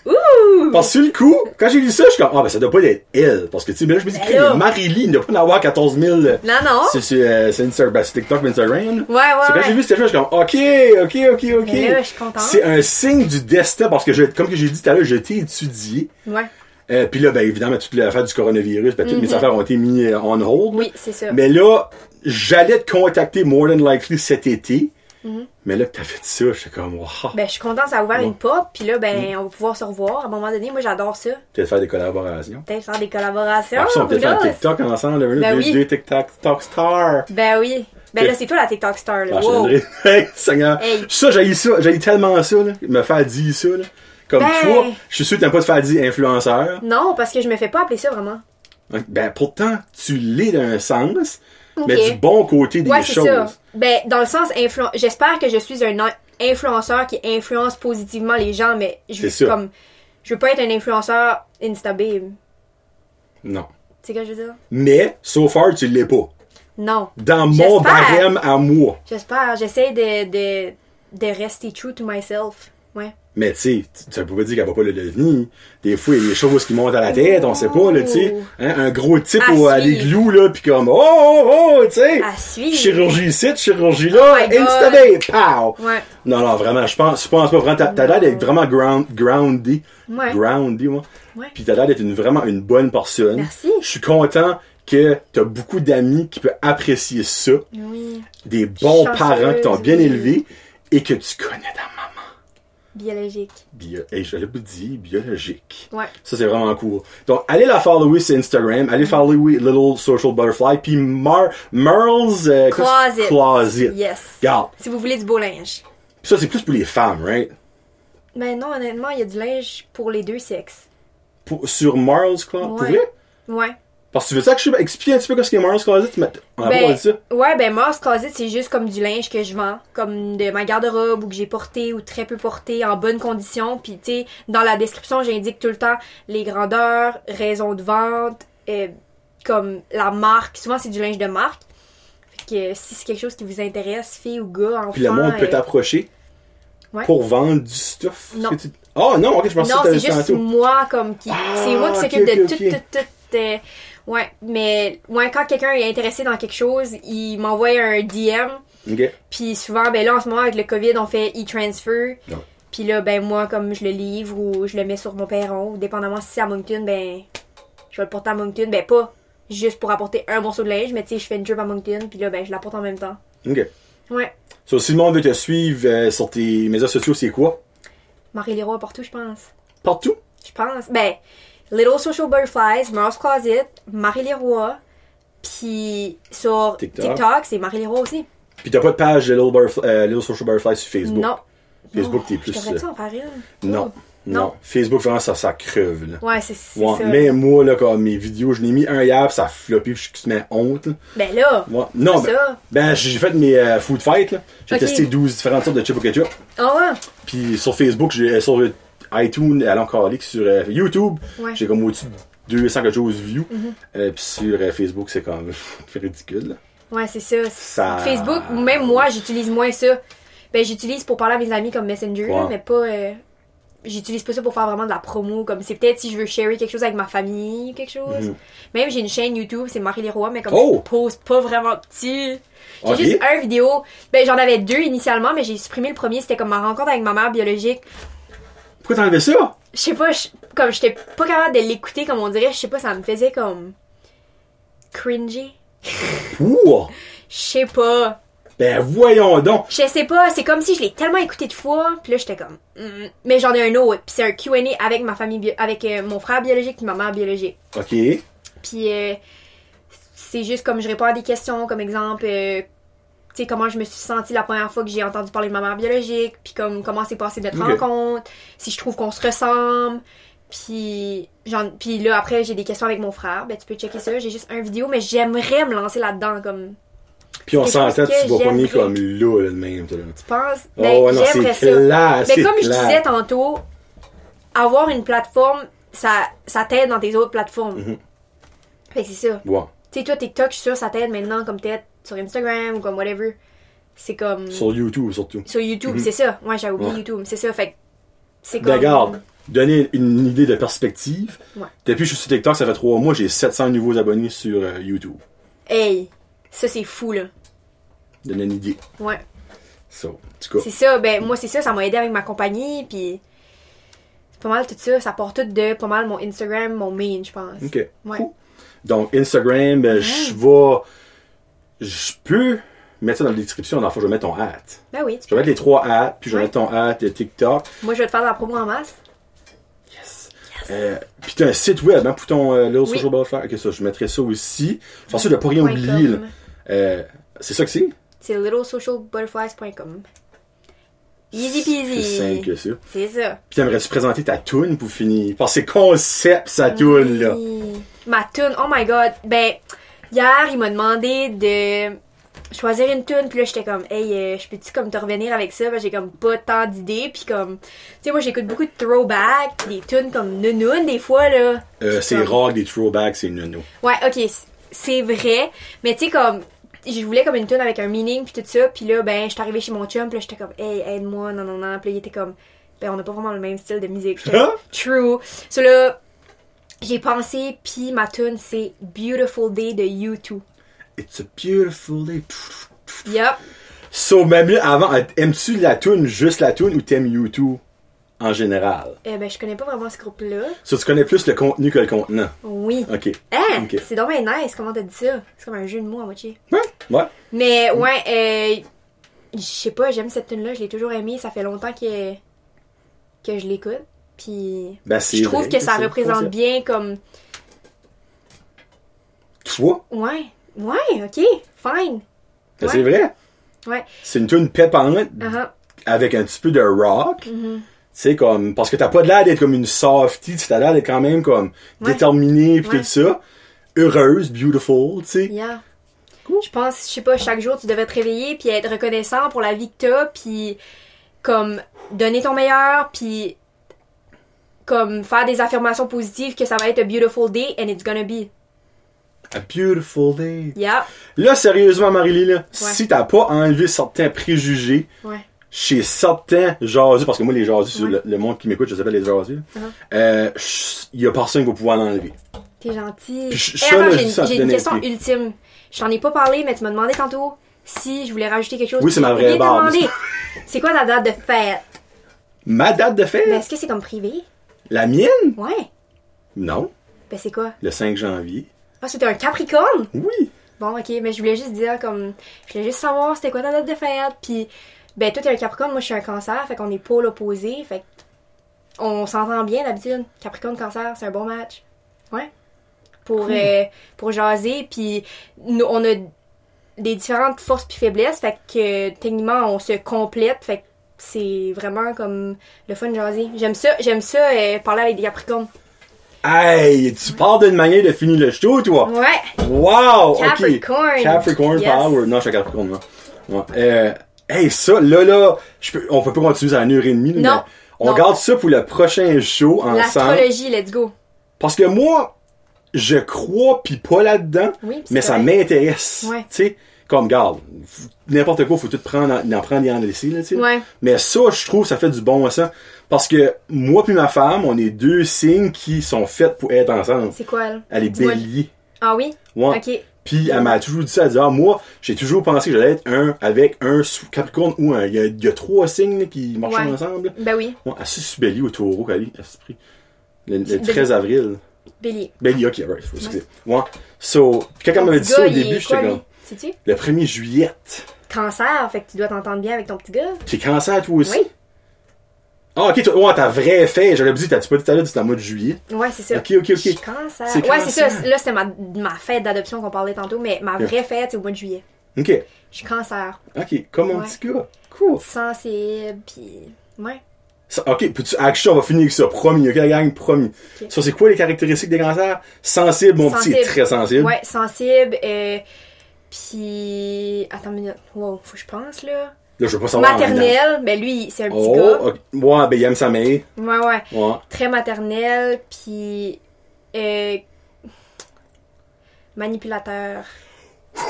Ouh! Parce que sur le coup, quand j'ai lu ça, je suis comme, ah, ben ça doit pas être elle. Parce que, tu sais, mais là, je me dis, Ben crime, là. Marie-Lee, il ne doit pas en avoir 14 000. euh, Non, non! C'est sur euh, c'est Insta- ben, c'est TikTok, Instagram. Ouais, ouais, C'est quand ouais. j'ai vu cette chose, je suis comme, ok, ok, ok, ok. Mais là, je suis contente. C'est un signe du destin parce que, je, comme que j'ai dit tout à l'heure, je t'ai étudié. Ouais. Euh, Puis là, ben évidemment, toute l'affaire du coronavirus, ben, toutes mes Mhm. affaires ont été mises euh, on hold. Oui, c'est ça. Mais là, j'allais te contacter more than likely cet été. Mhm. Mais là que t'as fait ça, j'étais comme, wow. Ben, je suis contente, ça a ouvert Ouais. une porte, puis là, ben, Mm. on va pouvoir se revoir. À un moment donné, moi, j'adore ça. Peut-être faire des collaborations. Peut-être faire des collaborations. Ça, on peut faire un? TikTok ensemble, Ben deux, oui. deux TikTok TikTok stars. Ben oui. Ben là, c'est toi la TikTok star, là. Ah, Wow. <laughs> Hey, Seigneur. Hey. Ça, j'ai ça, j'ai tellement ça, là, me faire dire ça, là. Comme Ben. toi, je suis sûr que t'aimes pas te faire dire influenceur. Non, parce que je me fais pas appeler ça vraiment. Ben, pourtant, tu l'es d'un sens, Mais du bon côté des Ouais, choses. ça. Ben, dans le sens influ... J'espère que je suis un in- influenceur qui influence positivement les gens, mais je veux comme. Je veux pas être un influenceur Instababe. Non. Tu sais ce que je veux dire? Mais, so far, tu l'es pas. Non. Dans mon barème à moi. J'espère. J'essaie de, de, de rester true to myself. Mais tu sais, tu- tu peux pas dire qu'elle va pas le devenir. Des fois, il y a des choses qui montent à la tête, on sait pas, là, tu sais. Hein, un gros type À au, à l'igloo, là, pis comme, oh, oh, oh, tu sais. Chirurgie ici, chirurgie Oh là, instabé, pow! Ouais. Non, non, vraiment, je pense, je pense pas vraiment, t'as l'air d'être vraiment ground, groundé. Ouais. Moi. Ouais. Pis t'as l'air d'être une, vraiment une bonne personne. Merci. Je suis content que t'as beaucoup d'amis qui peuvent apprécier ça, Oui. des bons Chanceuse, parents qui t'ont bien oui. élevé et que tu connais ta. Biologique. Bio, et je l'ai pas dit, biologique. Ouais. Ça, c'est vraiment cool. Donc, allez la follower sur Instagram, allez follower Little Social Butterfly, puis Mar Merle's euh, Closet. Closet. Yes. Regarde, Si vous voulez du beau linge. ça, c'est plus pour les femmes, right? Ben non, honnêtement, il y a du linge pour les deux sexes. Pour- sur Merle's Closet, pour Ouais. vrai? Ouais. Parce que tu veux ça que je explique un petit peu ce qu'est Merle's Closet? M'as- On a pas Ben, dit ça? ouais, ben Mars Closet, c'est juste comme du linge que je vends, comme de ma garde-robe ou que j'ai porté ou très peu porté en bonne condition. Puis tu sais, dans la description, j'indique tout le temps les grandeurs, raisons de vente, euh, comme la marque. Souvent, c'est du linge de marque. Fait que euh, si c'est quelque chose qui vous intéresse, fille ou gars, enfant. Puis le monde peut euh, t'approcher ouais. pour vendre du stuff? Non. Tu- Oh non, ok, je pensais Non, que c'est juste tantôt. moi comme qui. Ah, c'est moi qui ok, s'occupe de tout, tout, tout. euh, ouais, mais ouais, quand quelqu'un est intéressé dans quelque chose, il m'envoie un DM. Ok. Puis souvent, ben là, en ce moment, avec le COVID, on fait e-transfer. Puis là, ben moi, comme je le livre ou je le mets sur mon perron, ou dépendamment si c'est à Moncton, ben je vais le porter à Moncton. Ben pas juste pour apporter un morceau de linge, mais tu sais, je fais une job à Moncton, puis là, ben je l'apporte en même temps. Ok. Ouais. So, si le monde veut te suivre euh, sur tes médias sociaux, c'est quoi? Marie Leroy partout, je pense. Partout? Je pense. Ben, Little Social Butterflies, Merle's Closet, Marie Leroy. Puis sur TikTok. TikTok, c'est Marie Leroy aussi. Puis t'as pas de page de Little, Butterfly- euh, Little Social Butterfly sur Facebook? Non. Facebook, Oh, t'es plus, Je devrais-tu euh, en faire une? Non. Oh. Non. Non. Facebook, vraiment, ça, ça creve, là. Ouais, c'est Ouais, ça. mais moi, là, comme mes vidéos, je l'ai mis un hier, pis ça a floppé, pis je me honte, là. Ben là. Ouais. Non, ben, ça. ben, j'ai fait mes euh, food fights, là. J'ai testé 12 différentes sortes de chips au ketchup. Ah ouais? Puis sur Facebook, j'ai, sur iTunes, à l'encalique, sur euh, YouTube, Ouais. Mhm. j'ai comme au-dessus de 200 quelque chose de views. Euh, puis sur euh, Facebook, c'est quand même <laughs> ridicule. Ouais, c'est ça. Ça- Facebook, même moi, j'utilise moins ça. Ben, j'utilise pour parler à mes amis comme Messenger, Ouais. mais pas. euh, J'utilise pas ça pour faire vraiment de la promo. Comme c'est peut-être si je veux sharer quelque chose avec ma famille ou quelque chose. Mhm. Même j'ai une chaîne YouTube, c'est Marie Leroy, mais comme Oh! je poste pas vraiment petit. J'ai juste un vidéo. Ben, j'en avais deux initialement, mais j'ai supprimé le premier. C'était comme ma rencontre avec ma mère biologique. Pourquoi t'as enlevé ça? Je sais pas, comme j'étais pas capable de l'écouter, comme on dirait. Je sais pas, ça me faisait comme. cringy. Ouh! Je sais pas. Ben voyons donc! Je sais pas, c'est comme si je l'ai tellement écouté de fois, puis là j'étais comme hmm. mais j'en ai un autre, puis c'est un Q&A avec ma famille avec euh, mon frère biologique puis ma mère biologique. Ok. Puis euh, c'est juste comme je réponds à des questions comme exemple euh, sais comment je me suis sentie la première fois que j'ai entendu parler de ma mère biologique, puis comme comment s'est passée notre rencontre, si je trouve qu'on se ressemble. Puis, j'en- puis là, après, j'ai des questions avec mon frère. Ben, tu peux checker ça. J'ai juste un vidéo, mais j'aimerais me lancer là-dedans. Comme, Puis on s'entend, tu vas pas mis comme là, là, de même, là. tu penses? Oh, Ben, non, c'est clair, Mais c'est comme je clair. disais tantôt, avoir une plateforme, ça, ça t'aide dans tes autres plateformes. Mhm. Fait que c'est ça. Tu sais, toi, TikTok, je suis sûre, ça t'aide maintenant comme peut-être sur Instagram ou comme whatever. C'est comme. Sur YouTube, surtout. Sur YouTube, Mhm. c'est ça. Ouais, j'ai oublié Ouais. YouTube. C'est ça. Fait c'est Ben, comme. regarde, donner une idée de perspective. Ouais. Depuis que je suis sur TikTok, ça fait trois mois, j'ai 700 nouveaux abonnés sur euh, YouTube. Hey, ça, c'est fou, là. Donner une idée. Ouais. So. C'est ça. Ben, moi, c'est ça. Ça m'a aidé avec ma compagnie. Puis. C'est pas mal tout ça. Ça part tout de pas mal mon Instagram, mon main, je pense. Ok. Ouais. Cool. Donc, Instagram, ben, je vais. Je peux mettre ça dans la description. Dans le fond, je vais mettre ton hat. Ben oui. Je vais mettre les trois hats, puis je vais mettre ton hat de TikTok. Moi, je vais te faire de la promo en masse. Yes. Euh, puis t'as un site web hein, pour ton euh, Little Oui. Social Butterfly. Ok, ça, je mettrai ça aussi. Je pense que je pas rien com. Euh, c'est ça que c'est? C'est littlesocialbutterflies.com. Easy C'est simple peasy. que ça. C'est ça. Puis t'aimerais-tu présenter ta tune pour finir? Parce que c'est concept, sa tune, là. Oui. Ma tune, oh my god. Ben, hier, il m'a demandé de choisir une tune puis là j'étais comme hey euh, je peux-tu comme te revenir avec ça? J'ai comme pas tant d'idées puis comme tu sais moi j'écoute beaucoup de throwback des tunes comme nounoun des fois là. Euh, c'est Comme- rare des throwbacks, c'est nono. ouais ok c'est vrai mais tu sais comme je voulais comme une tune avec un meaning puis tout ça puis là ben j'étais arrivée chez mon chum puis là j'étais comme hey aide-moi non non non puis là il était comme ben on n'a pas vraiment le même style de musique. J'étais comme, true. So là j'ai pensé puis ma tune c'est Beautiful Day de U2 It's a beautiful day. yup So, même là, avant, aimes-tu la tune, juste la tune, ou t'aimes YouTube en général? Eh ben je connais pas vraiment ce groupe là So, tu connais plus le contenu que le contenant. oui Ok. Hein? Ok. C'est donc bien nice, comment t'as dit ça? C'est comme un jeu de mots à moitié. Ouais. Ouais. Mais ouais, euh, je sais pas, j'aime cette tune là je l'ai toujours aimée, ça fait longtemps que, que je l'écoute. Puis Ben, c'est je trouve vrai que ça c'est représente bien comme. Toi? Ouais, ouais, ok, fine. Ben, Ouais. C'est vrai. Ouais, C'est une tune pépante, uh-huh. avec un petit peu de rock. Mm-hmm. Tu sais, comme, parce que t'as pas l'air d'être comme une softie, tu t'as l'air d'être quand même comme Ouais. déterminée pis Ouais. tout ça. Heureuse, beautiful, tu sais. yeah. Je pense, je sais pas, chaque jour tu devrais te réveiller puis être reconnaissant pour la vie que t'as puis comme donner ton meilleur puis comme faire des affirmations positives que ça va être a beautiful day and it's gonna be. A beautiful day. Yeah. Là, sérieusement, Marie-Lie, là, si t'as pas enlevé certains préjugés Ouais. chez certains jaseux, parce que moi, les Ouais. le, le monde qui m'écoute, je s'appelle les jaseux, là, Uh-huh. euh, y a personne qui va pouvoir l'enlever. T'es gentil. Puis je- Hey, ça, attends, là, j'ai ça j'ai une question ultime. Je t'en ai pas parlé, mais tu m'as demandé tantôt si je voulais rajouter quelque chose. Oui, c'est ma vraie barbe. C'est quoi ta date de fête? Ma date de fête? Ben, est-ce que c'est comme privé? La mienne? Ouais. Non. Ben, c'est quoi? Le 5 janvier. Ah, c'était un Capricorne? Oui. Bon, ok, mais je voulais juste dire, comme, je voulais juste savoir c'était quoi ta date de fête, puis, ben, toi, t'es un Capricorne, moi, je suis un Cancer, fait qu'on est pôle opposé, fait on s'entend bien d'habitude. Capricorne, Cancer, c'est un bon match. Ouais. Pour, euh, pour jaser, puis nous, on a des différentes forces puis faiblesses, fait que, techniquement, on se complète, fait que c'est vraiment comme le fun jaser. J'aime ça, j'aime ça, euh, parler avec des Capricornes. Hey, tu parles d'une manière de finir le show, toi? Ouais. Wow! Capricorn. Capricorn Yes. Power. Non, je suis Capricorn, non. Ouais. Euh, hey, ça, là, là, je peux, on peut pas continuer à une heure et demie. Non. mais On Non. garde ça pour le prochain show ensemble. L'astrologie, let's go. Parce que moi, je crois pis pas là-dedans, Oui, mais ça m'intéresse. Ouais. Tu sais, comme, garde, n'importe quoi, faut tout prendre, en, en prendre et en laisser, là, tu sais. Ouais. Mais ça, je trouve, ça fait du bon sens. Parce que moi puis ma femme, on est deux signes qui sont faits pour être ensemble. C'est quoi, elle? Elle est bélier. Ah oui? Ouais. Ok. Puis elle m'a toujours dit ça, elle dit, ah, moi, j'ai toujours pensé que j'allais être un avec un sous Capricorne ou un. Il y a, il y a trois signes là, qui marchent Ouais. ensemble. Ben oui. Ouais, elle bélier au taureau, Kali, esprit. Le, le Bélier. 13 avril. Bélier. Bélier, ok, right, excusez. Ouais. So, quand elle m'avait dit ça au début, est j'étais comme, Le 1er juillet. Cancer, fait que tu dois t'entendre bien avec ton petit gars. T'es cancer toi aussi? Oui. Ah, ok, toi, ouais, ta vraie fête, j'aurais dit, t'as-tu pas dit tout à l'heure, c'était en mois de juillet. Ouais, c'est ça. Ok, ok, Je suis ok. Cancer. C'est Ouais, c'est cancer. ça. Là, c'était ma, ma fête d'adoption qu'on parlait tantôt, mais ma vraie fête, c'est au mois de juillet. Ok, Je suis cancer. ok, comme mon Ouais. petit gars. Cool. Sensible, pis... Ouais. Ça- ok, puis action, on va finir avec ça. Promis, ok, la gang, promis. Ça, c'est quoi les caractéristiques des cancers? Sensible, mon petit est très sensible. Ouais, sensible, euh... Pis... Attends une minute. Wow, faut que je pense, là. Là, je veux pas savoir. en dedans. Maternel, ben lui, c'est un petit Oh, gars. ok. ouais, ben, il aime sa mère. Ouais, ouais. Ouais. très maternel, puis euh, manipulateur.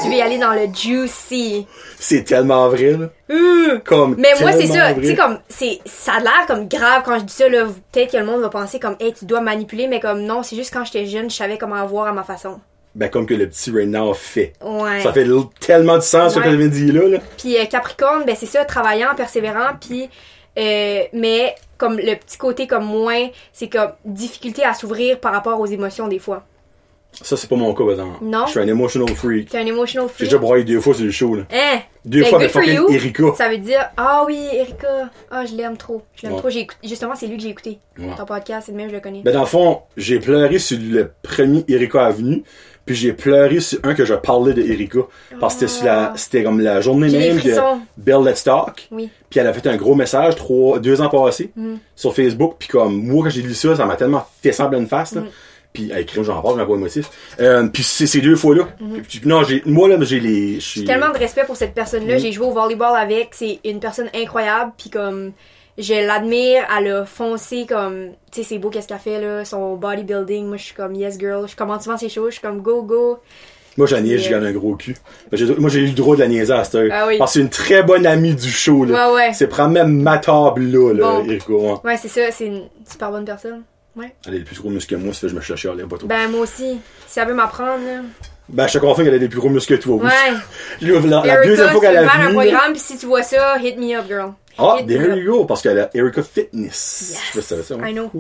Tu veux y aller dans le juicy. C'est tellement vrai, là. Hum. Comme. Mais moi, c'est ça. Tu sais, comme, c'est, ça a l'air comme grave quand je dis ça, là. Peut-être que le monde va penser comme, hey, tu dois manipuler, mais comme, non, c'est juste quand j'étais jeune, je savais comment avoir à ma façon. Ben, comme que le petit now fait. Ouais. Ça fait tellement de sens, ce que j'avais dit là, là. Puis euh, Capricorne, ben c'est ça, travaillant, persévérant, puis euh, mais comme le petit côté comme moins, c'est comme difficulté à s'ouvrir par rapport aux émotions des fois. Ça, c'est pas mon cas, par exemple. Non? Je suis un emotional freak. T'es un emotional J'ai freak? déjà broyé deux fois sur le show, là. Hein? Deux Ben, fois avec fucking you. Erika. Ça veut dire Ah oui, Erika. Ah, je l'aime trop. Je l'aime Ouais. trop. J'ai Justement, c'est lui que j'ai écouté. Ouais. Ton podcast, c'est le même, je le connais. Ben, dans le fond, j'ai pleuré sur le premier Erika Avenue, puis j'ai pleuré sur un que je parlais de Erika. Parce que c'était sur la, c'était comme la journée J'ai des même de frissons. Bell Let's Talk. Oui. Puis elle a fait un gros message trois, deux ans passés Mm. sur Facebook. Puis comme moi, quand j'ai lu ça, ça m'a tellement fait sembler une face. Là. Puis, hey, crime, j'en parle, ma voix émotif. Euh, puis c'est ces deux fois-là. Puis, non, j'ai, moi, là, j'ai les, je suis- tellement de respect pour cette personne-là. J'ai joué au volleyball avec. C'est une personne incroyable. Puis comme, je l'admire. Elle a foncé comme, tu sais, c'est beau qu'est-ce qu'elle fait là. Son bodybuilding. Moi, je suis comme yes girl. Je commande souvent ses choses. Je suis comme go go. Moi, j'en niaise, je gagne un gros cul. Moi, j'ai eu le droit de la niaiser à cette heure. Ah oui. Parce que c'est une très bonne amie du show, là. Ouais, ouais. C'est probablement ma table, là, là, Bon. Hein. Ouais, c'est ça. C'est une super bonne personne. Ouais. Elle a des plus gros muscles que moi, ça fait que je me cherche à pas trop. Ben moi aussi. Si elle veut m'apprendre. là. Ben, je te confirme qu'elle a des plus gros muscles que toi. Ouais. <laughs> La, la deuxième fois qu'elle a faire un vu. programme. Puis si tu vois ça, hit me up, girl. Ah, there you go, parce qu'elle a Erika Fitness. Yes. Je tu ça, ouais. I know.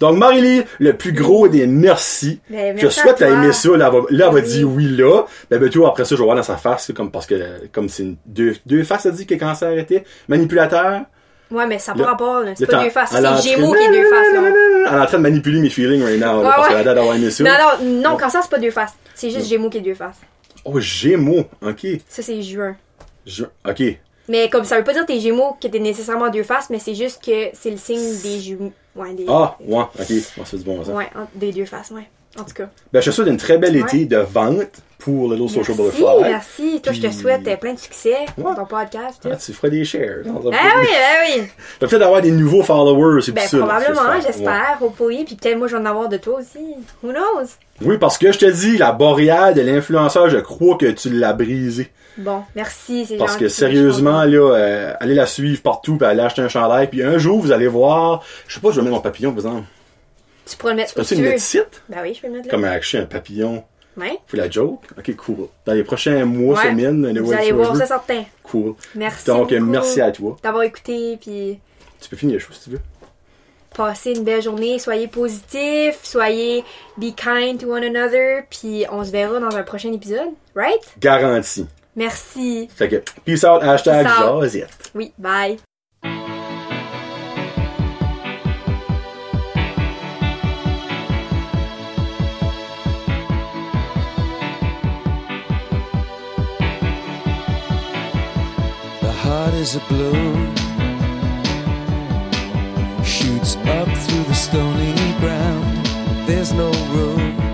Donc, Marie-Lee, le plus gros des merci. Ben, Je souhaite à à aimer ça. Là, elle va, là, elle va Oui. dire oui là. Ben, ben, toi, après ça, je vais voir dans sa face, comme parce que, comme c'est deux, deux faces, elle dit que quand ça arrêté. Manipulateur. Ouais, mais ça n'a Là- pas rapport. là. C'est Là, pas deux faces. C'est Gémeaux qui est deux faces, là. Elle est en train de manipuler mes feelings right now, là, Ouais, parce ouais. qu'elle a d'avoir aimé ça. Non, non, non, quand ça, c'est pas deux faces. C'est juste Gémeaux qui est deux faces. Oh, Gémeaux. Ok. Ça, c'est juin. Je- ok. Mais comme ça veut pas dire tes Gémeaux qui étaient nécessairement deux faces, mais c'est juste que c'est le signe des jumeaux. Ouais, des. Ah, ouais, ok. Bon, c'est du bon, ça. Ouais, des deux faces, ouais. En tout cas. Ben, je te souhaite une très belle Ouais. été de vente pour Little Social Merci, Butterfly. merci. Toi, je te souhaite euh, plein de succès Ouais. dans ton podcast. Ah, tu feras des shares. Ah oui, ah oui. T'as peut-être avoir des nouveaux followers, c'est Ben, probablement. Ouais. j'espère, hopefully. Puis peut-être moi, je vais en avoir de toi aussi. Who knows? Oui, parce que je te dis, la boréale de l'influenceur, je crois que tu l'as brisée. Bon, merci, c'est Parce gentil, que sérieusement, là, euh, allez la suivre partout, puis allez acheter un chandail, puis un jour, vous allez voir, je sais pas, je vais mettre mon papillon, par exemple. Tu pourrais le mettre tu le veux. mettre ici? Ben oui, je peux le mettre là. Comme acheter un papillon. Ouais. Faut la joke? Ok, cool. Dans les prochains mois, Ouais. semaines, Vous allez voir ça certain. Cool. Merci. Donc, beaucoup merci à toi. D'avoir écouté, puis Tu peux finir les choses si tu veux. passez une belle journée. Soyez positifs, soyez be kind to one another, puis on se verra dans un prochain épisode. Right? Garantie. Merci. Fait que, peace out, hashtag Peace out. Jazette. Oui, bye. The heart is a balloon, shoots up through the stony ground. There's no room,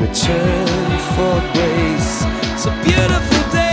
return for grace. It's a beautiful day.